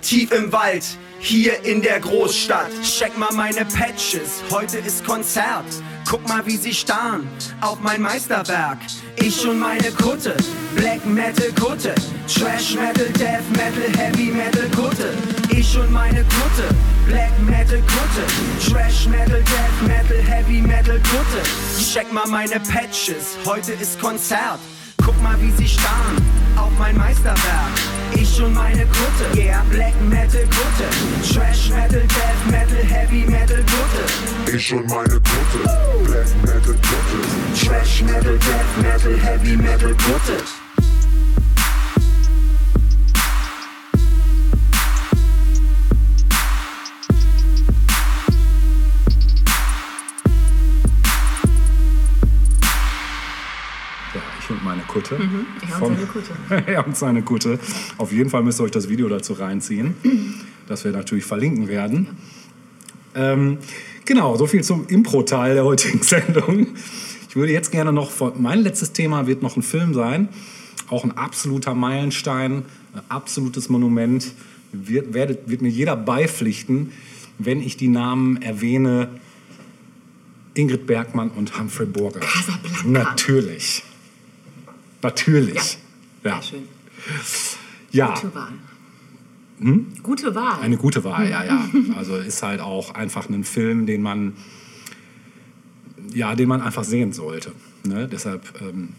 Tief im Wald, hier in der Großstadt. Check mal meine Patches, heute ist Konzert. Guck mal, wie sie starren auf mein Meisterwerk. Ich und meine Kutte, Black Metal Kutte, Trash Metal, Death Metal, Heavy Metal Kutte. Ich und meine Kutte, Black Metal Kutte, Trash Metal, Death Metal, Heavy Metal Kutte. Check mal meine Patches, heute ist Konzert. Guck mal, wie sie starren auf mein Meisterwerk. Ich und meine Kutte, yeah, Black Metal Kutte, Trash Metal, Death Metal, Heavy Metal Kutte. Ich und meine Kutte, Black Metal Kutte. Trash Metal, Death Metal, Heavy Metal Kutte. Ich und meine Kutte. er und Vom- seine Kutte. *laughs* er und seine Kutte. Auf jeden Fall müsst ihr euch das Video dazu reinziehen, das wir natürlich verlinken werden. Ähm, genau, so viel zum Impro-Teil der heutigen *laughs* Sendung. Ich würde jetzt gerne noch, mein letztes Thema wird noch ein Film sein, auch ein absoluter Meilenstein, ein absolutes Monument, wird, werdet, wird mir jeder beipflichten, wenn ich die Namen erwähne, Ingrid Bergmann und Humphrey Burger. Casablanca. Natürlich. Natürlich. Ja. Sehr schön. Ja. Gute Wahl. Gute Wahl. Eine gute Wahl, ja, ja. *laughs* Also ist halt auch einfach ein Film, den man, ja, den man einfach sehen sollte. Ne? Deshalb ähm,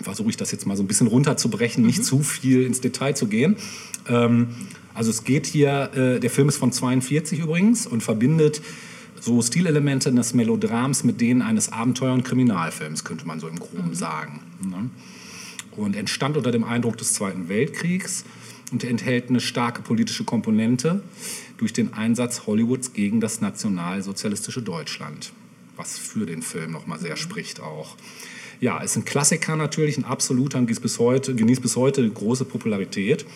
versuche ich das jetzt mal so ein bisschen runterzubrechen, nicht zu viel ins Detail zu gehen. Ähm, also es geht hier, äh, der Film ist von 42 übrigens und verbindet so Stilelemente des Melodrams mit denen eines Abenteuer- und Kriminalfilms, könnte man so im Groben sagen. Ne? Und entstand unter dem Eindruck des Zweiten Weltkriegs und enthält eine starke politische Komponente durch den Einsatz Hollywoods gegen das nationalsozialistische Deutschland, was für den Film nochmal sehr spricht auch. Ja, ist ein Klassiker natürlich, ein absoluter, und genießt bis heute, genießt bis heute große Popularität.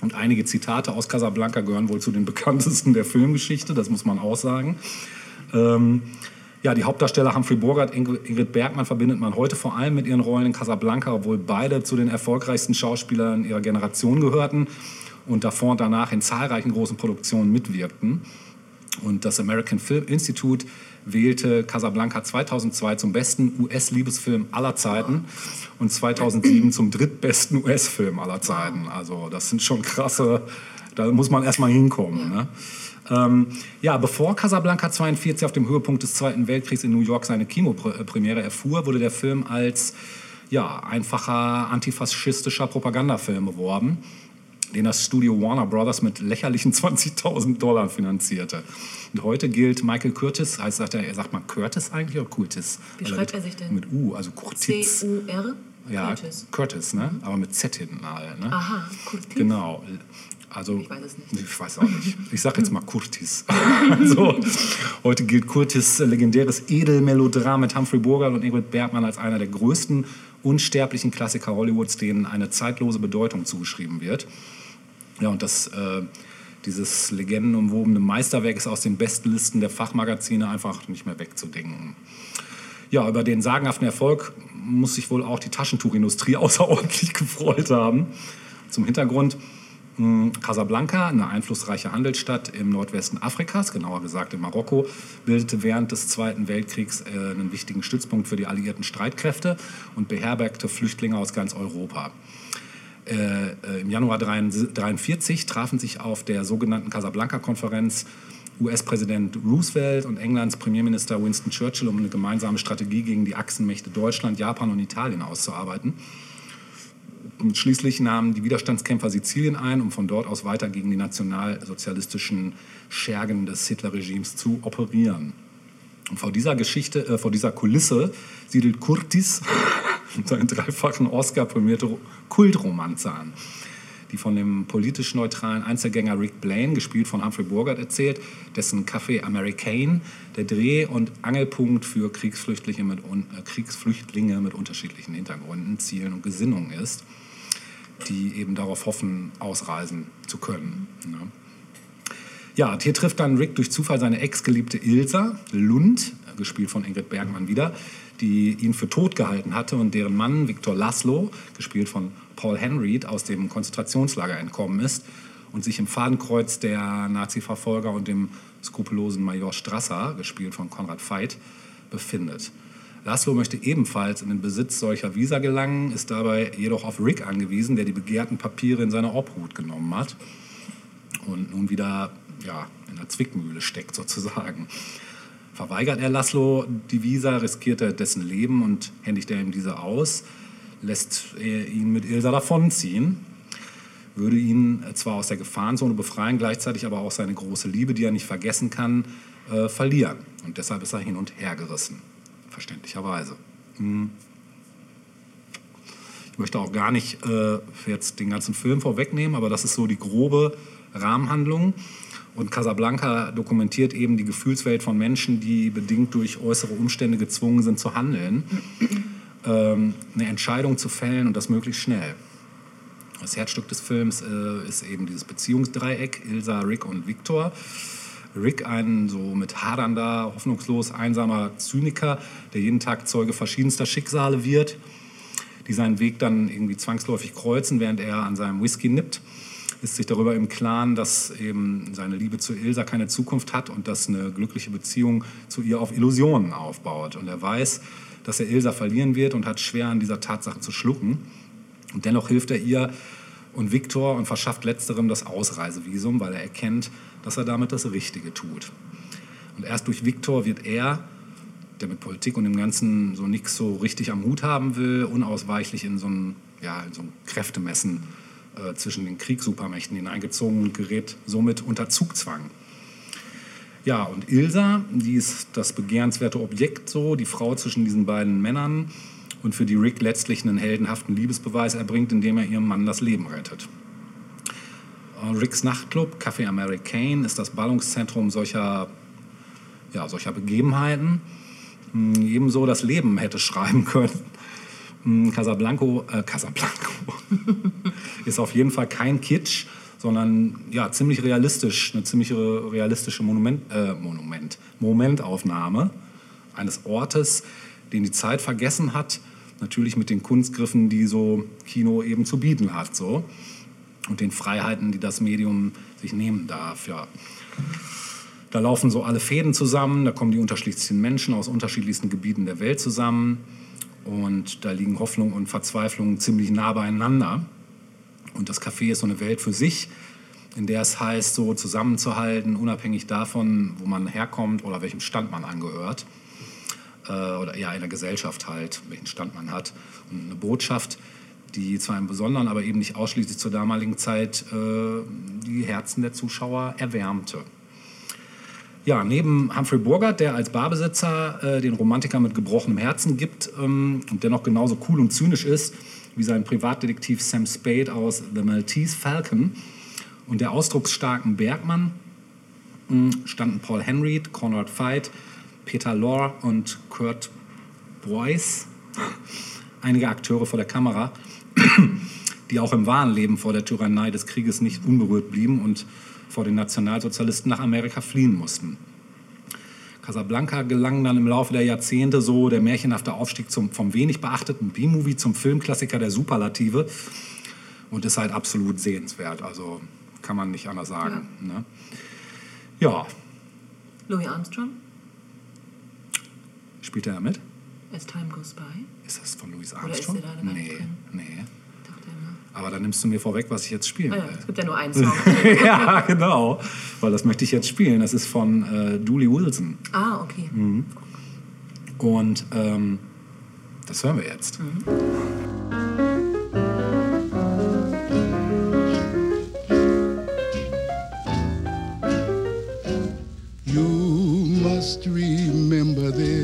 Und einige Zitate aus Casablanca gehören wohl zu den bekanntesten der Filmgeschichte, das muss man auch sagen. Ähm, ja, die Hauptdarsteller Humphrey Bogart, Ingrid Ingrid Bergmann verbindet man heute vor allem mit ihren Rollen in Casablanca, obwohl beide zu den erfolgreichsten Schauspielern ihrer Generation gehörten und davor und danach in zahlreichen großen Produktionen mitwirkten. Und das American Film Institute wählte Casablanca 2002 zum besten US-Liebesfilm aller Zeiten und 2007 zum drittbesten US-Film aller Zeiten. Also das sind schon krasse, da muss man erstmal hinkommen. Ne? Ähm, ja, bevor Casablanca 42 auf dem Höhepunkt des Zweiten Weltkriegs in New York seine Kinopremiere erfuhr, wurde der Film als ja, einfacher antifaschistischer Propagandafilm beworben den das Studio Warner Brothers mit lächerlichen 20.000 Dollar finanzierte. Und heute gilt Michael Curtis, heißt, sagt er, sagt man Curtis eigentlich oder Curtis? Wie schreibt er sich denn? Mit U, also Curtis. C-U-R? Ja, Curtis. Curtis, ne? aber mit Z hinten halt. Ne? Aha, Curtis. Genau. Also, Ich weiß es nicht. Ich weiß auch nicht. Ich sage jetzt mal Curtis. *laughs* so. Heute gilt Curtis legendäres Edelmelodram mit Humphrey Bogart und Ingrid Bergmann als einer der größten unsterblichen Klassiker Hollywoods, denen eine zeitlose Bedeutung zugeschrieben wird. Ja, und das, äh, dieses legendenumwobene Meisterwerk ist aus den besten Listen der Fachmagazine einfach nicht mehr wegzudenken. Ja, über den sagenhaften Erfolg muss sich wohl auch die Taschentuchindustrie *laughs* außerordentlich gefreut haben. Zum Hintergrund, Casablanca, eine einflussreiche Handelsstadt im Nordwesten Afrikas, genauer gesagt in Marokko, bildete während des Zweiten Weltkriegs äh, einen wichtigen Stützpunkt für die alliierten Streitkräfte und beherbergte Flüchtlinge aus ganz Europa. Äh, äh, Im Januar 1943 trafen sich auf der sogenannten Casablanca-Konferenz US-Präsident Roosevelt und Englands Premierminister Winston Churchill, um eine gemeinsame Strategie gegen die Achsenmächte Deutschland, Japan und Italien auszuarbeiten. Schließlich nahmen die Widerstandskämpfer Sizilien ein, um von dort aus weiter gegen die nationalsozialistischen Schergen des Hitlerregimes zu operieren. Und vor dieser Geschichte, äh, vor dieser Kulisse siedelt Curtis *laughs* seinen dreifachen Oscar-prämierte Kultromanze an, die von dem politisch neutralen Einzelgänger Rick Blaine, gespielt von Humphrey Bogart, erzählt, dessen Café Americain der Dreh- und Angelpunkt für Kriegsflüchtlinge mit, äh, Kriegsflüchtlinge mit unterschiedlichen Hintergründen, Zielen und Gesinnungen ist, die eben darauf hoffen, ausreisen zu können. Ne? Ja, und hier trifft dann Rick durch Zufall seine Ex-geliebte Ilsa Lund, gespielt von Ingrid Bergmann wieder, die ihn für tot gehalten hatte und deren Mann Viktor Laszlo, gespielt von Paul Henreid, aus dem Konzentrationslager entkommen ist und sich im Fadenkreuz der Nazi-Verfolger und dem skrupellosen Major Strasser, gespielt von Konrad Veit, befindet. Laszlo möchte ebenfalls in den Besitz solcher Visa gelangen, ist dabei jedoch auf Rick angewiesen, der die begehrten Papiere in seine Obhut genommen hat und nun wieder ja, in der Zwickmühle steckt sozusagen. Verweigert er Laszlo die Visa, riskiert er dessen Leben und händigt er ihm diese aus, lässt er ihn mit Ilsa davonziehen, würde ihn zwar aus der Gefahrenzone befreien, gleichzeitig aber auch seine große Liebe, die er nicht vergessen kann, äh, verlieren. Und deshalb ist er hin und her gerissen, verständlicherweise. Hm. Ich möchte auch gar nicht äh, jetzt den ganzen Film vorwegnehmen, aber das ist so die grobe Rahmenhandlung. Und Casablanca dokumentiert eben die Gefühlswelt von Menschen, die bedingt durch äußere Umstände gezwungen sind zu handeln, *clears throat* ähm, eine Entscheidung zu fällen und das möglichst schnell. Das Herzstück des Films äh, ist eben dieses Beziehungsdreieck, Ilsa, Rick und Victor. Rick, ein so mit hadernder, hoffnungslos einsamer Zyniker, der jeden Tag Zeuge verschiedenster Schicksale wird, die seinen Weg dann irgendwie zwangsläufig kreuzen, während er an seinem Whisky nippt ist sich darüber im Klaren, dass eben seine Liebe zu Ilsa keine Zukunft hat und dass eine glückliche Beziehung zu ihr auf Illusionen aufbaut. Und er weiß, dass er Ilsa verlieren wird und hat schwer an dieser Tatsache zu schlucken. Und dennoch hilft er ihr und Viktor und verschafft letzterem das Ausreisevisum, weil er erkennt, dass er damit das Richtige tut. Und erst durch Viktor wird er, der mit Politik und dem Ganzen so nichts so richtig am Hut haben will, unausweichlich in so ein, ja, in so ein Kräftemessen äh, zwischen den Kriegssupermächten hineingezogen und gerät somit unter Zugzwang. Ja, und Ilsa, die ist das begehrenswerte Objekt so, die Frau zwischen diesen beiden Männern und für die Rick letztlich einen heldenhaften Liebesbeweis erbringt, indem er ihrem Mann das Leben rettet. Ricks Nachtclub, Café Americain, ist das Ballungszentrum solcher, ja, solcher Begebenheiten. Hm, Ebenso das Leben hätte schreiben können, Mm, Casablanco, äh, Casablanco. *laughs* Ist auf jeden Fall kein Kitsch, sondern ja, ziemlich realistisch, eine ziemlich re- realistische Monument, äh, Monument, Momentaufnahme eines Ortes, den die Zeit vergessen hat, natürlich mit den Kunstgriffen, die so Kino eben zu bieten hat, so und den Freiheiten, die das Medium sich nehmen darf, ja. Da laufen so alle Fäden zusammen, da kommen die unterschiedlichsten Menschen aus unterschiedlichsten Gebieten der Welt zusammen und da liegen Hoffnung und Verzweiflung ziemlich nah beieinander. Und das Café ist so eine Welt für sich, in der es heißt, so zusammenzuhalten, unabhängig davon, wo man herkommt oder welchem Stand man angehört. Äh, oder eher einer Gesellschaft halt, welchen Stand man hat. Und eine Botschaft, die zwar im Besonderen, aber eben nicht ausschließlich zur damaligen Zeit äh, die Herzen der Zuschauer erwärmte. Ja, neben Humphrey Bogart, der als Barbesitzer äh, den Romantiker mit gebrochenem Herzen gibt ähm, und dennoch genauso cool und zynisch ist wie sein Privatdetektiv Sam Spade aus The Maltese Falcon und der ausdrucksstarken Bergmann mh, standen Paul Henry, Conrad Veidt, Peter Lorre und Kurt Boyce, einige Akteure vor der Kamera, die auch im wahren Leben vor der Tyrannei des Krieges nicht unberührt blieben und vor den Nationalsozialisten nach Amerika fliehen mussten. Casablanca gelang dann im Laufe der Jahrzehnte so der märchenhafte Aufstieg zum, vom wenig beachteten B-Movie zum Filmklassiker der Superlative und ist halt absolut sehenswert. Also kann man nicht anders sagen. Ja, ne? ja Louis Armstrong, spielt er mit? As Time Goes By. Ist das von Louis ist Armstrong? er da gar nicht nee, drin? nee. Dachte immer. Aber dann nimmst du mir vorweg, was ich jetzt spielen Ah ja, will. es gibt ja nur einen Song. *laughs* ja, genau. Weil das möchte ich jetzt spielen. Das ist von äh, Dooley Wilson. ah, okay. Mhm. Und ähm, das hören wir jetzt. You must remember this.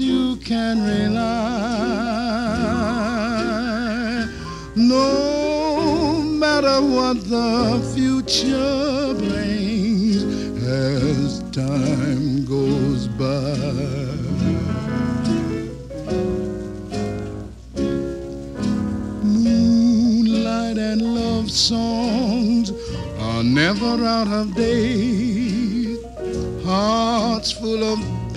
you can rely. No matter what the future brings as time goes by. Moonlight and love songs are never out of date. Hearts full of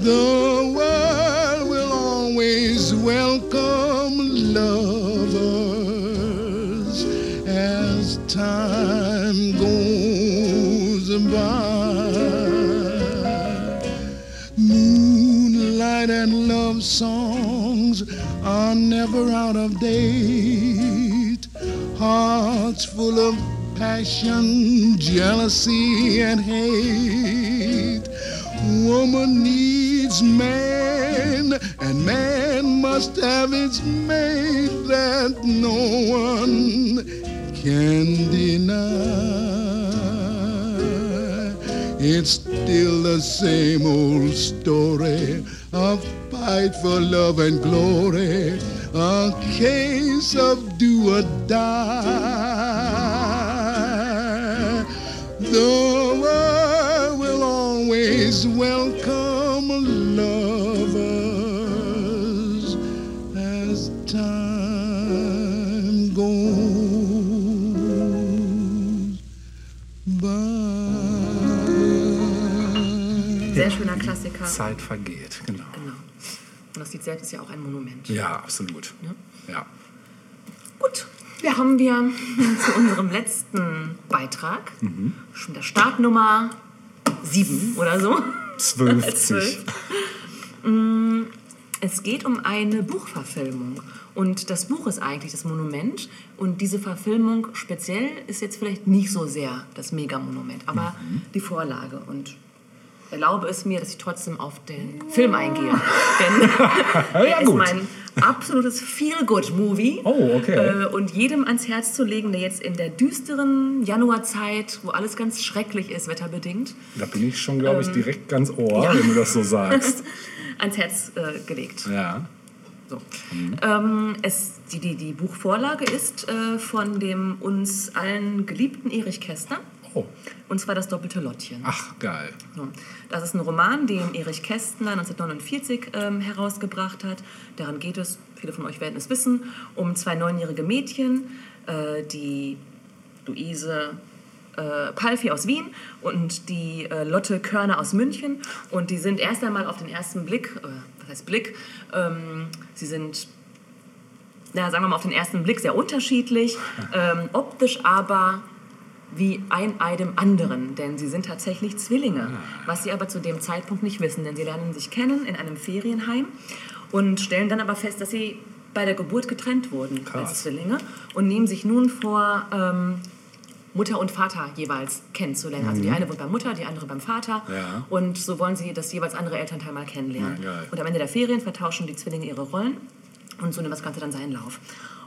The world will always welcome lovers as time goes by. Moonlight and love songs are never out of date. Hearts full of passion, jealousy, and hate. Woman needs man, and man must have its mate that no one can deny. It's still the same old story. of fight for love and glory. A case of do or die. The world will always welcome lovers as time goes by. Sehr schöner Klassiker. Zeit vergeht, genau. Genau. Und das Lied selbst ist ja auch ein Monument. Ja, absolut. Ja. Gut, kommen wir *laughs* zu unserem letzten Beitrag. Schon der Startnummer 7 oder so. 12. *laughs* Zwölf. Mm, Es geht um eine Buchverfilmung. Und das Buch ist eigentlich das Monument. Und diese Verfilmung speziell ist jetzt vielleicht nicht so sehr das Megamonument, aber die Vorlage. Und erlaube es mir, dass ich trotzdem auf den Film eingehe. *laughs* Denn er ist mein absolutes Feel-Good-Movie. Oh, okay. Äh, und jedem ans Herz zu legen, der jetzt in der düsteren Januarzeit, wo alles ganz schrecklich ist, wetterbedingt, Da bin ich schon, glaube ich, direkt ganz Ohr, Ähm, ja. wenn du das so sagst. *laughs* ans Herz äh, gelegt. Ja. So. Ähm, es, die, die, die Buchvorlage ist äh, von dem uns allen geliebten Erich Kästner. Oh. Und zwar das doppelte Lottchen. Ach, geil. Das ist ein Roman, den Erich Kästner 1949 ähm, herausgebracht hat. Daran geht es, viele von euch werden es wissen, um zwei neunjährige Mädchen, äh, die Luise äh, Palfi aus Wien und die äh, Lotte Körner aus München. Und die sind erst einmal auf den ersten Blick, äh, was heißt Blick, ähm, sie sind na, sagen wir mal auf den ersten Blick sehr unterschiedlich, *laughs* ähm, optisch aber wie ein Ei dem anderen, denn sie sind tatsächlich Zwillinge, was sie aber zu dem Zeitpunkt nicht wissen, denn sie lernen sich kennen in einem Ferienheim und stellen dann aber fest, dass sie bei der Geburt getrennt wurden Krass. als Zwillinge und nehmen sich nun vor, ähm, Mutter und Vater jeweils kennenzulernen. Also die eine wohnt bei Mutter, die andere beim Vater. Mhm. Ja. Und so wollen sie das jeweils andere Elternteil mal kennenlernen. Ja, und am Ende der Ferien vertauschen die Zwillinge ihre Rollen und so nimmt das Ganze dann seinen Lauf.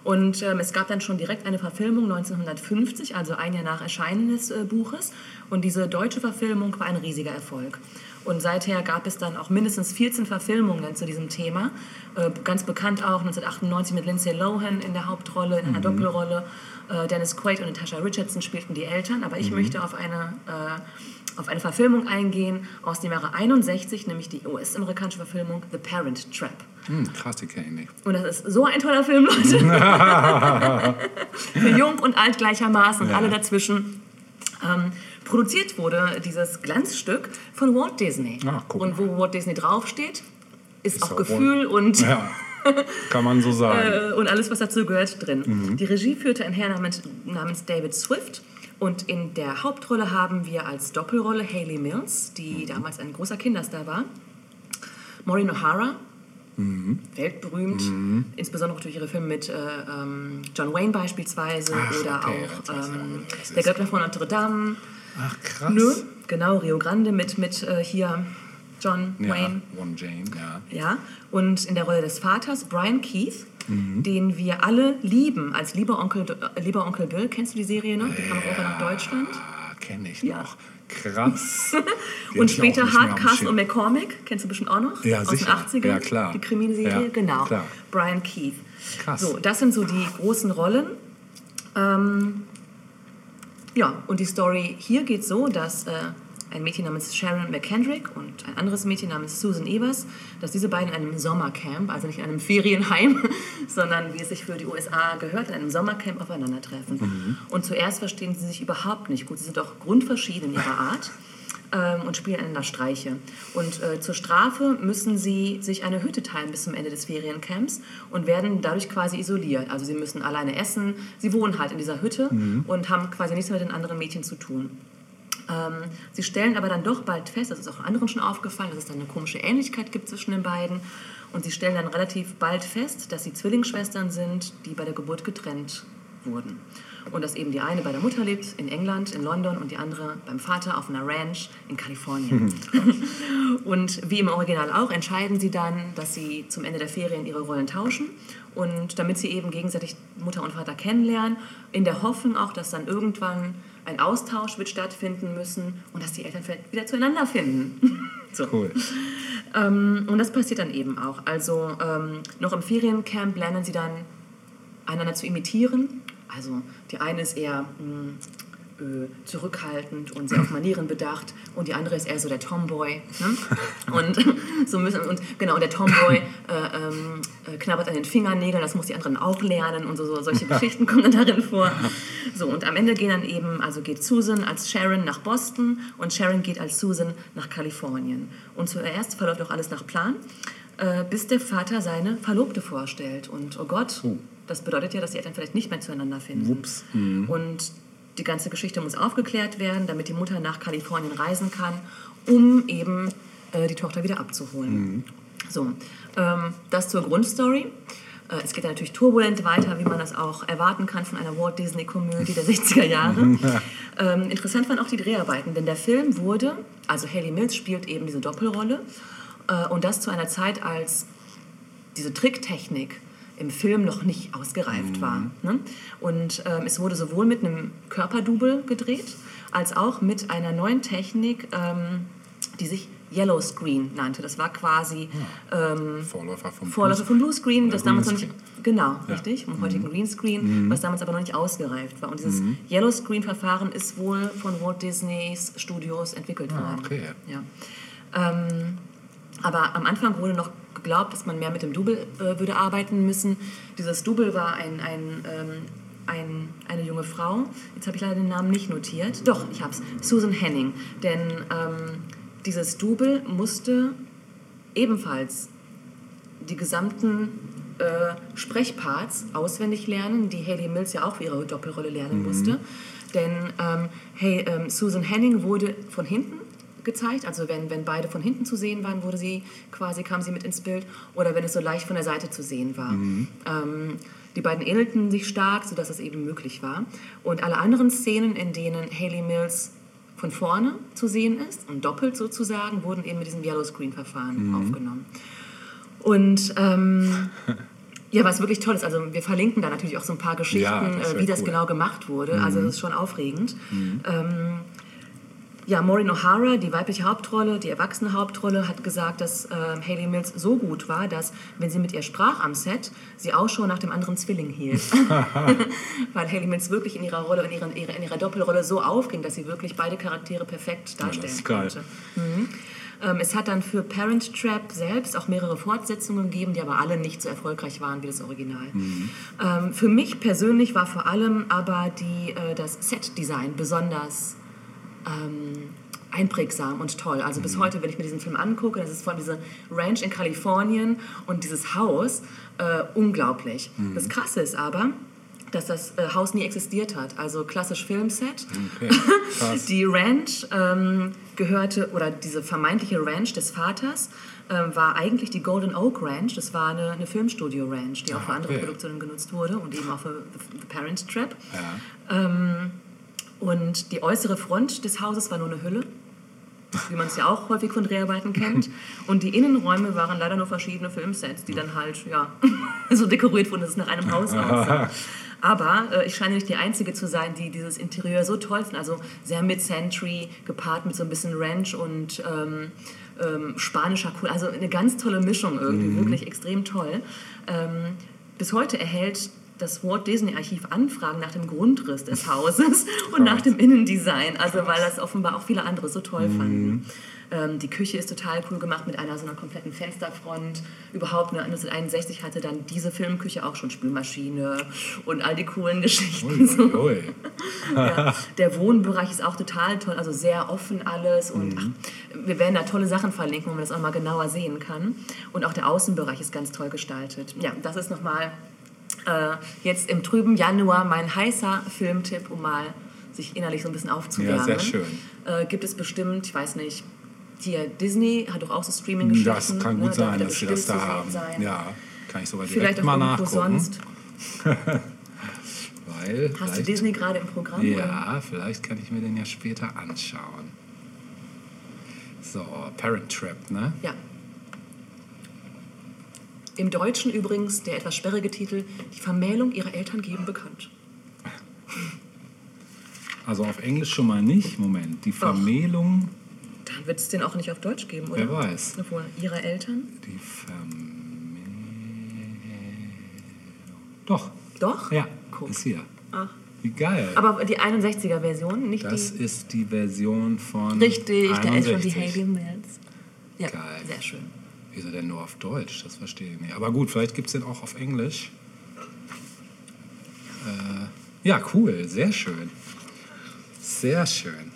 Und ähm, es gab dann schon direkt eine Verfilmung 1950, also ein Jahr nach Erscheinen des äh, Buches. Und diese deutsche Verfilmung war ein riesiger Erfolg. Und seither gab es dann auch mindestens 14 Verfilmungen zu diesem Thema. Äh, ganz bekannt auch 1998 mit Lindsay Lohan in der Hauptrolle, in einer Doppelrolle. Äh, Dennis Quaid und Natasha Richardson spielten die Eltern. Aber ich möchte auf eine, äh, auf eine Verfilmung eingehen aus dem Jahre 61, nämlich die US-amerikanische Verfilmung The Parent Trap. Hm, krass, die kenne ich nicht. Und das ist so ein toller Film, Leute. *laughs* Für jung und alt gleichermaßen Ja. alle dazwischen. Ähm, produziert wurde dieses Glanzstück von Walt Disney. Ach, guck und wo Walt Disney draufsteht, ist, Ist auch auch Gefühl und, Ja, kann man so *laughs* sagen. äh, und alles, was dazu gehört, drin. Mhm. Die Regie führte ein Herr namens, namens David Swift. Und in der Hauptrolle haben wir als Doppelrolle Hayley Mills, Mhm. die damals ein großer Kinderstar war. Maureen O'Hara, Mhm. weltberühmt, insbesondere durch ihre Filme mit äh, ähm, John Wayne beispielsweise Ach, oder okay, auch ähm, Der ist. Göttler von Notre Dame. Ach, krass. Nö, genau, Rio Grande mit, mit äh, hier John Ja, Wayne. One Jane, ja. Ja, und in der Rolle des Vaters Brian Keith, Mhm. den wir alle lieben als lieber Onkel, lieber Onkel Bill. Kennst du die Serie noch? Die kam auch nach Deutschland. Ah, kenne ich Ja. noch. Krass. *laughs* Und später Hardcastle Schirm. und McCormick, kennst du bestimmt auch noch? Ja, Aus sicher. den 80ern. Ja, klar. Die Krimiserie, Ja, genau. klar. Brian Keith. Krass. So, das sind so die großen Rollen. Ähm, ja, und die Story hier geht so, dass äh, ein Mädchen namens Sharon McKendrick und ein anderes Mädchen namens Susan Evers, dass diese beiden in einem Sommercamp, also nicht in einem Ferienheim, *laughs* sondern wie es sich für die USA gehört, in einem Sommercamp aufeinandertreffen. Und zuerst verstehen sie sich überhaupt nicht gut. Sie sind auch grundverschieden in ihrer Art *laughs* ähm, und spielen einander Streiche. Und äh, zur Strafe müssen sie sich eine Hütte teilen bis zum Ende des Feriencamps und werden dadurch quasi isoliert. Also sie müssen alleine essen, sie wohnen halt in dieser Hütte und haben quasi nichts mehr mit den anderen Mädchen zu tun. Ähm, sie stellen aber dann doch bald fest, das ist auch anderen schon aufgefallen, dass es dann eine komische Ähnlichkeit gibt zwischen den beiden. Und sie stellen dann relativ bald fest, dass sie Zwillingsschwestern sind, die bei der Geburt getrennt wurden. Und dass eben die eine bei der Mutter lebt in England, in London und die andere beim Vater auf einer Ranch in Kalifornien. *laughs* und wie im Original auch entscheiden sie dann, dass sie zum Ende der Ferien ihre Rollen tauschen und damit sie eben gegenseitig Mutter und Vater kennenlernen, in der Hoffnung auch, dass dann irgendwann ein Austausch wird stattfinden müssen und dass die Eltern vielleicht wieder zueinander finden. *laughs* so. Cool. Ähm, und das passiert dann eben auch. Also ähm, noch im Feriencamp lernen sie dann einander zu imitieren. Also die eine ist eher mh, äh, zurückhaltend und sehr auf Manieren bedacht und die andere ist eher so der Tomboy. Ne? *laughs* Und *laughs* so müssen und genau und der Tomboy äh, ähm, äh, knabbert an den Fingernägeln. Das muss die anderen auch lernen und so, so solche *laughs* Geschichten kommen dann darin vor. So und am Ende gehen dann eben also geht Susan als Sharon nach Boston und Sharon geht als Susan nach Kalifornien. Und zuerst verläuft auch alles nach Plan. äh, bis der Vater seine Verlobte vorstellt. Und oh Gott, Oh. das bedeutet ja, dass die Eltern vielleicht nicht mehr zueinander finden. Wups. Mhm. Und die ganze Geschichte muss aufgeklärt werden, damit die Mutter nach Kalifornien reisen kann, um eben äh, die Tochter wieder abzuholen. Mhm. So, ähm, das zur Grundstory. Äh, Es geht natürlich turbulent weiter, wie man das auch erwarten kann von einer Walt Disney-Komödie der 60er Jahre. *laughs* ähm, interessant waren auch die Dreharbeiten, denn der Film wurde, also Haley Mills spielt eben diese Doppelrolle, äh, und das zu einer Zeit, als diese Tricktechnik im Film noch nicht ausgereift war. Ne? Und ähm, es wurde sowohl mit einem Körperdouble gedreht, als auch mit einer neuen Technik, ähm, die sich Yellow Screen nannte. Das war quasi ähm, Vorläufer vom Vorläufer vom Blue Screen, das damals noch nicht, genau, Ja. richtig, vom heutigen Green Screen, was damals aber noch nicht ausgereift war. Und dieses Yellow Screen Verfahren ist wohl von Walt Disneys Studios entwickelt worden. okay. Ja. Ähm, aber am Anfang wurde noch geglaubt, dass man mehr mit dem Double äh, würde arbeiten müssen. Dieses Double war ein, ein, ähm, ein, eine junge Frau. Jetzt habe ich leider den Namen nicht notiert. Doch, ich habe es. Susan Henning. Denn ähm, dieses Double musste ebenfalls die gesamten äh, Sprechparts auswendig lernen, die Haley Mills ja auch für ihre Doppelrolle lernen musste. Denn ähm, hey, ähm, Susan Henning wurde von hinten gezeigt, also wenn, wenn beide von hinten zu sehen waren, wurde sie quasi, kam sie mit ins Bild, oder wenn es so leicht von der Seite zu sehen war. Ähm, die beiden ähnelten sich stark, sodass es eben möglich war. Und alle anderen Szenen, in denen Haley Mills von vorne zu sehen ist und doppelt sozusagen, wurden eben mit diesem Yellow-Screen-Verfahren aufgenommen. Und ähm, *laughs* ja, was wirklich toll ist, also wir verlinken da natürlich auch so ein paar Geschichten, Ja, das äh, wie das cool. genau gemacht wurde. Also das ist schon aufregend. Ähm, ja, Maureen O'Hara, die weibliche Hauptrolle, die erwachsene Hauptrolle, hat gesagt, dass ähm, Hayley Mills so gut war, dass, wenn sie mit ihr sprach am Set, sie Ausschau nach dem anderen Zwilling hielt. *laughs* *laughs* Weil Hayley Mills wirklich in ihrer Rolle, in ihrer, in ihrer, Doppelrolle so aufging, dass sie wirklich beide Charaktere perfekt darstellen geil. konnte. Ähm, es hat dann für Parent Trap selbst auch mehrere Fortsetzungen gegeben, die aber alle nicht so erfolgreich waren wie das Original. Ähm, für mich persönlich war vor allem aber die, äh, das Set-Design besonders ähm, einprägsam und toll. Also bis heute, wenn ich mir diesen Film angucke, das ist von dieser Ranch in Kalifornien und dieses Haus, äh, unglaublich. Das Krasse ist aber, dass das äh, Haus nie existiert hat. Also klassisch Filmset. Okay. *laughs* Die Ranch ähm, gehörte, oder diese vermeintliche Ranch des Vaters, ähm, war eigentlich die Golden Oak Ranch. Das war eine, eine Filmstudio-Ranch, die auch für andere okay. Produktionen genutzt wurde und eben auch für The, Parent Trap. Ja. Und die äußere Front des Hauses war nur eine Hülle, wie man es ja auch häufig von Dreharbeiten kennt. *laughs* Und die Innenräume waren leider nur verschiedene Filmsets, die dann halt ja, *laughs* so dekoriert wurden, dass es nach einem Haus *laughs* aussah. Aber äh, ich scheine nicht die Einzige zu sein, die dieses Interieur so toll findet. Also sehr Mid-Century, gepaart mit so ein bisschen Ranch und ähm, ähm, spanischer Cool. Also eine ganz tolle Mischung irgendwie, wirklich extrem toll. Ähm, bis heute erhält das Walt Disney Archiv Anfragen nach dem Grundriss des *laughs* Hauses und nach dem Innendesign, also weil das offenbar auch viele andere so toll fanden. Ähm, die Küche ist total cool gemacht mit einer so einer kompletten Fensterfront. Überhaupt, ne, 1961 hatte dann diese Filmküche auch schon Spülmaschine und all die coolen Geschichten. So. Ui, ui. *laughs* Ja, der Wohnbereich ist auch total toll, also sehr offen alles und ach, wir werden da tolle Sachen verlinken, wo man das auch mal genauer sehen kann. Und auch der Außenbereich ist ganz toll gestaltet. Ja, das ist nochmal äh, jetzt im trüben Januar mein heißer Filmtipp, um mal sich innerlich so ein bisschen aufzuwärmen. Ja, sehr schön. Äh, gibt es bestimmt, ich weiß nicht, hier Disney hat doch auch so Streaming-Geschichten. Das kann gut ne, sein, dass sie das da haben. sein. Ja, kann ich sogar Vielleicht direkt auch mal nachgucken. sonst. *laughs* Weil Hast du vielleicht- Disney gerade im Programm? oder? Ja, vielleicht kann ich mir den ja später anschauen. So, Parent Trap, ne? Ja. Im Deutschen übrigens der etwas sperrige Titel Die Vermählung ihrer Eltern geben bekannt. Also auf Englisch schon mal nicht. Moment, die Vermählung, Dann wird es den auch nicht auf Deutsch geben, oder? wer weiß. Obwohl, ihrer Eltern? Die Vermählung. Doch, Doch? ja, Guck. ist hier. Ach. Wie geil. Aber die 61er-Version, nicht das die... ist die Version von Richtig, da ist schon die 61. Haley Mills. Ja, Geil. sehr schön. Wieso denn nur auf Deutsch? Das verstehe ich nicht. Aber gut, vielleicht gibt es den auch auf Englisch. Äh, ja, cool. Sehr schön. Sehr schön.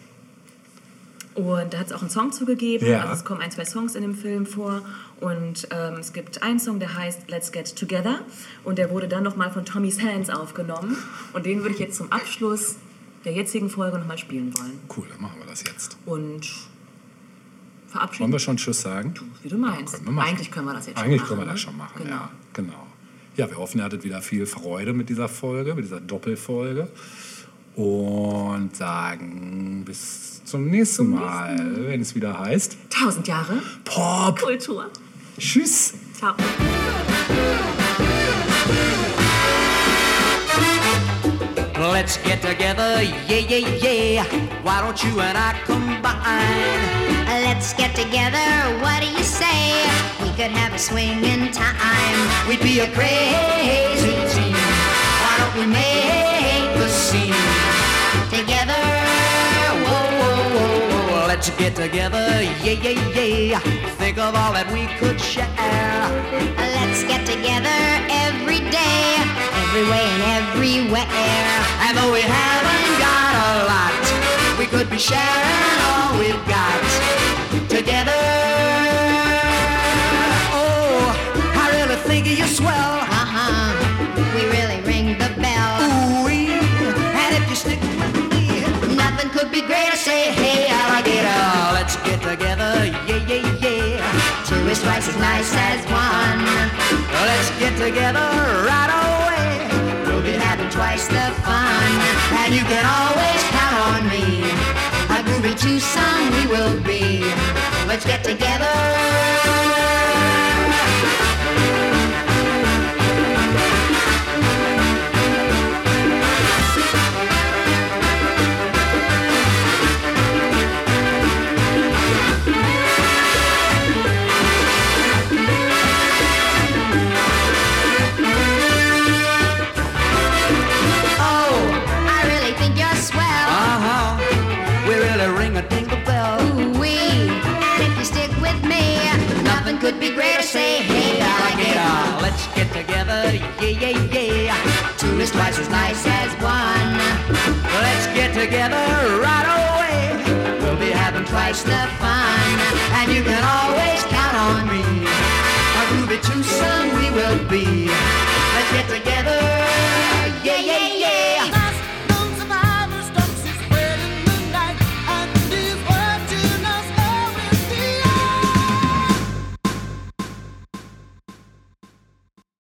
Und da hat es auch einen Song zugegeben. Ja. Also es kommen ein, zwei Songs in dem Film vor. Und ähm, es gibt einen Song, der heißt Let's Get Together. Und der wurde dann nochmal von Tommy's Hands aufgenommen. Und den würde ich jetzt zum Abschluss der jetzigen Folge nochmal spielen wollen. Cool, dann machen wir das jetzt. Und verabschieden. Wollen wir schon Tschüss sagen? Wie du meinst. können wir machen. Eigentlich können wir das jetzt Eigentlich schon können wir machen. das ne? schon machen, Genau. ja. Genau. Ja, wir hoffen, ihr hattet wieder viel Freude mit dieser Folge, mit dieser Doppelfolge. Und sagen bis zum nächsten Mal, wenn es wieder heißt Tausend Jahre Pop. Kultur. Tschüss. Ciao. Let's get together, yeah, yeah, yeah. Why don't you and I combine? Let's get together, what do you say? We could have a swing in time. We'd be a crazy team. Why don't we make the scene Together, Whoa, whoa, whoa, whoa. Let's get together, yeah, yeah, yeah. Think of all that we could share. let's get together every day, every way and everywhere. And though we haven't got a lot, we could be sharing all we've got together. Oh, I really think you're swell. Uh-huh, we really ring the bell. Ooh-wee. And if you stick with me, Nothing could be greater, say hey, alligator, let's get together, yeah, yeah, yeah. Two is twice as nice as one. Let's get together right away. Twice the fun. And you can always count on me. A groovy twosome we will be. Let's get together. Is twice as nice as one. Let's get together right away. We'll be having twice the fun. And you can always count on me. A groovy twosome we will be. Let's get together.